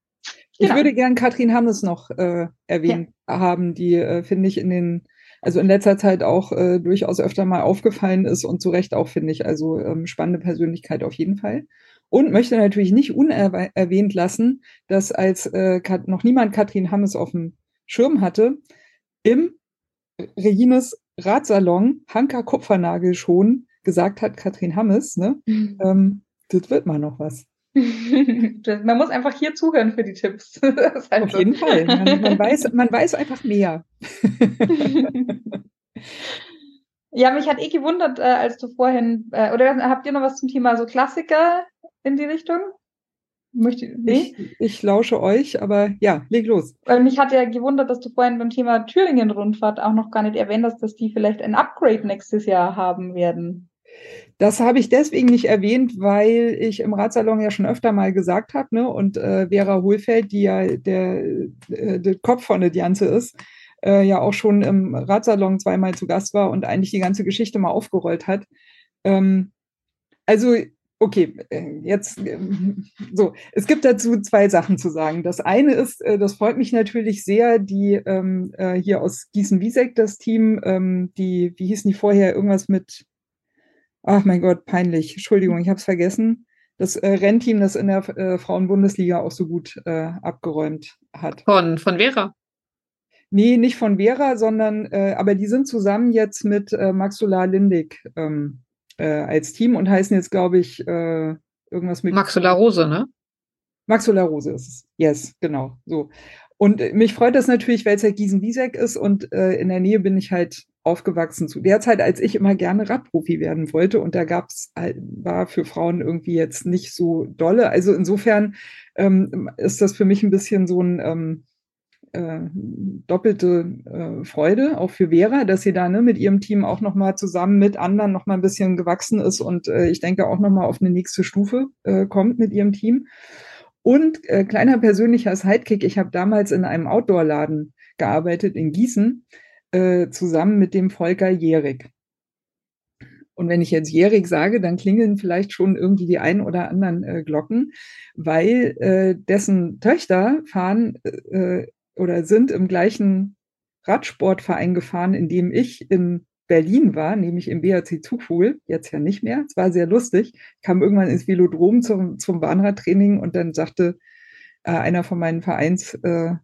Ich genau. würde gern Katrin Hammes noch äh, erwähnt ja. haben, die, äh, finde ich, in den, also in letzter Zeit auch äh, durchaus öfter mal aufgefallen ist und zu Recht auch, finde ich. Also ähm, spannende Persönlichkeit auf jeden Fall. Und möchte natürlich nicht unerwähnt lassen, dass als äh, noch niemand Katrin Hammes auf dem Schirm hatte, im Regines Ratsalon Hanka Kupfernagel schon gesagt hat, Katrin Hammes, ne? Mhm. Ähm, das wird mal noch was. Man muss einfach hier zuhören für die Tipps. Halt Auf so. jeden Fall. Man, man, weiß, man weiß einfach mehr. ja, mich hat eh gewundert, äh, als du vorhin, äh, oder habt ihr noch was zum Thema so Klassiker in die Richtung? Möchte, nee? ich, ich lausche euch, aber ja, leg los. Weil mich hat ja gewundert, dass du vorhin beim Thema Thüringen-Rundfahrt auch noch gar nicht erwähnt hast, dass die vielleicht ein Upgrade nächstes Jahr haben werden. Das habe ich deswegen nicht erwähnt, weil ich im Ratsalon ja schon öfter mal gesagt habe, ne, und äh, Vera Hohlfeld, die ja der, äh, der Kopf von der Dianze ist, äh, ja auch schon im Ratsalon zweimal zu Gast war und eigentlich die ganze Geschichte mal aufgerollt hat. Ähm, also Okay, äh, jetzt äh, so. Es gibt dazu zwei Sachen zu sagen. Das eine ist, das freut mich natürlich sehr, die ähm, hier aus Gießen-Wiesek, das Team, ähm, die, wie hießen die vorher, irgendwas mit, ach mein Gott, peinlich, Entschuldigung, ich habe es vergessen. Das äh, Rennteam, das in der äh, Frauenbundesliga auch so gut äh, abgeräumt hat. Von, von Vera? Nee, nicht von Vera, sondern, aber die sind zusammen jetzt mit Maxula Lindig ähm, äh, als Team und heißen jetzt, glaube ich, äh, irgendwas mit. Maxula Rose, ne? Maxula Rose ist es. Yes, genau. So. Und äh, mich freut das natürlich, weil es halt Gießen-Wiesek ist und äh, in der Nähe bin ich halt aufgewachsen zu der Zeit, als ich immer gerne Radprofi werden wollte. Und da gab's halt, war für Frauen irgendwie jetzt nicht so dolle. Also insofern ähm, ist das für mich ein bisschen so ein ähm, äh, doppelte äh, Freude, auch für Vera, dass sie da ne, mit ihrem Team auch nochmal zusammen mit anderen nochmal ein bisschen gewachsen ist und äh, ich denke auch nochmal auf eine nächste Stufe äh, kommt mit ihrem Team. Und äh, kleiner persönlicher Sidekick, ich habe damals in einem Outdoor-Laden gearbeitet in Gießen, äh, zusammen mit dem Volker Jährig. Und wenn ich jetzt jährig sage, dann klingeln vielleicht schon irgendwie die ein oder anderen äh, Glocken, weil äh, dessen Töchter fahren äh, oder sind im gleichen Radsportverein gefahren, in dem ich in Berlin war, nämlich im BHC Zugvogel, jetzt ja nicht mehr. Es war sehr lustig. Ich kam irgendwann ins Velodrom zum, zum Bahnradtraining und dann sagte äh, einer von meinen Vereins, äh,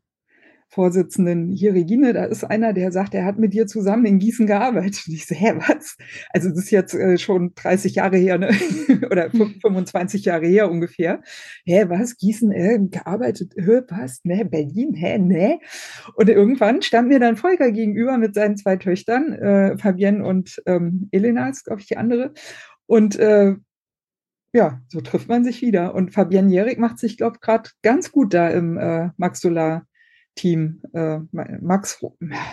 Vorsitzenden, hier Regine, da ist einer, der sagt, er hat mit dir zusammen in Gießen gearbeitet. Und ich so, hä, was? Also das ist jetzt äh, schon 30 Jahre her, ne? oder 25 Jahre her ungefähr. Hä, was? Gießen, äh, gearbeitet, hä, was? Ne, Berlin, hä, ne? Und irgendwann stand mir dann Volker gegenüber mit seinen zwei Töchtern, äh, Fabienne und ähm, Elena ist, glaube ich, die andere. Und äh, ja, so trifft man sich wieder. Und Fabienne Jährig macht sich, glaube ich, gerade ganz gut da im äh, Max Solar Team. Äh, Max,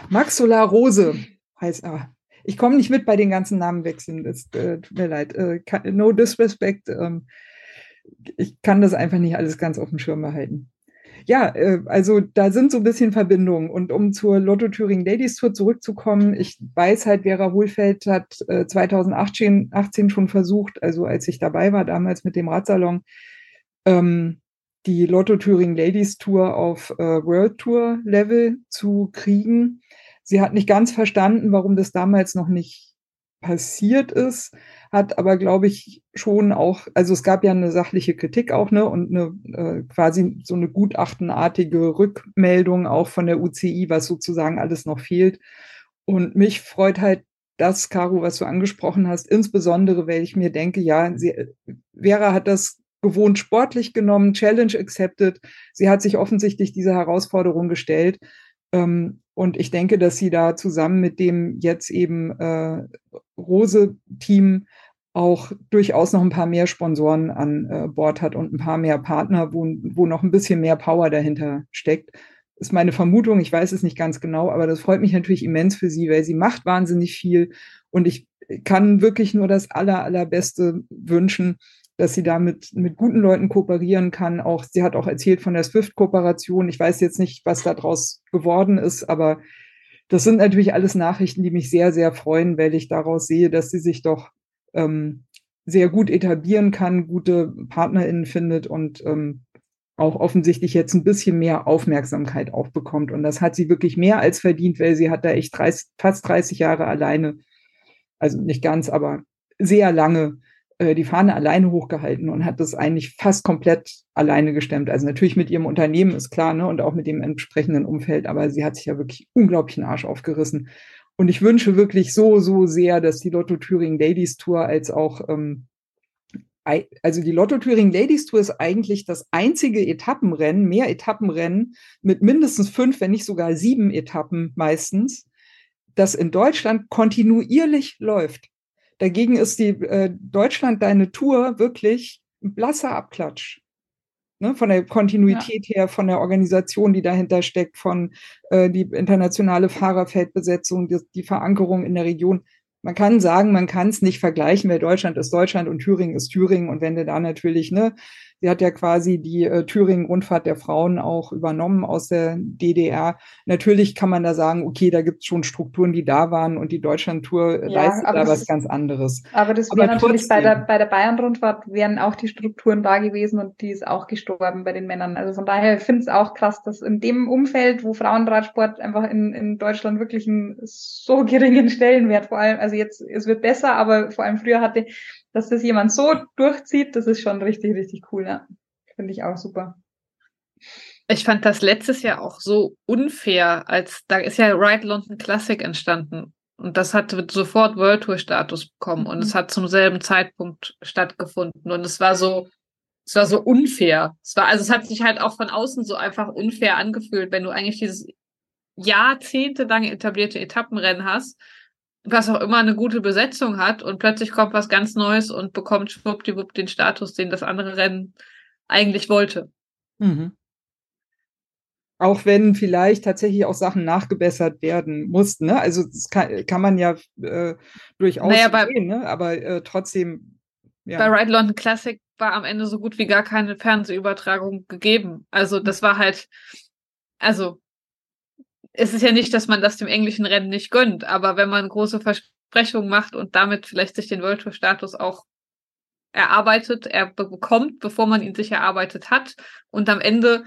Max Rose heißt er. Ich komme nicht mit bei den ganzen Namenwechseln. Das äh, tut mir leid. Äh, no disrespect. Ähm, ich kann das einfach nicht alles ganz auf dem Schirm behalten. ja, äh, also da sind so ein bisschen Verbindungen. Und um zur Lotto Thüringen Ladies Tour zurückzukommen, ich weiß halt, Vera Wohlfeld hat äh, 2018 18 schon versucht, also als ich dabei war, damals mit dem Radsalon, ähm, die Lotto Thüringen Ladies Tour auf äh, World Tour Level zu kriegen. Sie hat nicht ganz verstanden, warum das damals noch nicht passiert ist, hat aber, glaube ich, schon auch, also es gab ja eine sachliche Kritik auch, ne, und eine äh, quasi so eine gutachtenartige Rückmeldung auch von der UCI, was sozusagen alles noch fehlt. Und mich freut halt das, Caro, was du angesprochen hast, insbesondere, weil ich mir denke, ja, sie, Vera hat das gewohnt sportlich genommen, Challenge accepted. Sie hat sich offensichtlich diese Herausforderung gestellt. Ähm, und ich denke, dass sie da zusammen mit dem jetzt eben äh, Rose-Team auch durchaus noch ein paar mehr Sponsoren an äh, Bord hat und ein paar mehr Partner, wo, wo noch ein bisschen mehr Power dahinter steckt. Ist meine Vermutung, ich weiß es nicht ganz genau, aber das freut mich natürlich immens für sie, weil sie macht wahnsinnig viel und ich kann wirklich nur das aller, allerbeste wünschen, dass sie da mit, mit guten Leuten kooperieren kann. Auch sie hat auch erzählt von der Swift-Kooperation. Ich weiß jetzt nicht, was daraus geworden ist, aber das sind natürlich alles Nachrichten, die mich sehr, sehr freuen, weil ich daraus sehe, dass sie sich doch ähm, sehr gut etablieren kann, gute PartnerInnen findet und ähm, auch offensichtlich jetzt ein bisschen mehr Aufmerksamkeit aufbekommt. Und das hat sie wirklich mehr als verdient, weil sie hat da echt 30, fast 30 Jahre alleine, also nicht ganz, aber sehr lange die Fahne alleine hochgehalten und hat das eigentlich fast komplett alleine gestemmt. Also natürlich mit ihrem Unternehmen ist klar, ne, und auch mit dem entsprechenden Umfeld, aber sie hat sich ja wirklich unglaublich den Arsch aufgerissen. Und ich wünsche wirklich so, so sehr, dass die Lotto Thüringen Ladies Tour als auch, ähm, also die Lotto Thüringen Ladies Tour ist eigentlich das einzige Etappenrennen, mehr Etappenrennen mit mindestens fünf, wenn nicht sogar sieben Etappen meistens, das in Deutschland kontinuierlich läuft. Dagegen ist die äh, Deutschland deine Tour wirklich ein blasser Abklatsch. Ne, von der Kontinuität ja. her, von der Organisation, die dahinter steckt, von äh, die internationale Fahrerfeldbesetzung, die, die Verankerung in der Region. Man kann sagen, man kann es nicht vergleichen, weil Deutschland ist Deutschland und Thüringen ist Thüringen. Und wenn du da natürlich ne, Sie hat ja quasi die äh, Thüringen-Rundfahrt der Frauen auch übernommen aus der DDR. Natürlich kann man da sagen, okay, da gibt es schon Strukturen, die da waren und die Deutschland-Tour ja, leistet da was ist, ganz anderes. Aber das wäre natürlich bei der, bei der Bayern-Rundfahrt wären auch die Strukturen da gewesen und die ist auch gestorben bei den Männern. Also von daher finde ich es auch krass, dass in dem Umfeld, wo Frauenradsport einfach in, in Deutschland wirklich einen so geringen Stellenwert vor allem, also jetzt, es wird besser, aber vor allem früher hatte, dass das jemand so durchzieht, das ist schon richtig, richtig cool, ja. Finde ich auch super. Ich fand das letztes Jahr auch so unfair, als da ist ja Ride London Classic entstanden. Und das hat sofort World Tour Status bekommen mhm. und es hat zum selben Zeitpunkt stattgefunden. Und es war so, es war so unfair. Es war, also es hat sich halt auch von außen so einfach unfair angefühlt, wenn du eigentlich dieses jahrzehntelang etablierte Etappenrennen hast was auch immer eine gute Besetzung hat und plötzlich kommt was ganz Neues und bekommt schwuppdiwupp den Status, den das andere Rennen eigentlich wollte. Mhm. Auch wenn vielleicht tatsächlich auch Sachen nachgebessert werden mussten. Ne? Also das kann, kann man ja äh, durchaus naja, bei, sehen, ne? aber äh, trotzdem. Ja. Bei Ride London Classic war am Ende so gut wie gar keine Fernsehübertragung gegeben. Also das war halt, also es ist ja nicht, dass man das dem englischen Rennen nicht gönnt, aber wenn man große Versprechungen macht und damit vielleicht sich den World Tour Status auch erarbeitet, er bekommt, bevor man ihn sich erarbeitet hat und am Ende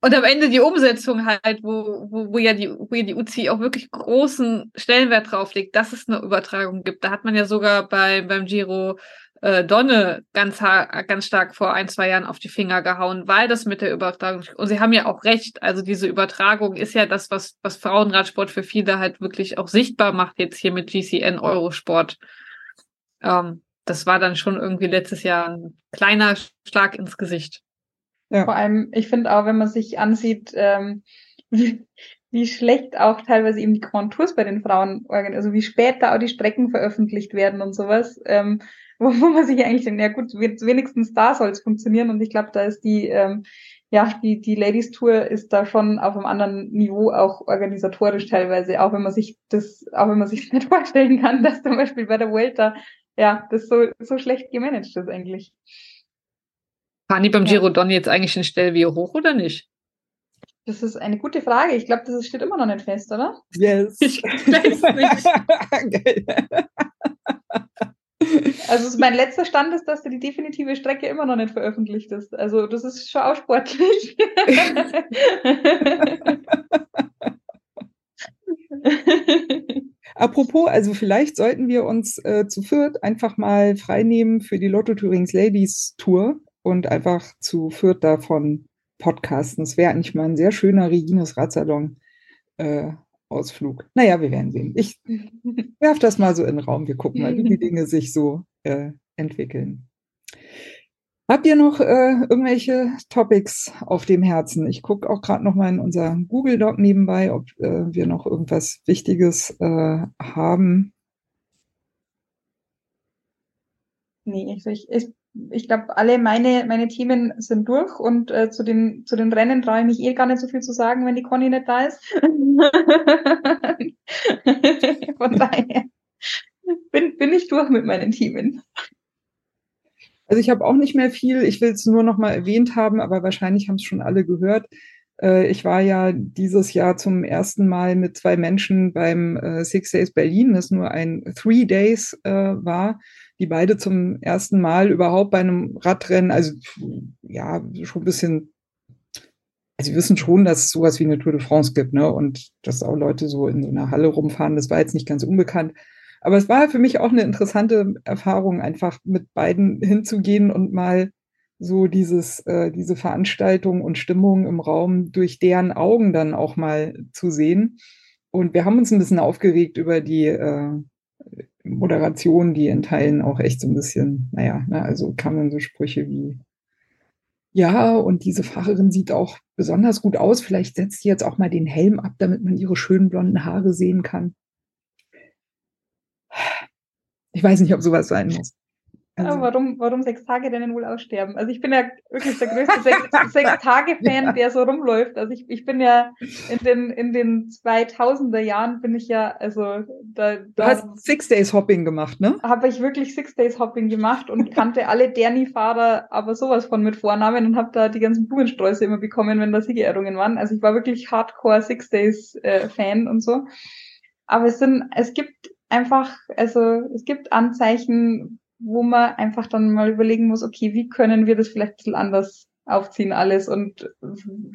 und am Ende die Umsetzung halt, wo, wo, wo ja die, wo ja die UCI auch wirklich großen Stellenwert drauf legt, dass es eine Übertragung gibt. Da hat man ja sogar bei, beim Giro äh, Donne ganz, ganz stark vor ein, zwei Jahren auf die Finger gehauen, weil das mit der Übertragung, und sie haben ja auch recht, also diese Übertragung ist ja das, was, was Frauenradsport für viele halt wirklich auch sichtbar macht, jetzt hier mit GCN Eurosport. Ähm, das war dann schon irgendwie letztes Jahr ein kleiner Schlag ins Gesicht. Ja. Vor allem, ich finde auch, wenn man sich ansieht, ähm, wie, wie schlecht auch teilweise eben die Grand Tours bei den Frauen, also wie spät da auch die Strecken veröffentlicht werden und sowas. Ähm, wo, wo man sich eigentlich denkt, ja gut, wenigstens da soll es funktionieren. Und ich glaube, da ist die, ähm, ja, die, die Ladies Tour ist da schon auf einem anderen Niveau, auch organisatorisch teilweise, auch wenn man sich das, auch wenn man sich nicht vorstellen kann, dass zum Beispiel bei der Vuelta, ja, das so, so schlecht gemanagt ist eigentlich. Fahren die beim Giro Don jetzt eigentlich in Stelvio hoch oder nicht? Das ist eine gute Frage. Ich glaube, das steht immer noch nicht fest, oder? Yes. Ich weiß nicht. Also mein letzter Stand ist, dass die definitive Strecke immer noch nicht veröffentlicht ist. Also das ist schon auch sportlich. Apropos, also vielleicht sollten wir uns äh, zu viert einfach mal freinehmen für die Lotto Thürings Ladies Tour und einfach zu viert davon podcasten. Das wäre eigentlich mal ein sehr schöner Regines Radsalon äh, Ausflug. Naja, wir werden sehen. Ich werfe das mal so in den Raum. Wir gucken mal, wie die Dinge sich so äh, entwickeln. Habt ihr noch äh, irgendwelche Topics auf dem Herzen? Ich gucke auch gerade noch mal in unser Google Doc nebenbei, ob äh, wir noch irgendwas Wichtiges äh, haben. Nee, ich, ich, ich glaube, alle meine, meine Themen sind durch und äh, zu, den, zu den Rennen traue ich mich eh gar nicht so viel zu sagen, wenn die Conny nicht da ist. Von daher bin, bin ich durch mit meinen Themen. Also ich habe auch nicht mehr viel. Ich will es nur noch mal erwähnt haben, aber wahrscheinlich haben es schon alle gehört. Äh, ich war ja dieses Jahr zum ersten Mal mit zwei Menschen beim äh, Six Days Berlin, das nur ein Three Days äh, war, die beide zum ersten Mal überhaupt bei einem Radrennen, also ja, schon ein bisschen also wir wissen schon, dass es sowas wie eine Tour de France gibt, ne? Und dass auch Leute so in so einer Halle rumfahren, das war jetzt nicht ganz unbekannt. Aber es war für mich auch eine interessante Erfahrung, einfach mit beiden hinzugehen und mal so dieses, äh, diese Veranstaltung und Stimmung im Raum durch deren Augen dann auch mal zu sehen. Und wir haben uns ein bisschen aufgeregt über die äh, Moderation, die in Teilen auch echt so ein bisschen, naja, ne, also kamen so Sprüche wie, ja, und diese Fahrerin sieht auch besonders gut aus. Vielleicht setzt sie jetzt auch mal den Helm ab, damit man ihre schönen blonden Haare sehen kann. Ich weiß nicht, ob sowas sein muss. Also. Ja, warum, warum sechs Tage denn wohl aussterben? Also ich bin ja wirklich der größte sechs, sechs Tage Fan, der so rumläuft. Also ich, ich bin ja in den in den 2000er Jahren bin ich ja also da, du hast Six Days Hopping gemacht, ne? Habe ich wirklich Six Days Hopping gemacht und kannte alle Derni-Fahrer, aber sowas von mit Vornamen und habe da die ganzen Blumensträuße immer bekommen, wenn da Siegerehrungen waren. Also ich war wirklich Hardcore Six Days äh, Fan und so. Aber es sind es gibt einfach, also es gibt Anzeichen, wo man einfach dann mal überlegen muss, okay, wie können wir das vielleicht ein bisschen anders aufziehen alles und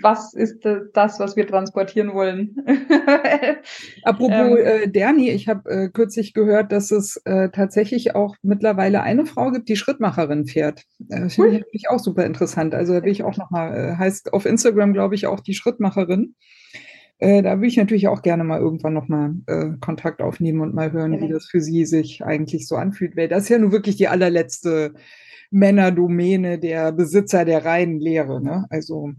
was ist das, was wir transportieren wollen. Apropos ähm, äh, Derni, ich habe äh, kürzlich gehört, dass es äh, tatsächlich auch mittlerweile eine Frau gibt, die Schrittmacherin fährt. Äh, Finde ich natürlich auch super interessant. Also da will ich auch nochmal, äh, heißt auf Instagram, glaube ich, auch die Schrittmacherin. Äh, da würde ich natürlich auch gerne mal irgendwann nochmal äh, Kontakt aufnehmen und mal hören, ja. wie das für Sie sich eigentlich so anfühlt. Weil das ist ja nun wirklich die allerletzte Männerdomäne der Besitzer der reinen Lehre. Ne? Also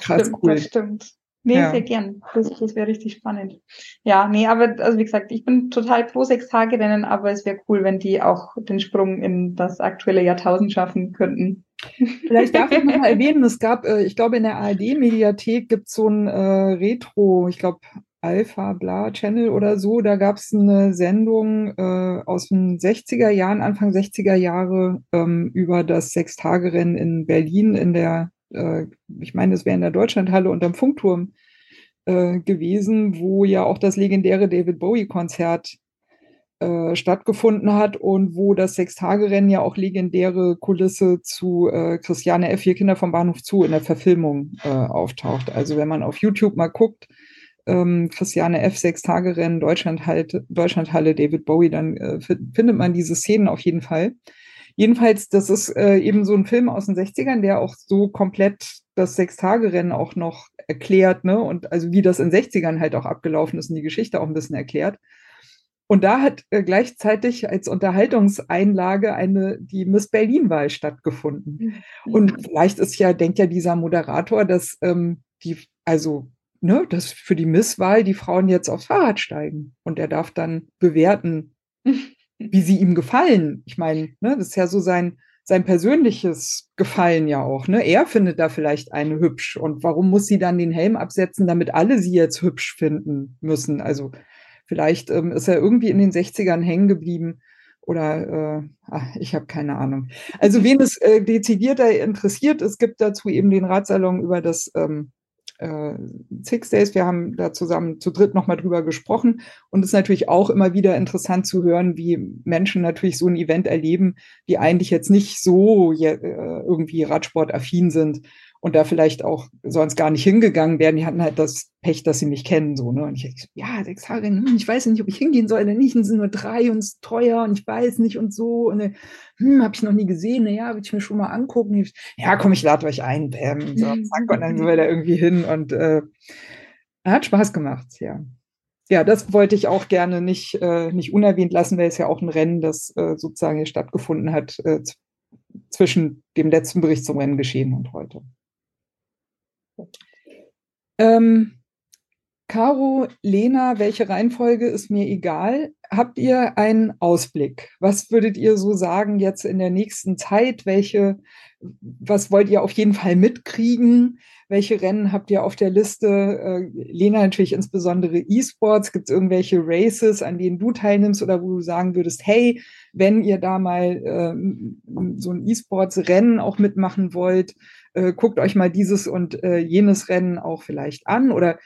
krass stimmt, cool. Das stimmt. Nee, ja. sehr gern. Das, das wäre richtig spannend. Ja, nee, aber also wie gesagt, ich bin total pro sechs Tage Rennen, aber es wäre cool, wenn die auch den Sprung in das aktuelle Jahrtausend schaffen könnten. Vielleicht darf ich noch mal erwähnen, es gab, äh, ich glaube, in der ARD-Mediathek gibt es so ein äh, Retro, ich glaube, Alpha Bla Channel oder so, da gab es eine Sendung äh, aus den 60er Jahren, Anfang 60er Jahre, ähm, über das Sechstagerennen in Berlin in der, äh, ich meine, es wäre in der Deutschlandhalle unterm Funkturm äh, gewesen, wo ja auch das legendäre David Bowie-Konzert äh, stattgefunden hat und wo das Sechstagerennen ja auch legendäre Kulisse zu äh, Christiane F. Vier Kinder vom Bahnhof zu in der Verfilmung äh, auftaucht. Also wenn man auf YouTube mal guckt, ähm, Christiane F. Sechstagerennen, Deutschlandhalle, Deutschlandhalle, David Bowie, dann äh, findet man diese Szenen auf jeden Fall. Jedenfalls, das ist äh, eben so ein Film aus den 60ern, der auch so komplett das Sechstagerennen auch noch erklärt, ne? Und also wie das in den 60ern halt auch abgelaufen ist und die Geschichte auch ein bisschen erklärt. Und da hat äh, gleichzeitig als Unterhaltungseinlage eine die Miss Berlin-Wahl stattgefunden. Mhm. Und vielleicht ist ja, denkt ja dieser Moderator, dass ähm, die, also, ne, dass für die Miss-Wahl die Frauen jetzt aufs Fahrrad steigen. Und er darf dann bewerten, wie sie ihm gefallen. Ich meine, ne, das ist ja so sein, sein persönliches Gefallen ja auch. Ne? Er findet da vielleicht eine hübsch. Und warum muss sie dann den Helm absetzen, damit alle sie jetzt hübsch finden müssen? Also Vielleicht ähm, ist er irgendwie in den 60ern hängen geblieben oder äh, ach, ich habe keine Ahnung. Also wen es äh, dezidierter interessiert, es gibt dazu eben den Ratsalon über das ähm, äh, Six Days. Wir haben da zusammen zu dritt nochmal drüber gesprochen. Und es ist natürlich auch immer wieder interessant zu hören, wie Menschen natürlich so ein Event erleben, die eigentlich jetzt nicht so äh, irgendwie Radsport-affin sind und da vielleicht auch sonst gar nicht hingegangen wären. Die hatten halt das Pech, dass sie mich kennen, so, ne? Und ich, ja, sechs hm, ich weiß nicht, ob ich hingehen soll oder nicht. Und es sind nur drei und es ist teuer und ich weiß nicht und so. Und hm, habe ich noch nie gesehen. Naja, würde ich mir schon mal angucken. Ja, komm, ich lade euch ein, bam, so, zack, und dann sind wir da irgendwie hin und äh, hat Spaß gemacht, ja. Ja, das wollte ich auch gerne nicht, äh, nicht unerwähnt lassen, weil es ja auch ein Rennen, das äh, sozusagen hier stattgefunden hat, äh, zwischen dem letzten Bericht zum Rennen geschehen und heute. Ähm, Caro, Lena, welche Reihenfolge ist mir egal. Habt ihr einen Ausblick? Was würdet ihr so sagen jetzt in der nächsten Zeit? Welche, was wollt ihr auf jeden Fall mitkriegen? Welche Rennen habt ihr auf der Liste? Äh, Lena natürlich insbesondere E-Sports. Gibt es irgendwelche Races, an denen du teilnimmst oder wo du sagen würdest, hey, wenn ihr da mal äh, so ein E-Sports-Rennen auch mitmachen wollt, äh, guckt euch mal dieses und äh, jenes Rennen auch vielleicht an oder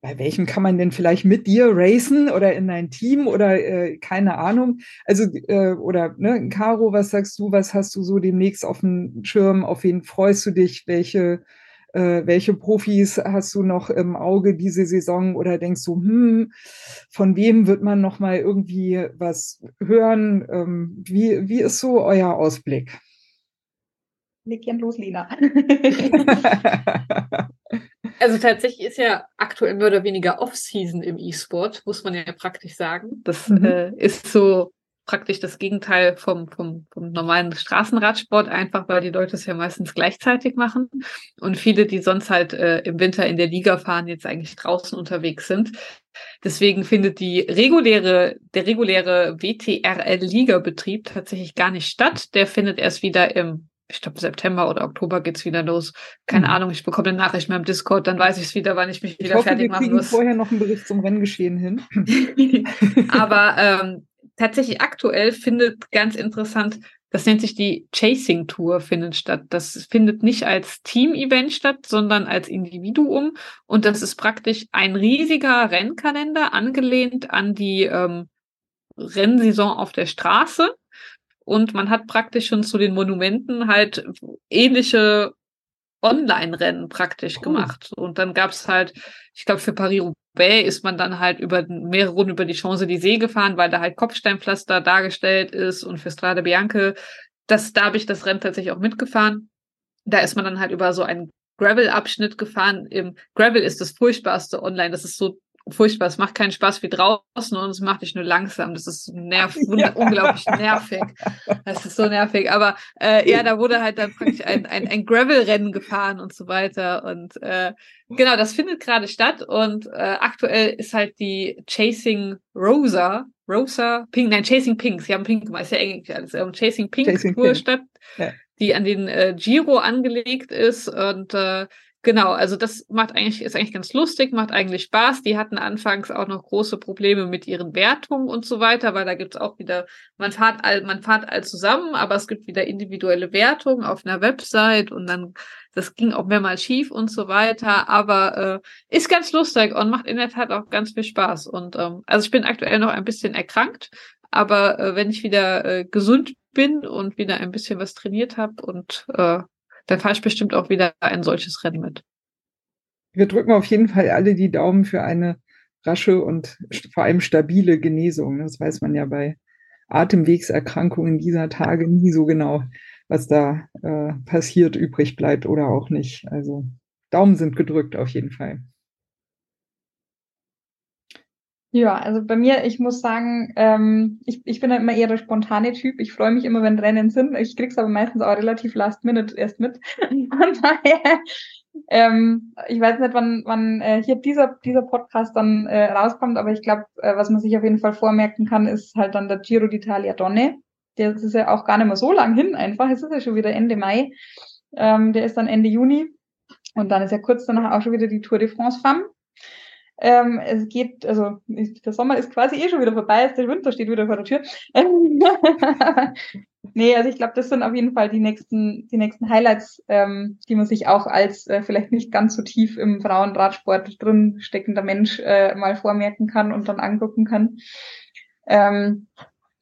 bei welchem kann man denn vielleicht mit dir racen oder in ein Team oder äh, keine Ahnung. Also, äh, oder ne, Caro, was sagst du, was hast du so demnächst auf dem Schirm, auf wen freust du dich, welche, äh, welche Profis hast du noch im Auge diese Saison oder denkst du, hm, von wem wird man noch mal irgendwie was hören? Ähm, wie, wie ist so euer Ausblick? Leg gern los, Lena. also tatsächlich ist ja aktuell mehr oder weniger Off-Season im E-Sport, muss man ja praktisch sagen. Das mhm. äh, ist so praktisch das Gegenteil vom, vom, vom normalen Straßenradsport, einfach weil die Leute es ja meistens gleichzeitig machen und viele, die sonst halt äh, im Winter in der Liga fahren, jetzt eigentlich draußen unterwegs sind. Deswegen findet die reguläre, der reguläre WTRL-Liga-Betrieb tatsächlich gar nicht statt. Der findet erst wieder im ich glaube, September oder Oktober geht's wieder los. Keine mhm. Ahnung, ich bekomme eine Nachricht mehr im Discord, dann weiß ich es wieder, wann ich mich wieder ich hoffe, fertig machen muss. vorher noch einen Bericht zum Renngeschehen hin. Aber ähm, tatsächlich aktuell findet ganz interessant, das nennt sich die Chasing Tour findet statt. Das findet nicht als Team-Event statt, sondern als Individuum. Und das ist praktisch ein riesiger Rennkalender, angelehnt an die ähm, Rennsaison auf der Straße und man hat praktisch schon zu den Monumenten halt ähnliche Online-Rennen praktisch gemacht. Und dann gab's halt, ich glaube, für Paris-Roubaix ist man dann halt über mehrere Runden über die Champs-Élysées gefahren, weil da halt Kopfsteinpflaster dargestellt ist und für Strade Bianche, das, da habe ich das Rennen tatsächlich auch mitgefahren. Da ist man dann halt über so einen Gravel-Abschnitt gefahren. Im Gravel ist das furchtbarste online. Das ist so furchtbar. Es macht keinen Spaß wie draußen und es macht dich nur langsam. Das ist nerv ja. unglaublich nervig. Das ist so nervig. Aber äh, ja, da wurde halt dann praktisch ein, ein, ein Gravel-Rennen gefahren und so weiter. Und äh, genau, das findet gerade statt. Und äh, aktuell ist halt die Chasing Rosa, Rosa Pink, nein, Chasing Pink. Sie haben Pink gemacht, ist ja englisch alles. Ähm, Chasing Pink Chasing Tour Pink. statt, ja. die an den äh, Giro angelegt ist. Und äh, Genau, also das macht eigentlich, ist eigentlich ganz lustig, macht eigentlich Spaß. Die hatten anfangs auch noch große Probleme mit ihren Wertungen und so weiter, weil da gibt's auch wieder, man fahrt all, man fahrt all zusammen, aber es gibt wieder individuelle Wertungen auf einer Website und dann, das ging auch mehrmals schief und so weiter, aber äh, ist ganz lustig und macht in der Tat auch ganz viel Spaß. Und ähm, also ich bin aktuell noch ein bisschen erkrankt, aber äh, wenn ich wieder äh, gesund bin und wieder ein bisschen was trainiert habe und äh, dann fahre ich bestimmt auch wieder ein solches Rennen mit. Wir drücken auf jeden Fall alle die Daumen für eine rasche und vor allem stabile Genesung. Das weiß man ja bei Atemwegserkrankungen dieser Tage nie so genau, was da äh, passiert, übrig bleibt oder auch nicht. Also Daumen sind gedrückt auf jeden Fall. Ja, also bei mir, ich muss sagen, ähm, ich, ich bin ja immer eher der spontane Typ. Ich freue mich immer, wenn Rennen sind. Ich krieg's aber meistens auch relativ last minute erst mit. Von daher, ähm, ich weiß nicht, wann, wann äh, hier dieser, dieser Podcast dann äh, rauskommt, aber ich glaube, äh, was man sich auf jeden Fall vormerken kann, ist halt dann der Giro d'Italia Donne. Der ist ja auch gar nicht mehr so lang hin einfach. Es ist ja schon wieder Ende Mai. Ähm, der ist dann Ende Juni. Und dann ist ja kurz danach auch schon wieder die Tour de France Femme. Ähm, es geht, also der Sommer ist quasi eh schon wieder vorbei, der Winter steht wieder vor der Tür. nee, also ich glaube, das sind auf jeden Fall die nächsten, die nächsten Highlights, ähm, die man sich auch als äh, vielleicht nicht ganz so tief im Frauenradsport drin steckender Mensch äh, mal vormerken kann und dann angucken kann. Ähm,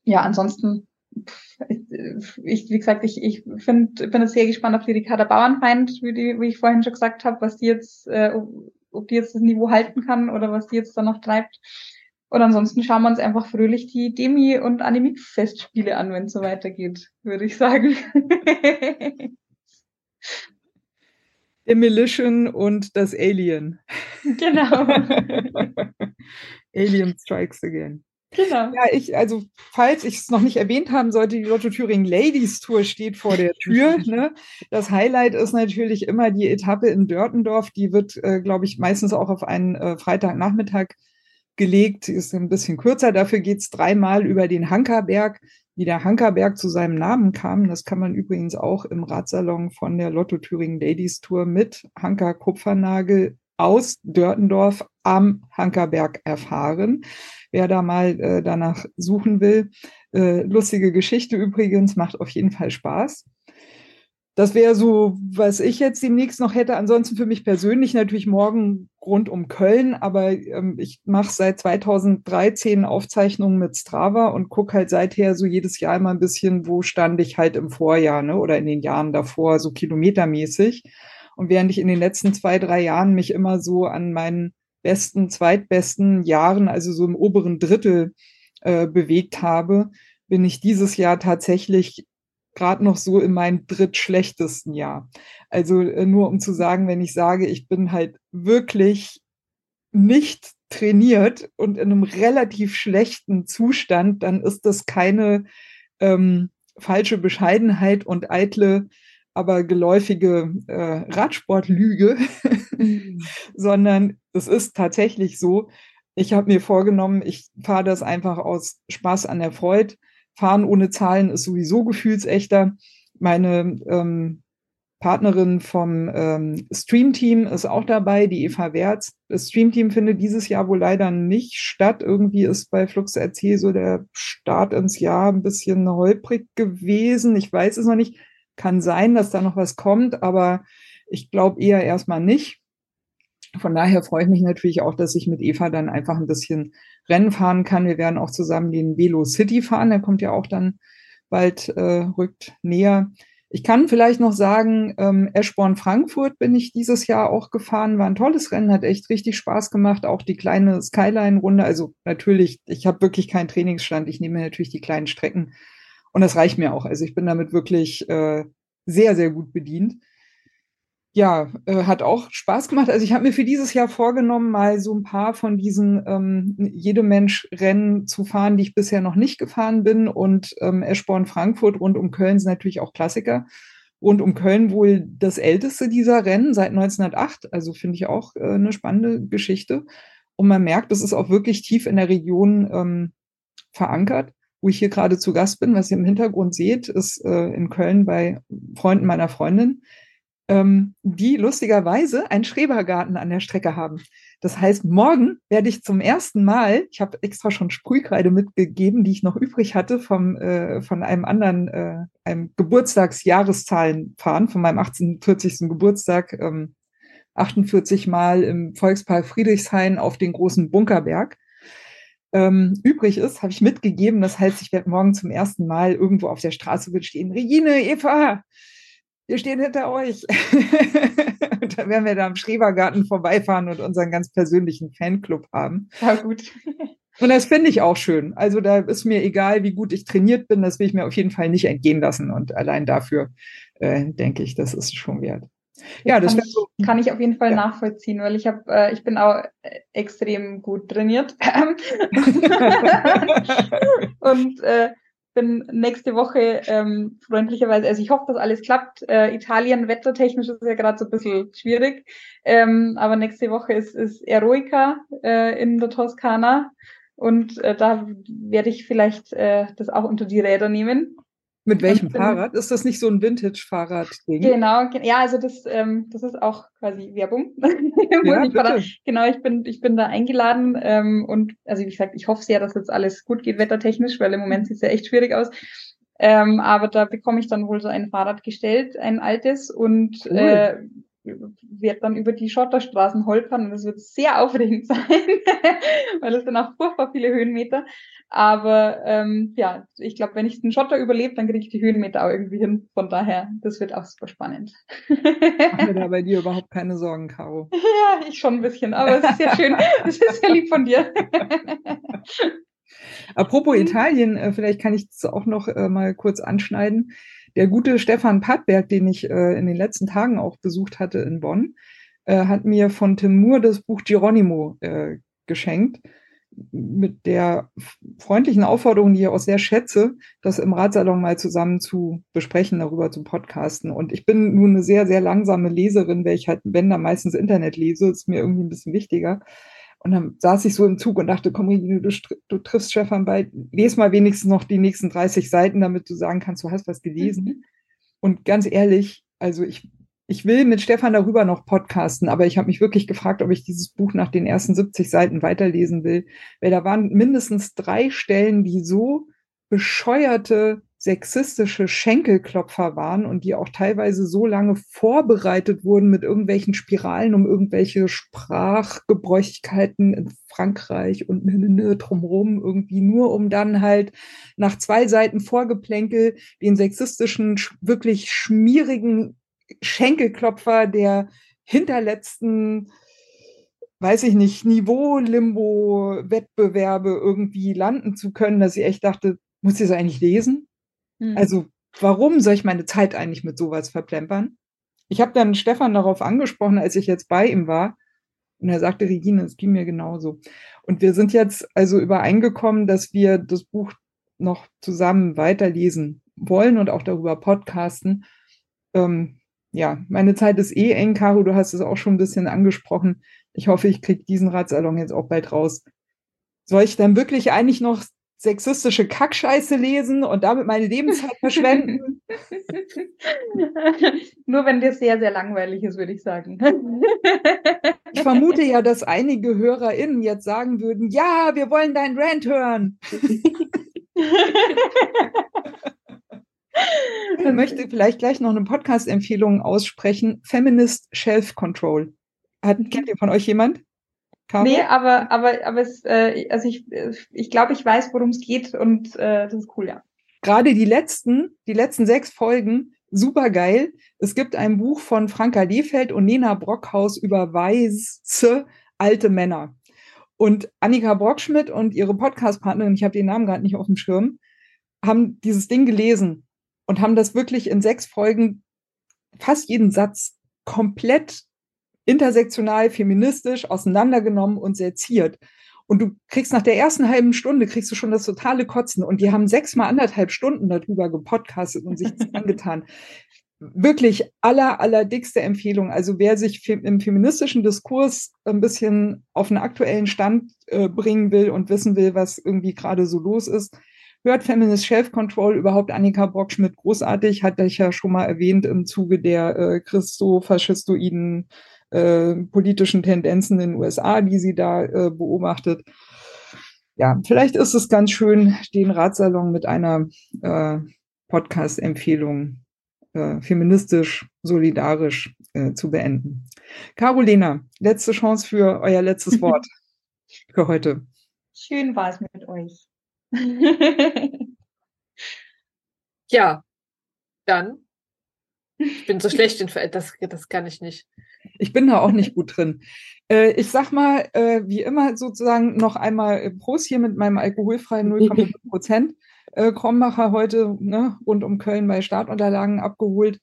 ja, ansonsten, ich, wie gesagt, ich, ich find, bin jetzt sehr gespannt auf die Ricarda Bauernfeind, wie, die, wie ich vorhin schon gesagt habe, was die jetzt, äh, ob die jetzt das Niveau halten kann oder was die jetzt da noch treibt. Und ansonsten schauen wir uns einfach fröhlich die Demi- und Animik-Festspiele an, wenn es so weitergeht, würde ich sagen. Demolition und das Alien. Genau. Alien Strikes Again. Genau. Ja, ich, also, falls ich es noch nicht erwähnt haben sollte, die Lotto Thüringen Ladies Tour steht vor der Tür. ne? Das Highlight ist natürlich immer die Etappe in Dörtendorf. Die wird, äh, glaube ich, meistens auch auf einen äh, Freitagnachmittag gelegt. Die ist ein bisschen kürzer. Dafür geht es dreimal über den Hankerberg. Wie der Hankerberg zu seinem Namen kam, das kann man übrigens auch im Radsalon von der Lotto Thüringen Ladies Tour mit Hanker Kupfernagel aus Dörtendorf am Hankerberg erfahren. Wer da mal äh, danach suchen will. Äh, lustige Geschichte übrigens, macht auf jeden Fall Spaß. Das wäre so, was ich jetzt demnächst noch hätte. Ansonsten für mich persönlich natürlich morgen rund um Köln, aber ähm, ich mache seit 2013 Aufzeichnungen mit Strava und gucke halt seither so jedes Jahr immer ein bisschen, wo stand ich halt im Vorjahr ne, oder in den Jahren davor, so kilometermäßig. Und während ich in den letzten zwei, drei Jahren mich immer so an meinen besten, zweitbesten Jahren, also so im oberen Drittel äh, bewegt habe, bin ich dieses Jahr tatsächlich gerade noch so in meinem drittschlechtesten Jahr. Also äh, nur um zu sagen, wenn ich sage, ich bin halt wirklich nicht trainiert und in einem relativ schlechten Zustand, dann ist das keine ähm, falsche Bescheidenheit und eitle aber geläufige äh, Radsportlüge, mhm. sondern es ist tatsächlich so, ich habe mir vorgenommen, ich fahre das einfach aus Spaß an der Freude. Fahren ohne Zahlen ist sowieso gefühlsechter. Meine ähm, Partnerin vom ähm, Streamteam ist auch dabei, die Eva Wertz. Das Streamteam findet dieses Jahr wohl leider nicht statt. Irgendwie ist bei Flux RC so der Start ins Jahr ein bisschen holprig gewesen. Ich weiß es noch nicht. Kann sein, dass da noch was kommt, aber ich glaube eher erstmal nicht. Von daher freue ich mich natürlich auch, dass ich mit Eva dann einfach ein bisschen Rennen fahren kann. Wir werden auch zusammen den Velo City fahren. Der kommt ja auch dann bald, äh, rückt näher. Ich kann vielleicht noch sagen, ähm, Eschborn Frankfurt bin ich dieses Jahr auch gefahren. War ein tolles Rennen, hat echt richtig Spaß gemacht. Auch die kleine Skyline-Runde. Also natürlich, ich habe wirklich keinen Trainingsstand. Ich nehme natürlich die kleinen Strecken und das reicht mir auch. Also ich bin damit wirklich äh, sehr, sehr gut bedient. Ja, äh, hat auch Spaß gemacht. Also ich habe mir für dieses Jahr vorgenommen, mal so ein paar von diesen ähm, Jede Mensch-Rennen zu fahren, die ich bisher noch nicht gefahren bin. Und ähm, Eschborn Frankfurt rund um Köln sind natürlich auch Klassiker. Rund um Köln wohl das älteste dieser Rennen seit 1908. Also finde ich auch äh, eine spannende Geschichte. Und man merkt, es ist auch wirklich tief in der Region ähm, verankert wo ich hier gerade zu Gast bin, was ihr im Hintergrund seht, ist äh, in Köln bei Freunden meiner Freundin, ähm, die lustigerweise einen Schrebergarten an der Strecke haben. Das heißt, morgen werde ich zum ersten Mal, ich habe extra schon Sprühkreide mitgegeben, die ich noch übrig hatte vom, äh, von einem anderen, äh, einem Geburtstagsjahreszahlen fahren, von meinem 1840. Geburtstag, ähm, 48 Mal im Volkspark Friedrichshain auf den großen Bunkerberg ähm, übrig ist, habe ich mitgegeben. Das heißt, ich werde morgen zum ersten Mal irgendwo auf der Straße stehen. Regine, Eva, wir stehen hinter euch. und dann werden wir da am Schrebergarten vorbeifahren und unseren ganz persönlichen Fanclub haben. Ja, gut. Und das finde ich auch schön. Also da ist mir egal, wie gut ich trainiert bin, das will ich mir auf jeden Fall nicht entgehen lassen. Und allein dafür äh, denke ich, das ist schon wert. Ja, das kann ich, so, kann ich auf jeden Fall ja. nachvollziehen, weil ich habe, äh, ich bin auch äh, extrem gut trainiert und äh, bin nächste Woche ähm, freundlicherweise, also ich hoffe, dass alles klappt. Äh, Italien wettertechnisch ist ja gerade so ein bisschen schwierig, ähm, aber nächste Woche ist, ist Eroica äh, in der Toskana und äh, da werde ich vielleicht äh, das auch unter die Räder nehmen Mit welchem Fahrrad? Ist das nicht so ein Vintage-Fahrrad-Ding? Genau, ja, also das, ähm, das ist auch quasi Werbung. Ja, ich da, genau, ich bin, ich bin da eingeladen ähm, und also wie gesagt, ich hoffe sehr, dass jetzt alles gut geht wettertechnisch, weil im Moment sieht es ja echt schwierig aus. Ähm, aber da bekomme ich dann wohl so ein Fahrrad gestellt, ein altes, und Cool. äh, werde dann über die Schotterstraßen holpern und das wird sehr aufregend sein, weil es dann auch furchtbar viele Höhenmeter. Aber ähm, ja, ich glaube, wenn ich den Schotter überlebe, dann kriege ich die Höhenmeter auch irgendwie hin. Von daher, das wird auch super spannend. Mach mir da bei dir überhaupt keine Sorgen, Caro. ja, ich schon ein bisschen, aber es ist sehr schön. Es ist sehr lieb von dir. Apropos Italien, äh, vielleicht kann ich das auch noch äh, mal kurz anschneiden. Der gute Stefan Pattberg, den ich äh, in den letzten Tagen auch besucht hatte in Bonn, äh, hat mir von Tim Moore das Buch Geronimo äh, geschenkt. Mit der freundlichen Aufforderung, die ich auch sehr schätze, das im Ratsalon mal zusammen zu besprechen, darüber zu podcasten. Und ich bin nun eine sehr, sehr langsame Leserin, weil ich halt, wenn dann meistens Internet lese, ist mir irgendwie ein bisschen wichtiger. Und dann saß ich so im Zug und dachte, komm, Regine, du, du triffst Stefan bald, les mal wenigstens noch die nächsten 30 Seiten, damit du sagen kannst, du hast was gelesen. Und ganz ehrlich, also ich, ich will mit Stefan darüber noch podcasten, aber ich habe mich wirklich gefragt, ob ich dieses Buch nach den ersten 70 Seiten weiterlesen will, weil da waren mindestens drei Stellen, die so bescheuerte sexistische Schenkelklopfer waren und die auch teilweise so lange vorbereitet wurden mit irgendwelchen Spiralen um irgendwelche Sprachgebräuchigkeiten in Frankreich und drumherum irgendwie nur um dann halt nach zwei Seiten Vorgeplänkel den sexistischen, sch- wirklich schmierigen Schenkelklopfer der hinterletzten, weiß ich nicht, Niveau-Limbo-Wettbewerbe irgendwie landen zu können, dass ich echt dachte, muss ich das eigentlich lesen? Hm. Also, warum soll ich meine Zeit eigentlich mit sowas verplempern? Ich habe dann Stefan darauf angesprochen, als ich jetzt bei ihm war. Und er sagte, Regine, es ging mir genauso. Und wir sind jetzt also übereingekommen, dass wir das Buch noch zusammen weiterlesen wollen und auch darüber podcasten. Ähm, ja, meine Zeit ist eh eng, Caro, du hast es auch schon ein bisschen angesprochen. Ich hoffe, ich kriege diesen Ratsalon jetzt auch bald raus. Soll ich dann wirklich eigentlich noch sexistische Kackscheiße lesen und damit meine Lebenszeit verschwenden? Nur wenn dir sehr, sehr langweilig ist, würde ich sagen. Ich vermute ja, dass einige HörerInnen jetzt sagen würden, ja, wir wollen deinen Rant hören. Ich möchte vielleicht gleich noch eine Podcast-Empfehlung aussprechen. Feminist Shelf Control. Hat, kennt ihr von euch jemand? Caro? Nee, aber, aber, aber es, äh, also ich, ich glaube, ich weiß, worum es geht und äh, das ist cool, ja. gerade die letzten, die letzten sechs Folgen, super geil. Es gibt ein Buch von Franka Lehfeld und Nena Brockhaus über weiße alte Männer. Und Annika Brockschmidt und ihre Podcast-Partnerin, ich habe den Namen gerade nicht auf dem Schirm, haben dieses Ding gelesen und haben das wirklich in sechs Folgen fast jeden Satz komplett intersektional, feministisch auseinandergenommen und seziert. Und du kriegst nach der ersten halben Stunde kriegst du schon das totale Kotzen. Und die haben sechsmal anderthalb Stunden darüber gepodcastet und sich das angetan. Wirklich aller, allerdickste Empfehlung. Also wer sich im feministischen Diskurs ein bisschen auf einen aktuellen Stand äh, bringen will und wissen will, was irgendwie gerade so los ist, hört Feminist Shelf Control überhaupt Annika Brockschmidt großartig, hatte ich ja schon mal erwähnt im Zuge der äh, christo-faschistoiden äh, politischen Tendenzen in den USA, die sie da äh, beobachtet. Ja, vielleicht ist es ganz schön, den Ratsalon mit einer äh, Podcast-Empfehlung äh, feministisch, solidarisch äh, zu beenden. Carolina, letzte Chance für euer letztes Wort für heute. Schön war es mit euch. Ja, dann. Ich bin so schlecht in Ver das, das kann ich nicht. Ich bin da auch nicht gut drin. Äh, ich sag mal, äh, wie immer sozusagen noch einmal äh, Prost hier mit meinem alkoholfreien 0,5 Prozent. Äh, Krombacher heute ne, rund um Köln bei Startunterlagen abgeholt.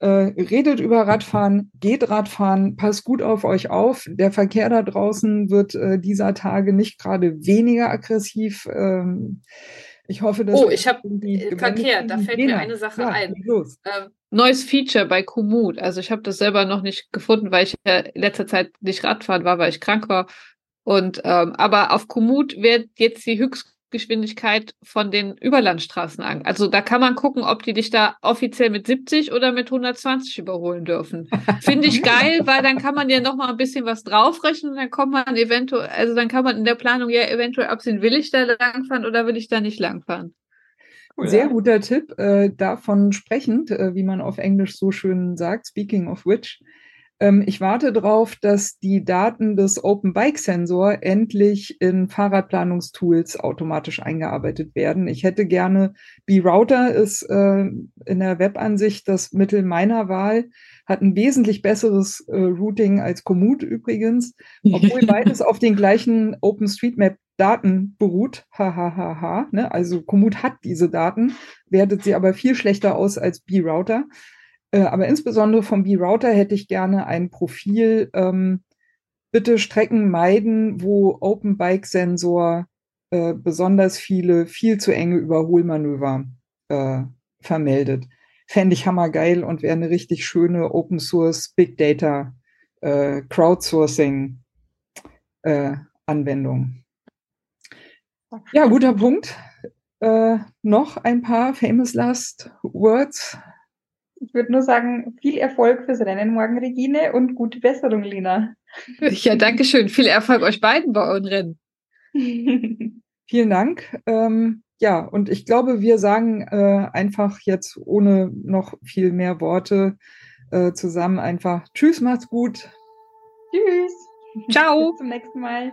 Äh, redet über Radfahren, geht Radfahren, passt gut auf euch auf. Der Verkehr da draußen wird äh, dieser Tage nicht gerade weniger aggressiv. Ähm, ich hoffe, dass Oh, ich hab, irgendwie gewendet Verkehr, da fällt mir eine Sache ja, ein. Ähm, neues Feature bei Komoot. Also ich habe das selber noch nicht gefunden, weil ich ja in letzter Zeit nicht Radfahren war, weil ich krank war. Und ähm, aber auf Komoot wird jetzt die Geschwindigkeit von den Überlandstraßen an. Also da kann man gucken, ob die dich da offiziell mit 70 oder mit 120 überholen dürfen. Finde ich geil, weil dann kann man ja noch mal ein bisschen was draufrechnen und dann kommt man eventuell, also dann kann man in der Planung ja eventuell absehen, will ich da langfahren oder will ich da nicht langfahren. Cool, Sehr ja. guter Tipp. Äh, davon sprechend, äh, wie man auf Englisch so schön sagt, speaking of which, ähm, ich warte darauf, dass die Daten des Open Bike Sensor endlich in Fahrradplanungstools automatisch eingearbeitet werden. Ich hätte gerne, B-Router ist äh, in der Webansicht das Mittel meiner Wahl, hat ein wesentlich besseres äh, Routing als Komoot übrigens, obwohl beides auf den gleichen OpenStreetMap Daten beruht. Hahaha. Ha, ha, ha, ne? Also Komoot hat diese Daten, wertet sie aber viel schlechter aus als B-Router. Äh, aber insbesondere vom B-Router hätte ich gerne ein Profil, ähm, bitte Strecken meiden, wo Open Bike Sensor äh, besonders viele, viel zu enge Überholmanöver äh, vermeldet. Fände ich hammergeil und wäre eine richtig schöne Open Source Big Data äh, Crowdsourcing äh, Anwendung. Ja, guter Punkt. Äh, noch ein paar famous last words ich würde nur sagen, viel Erfolg fürs Rennen morgen, Regine, und gute Besserung, Lina. Ja, danke schön. Viel Erfolg euch beiden bei euren Rennen. Vielen Dank. Ähm, ja, und ich glaube, wir sagen äh, einfach jetzt ohne noch viel mehr Worte äh, zusammen einfach Tschüss, macht's gut. Tschüss. Ciao. Bis zum nächsten Mal.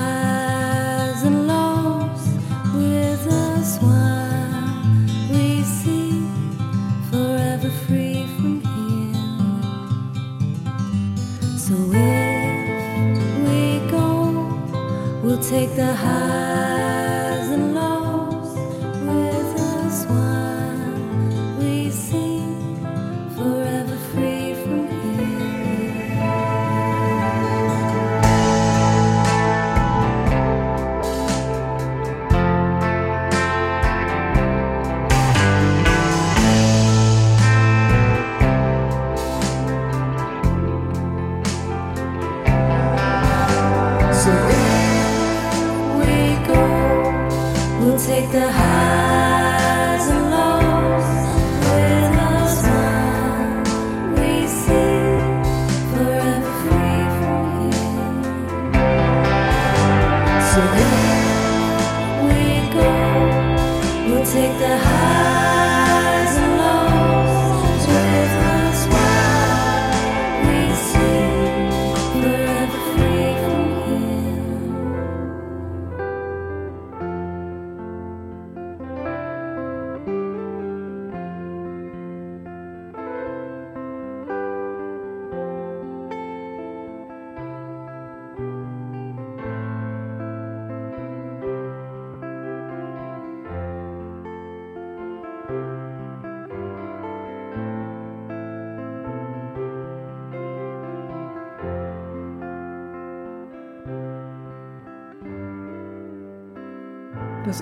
take the highs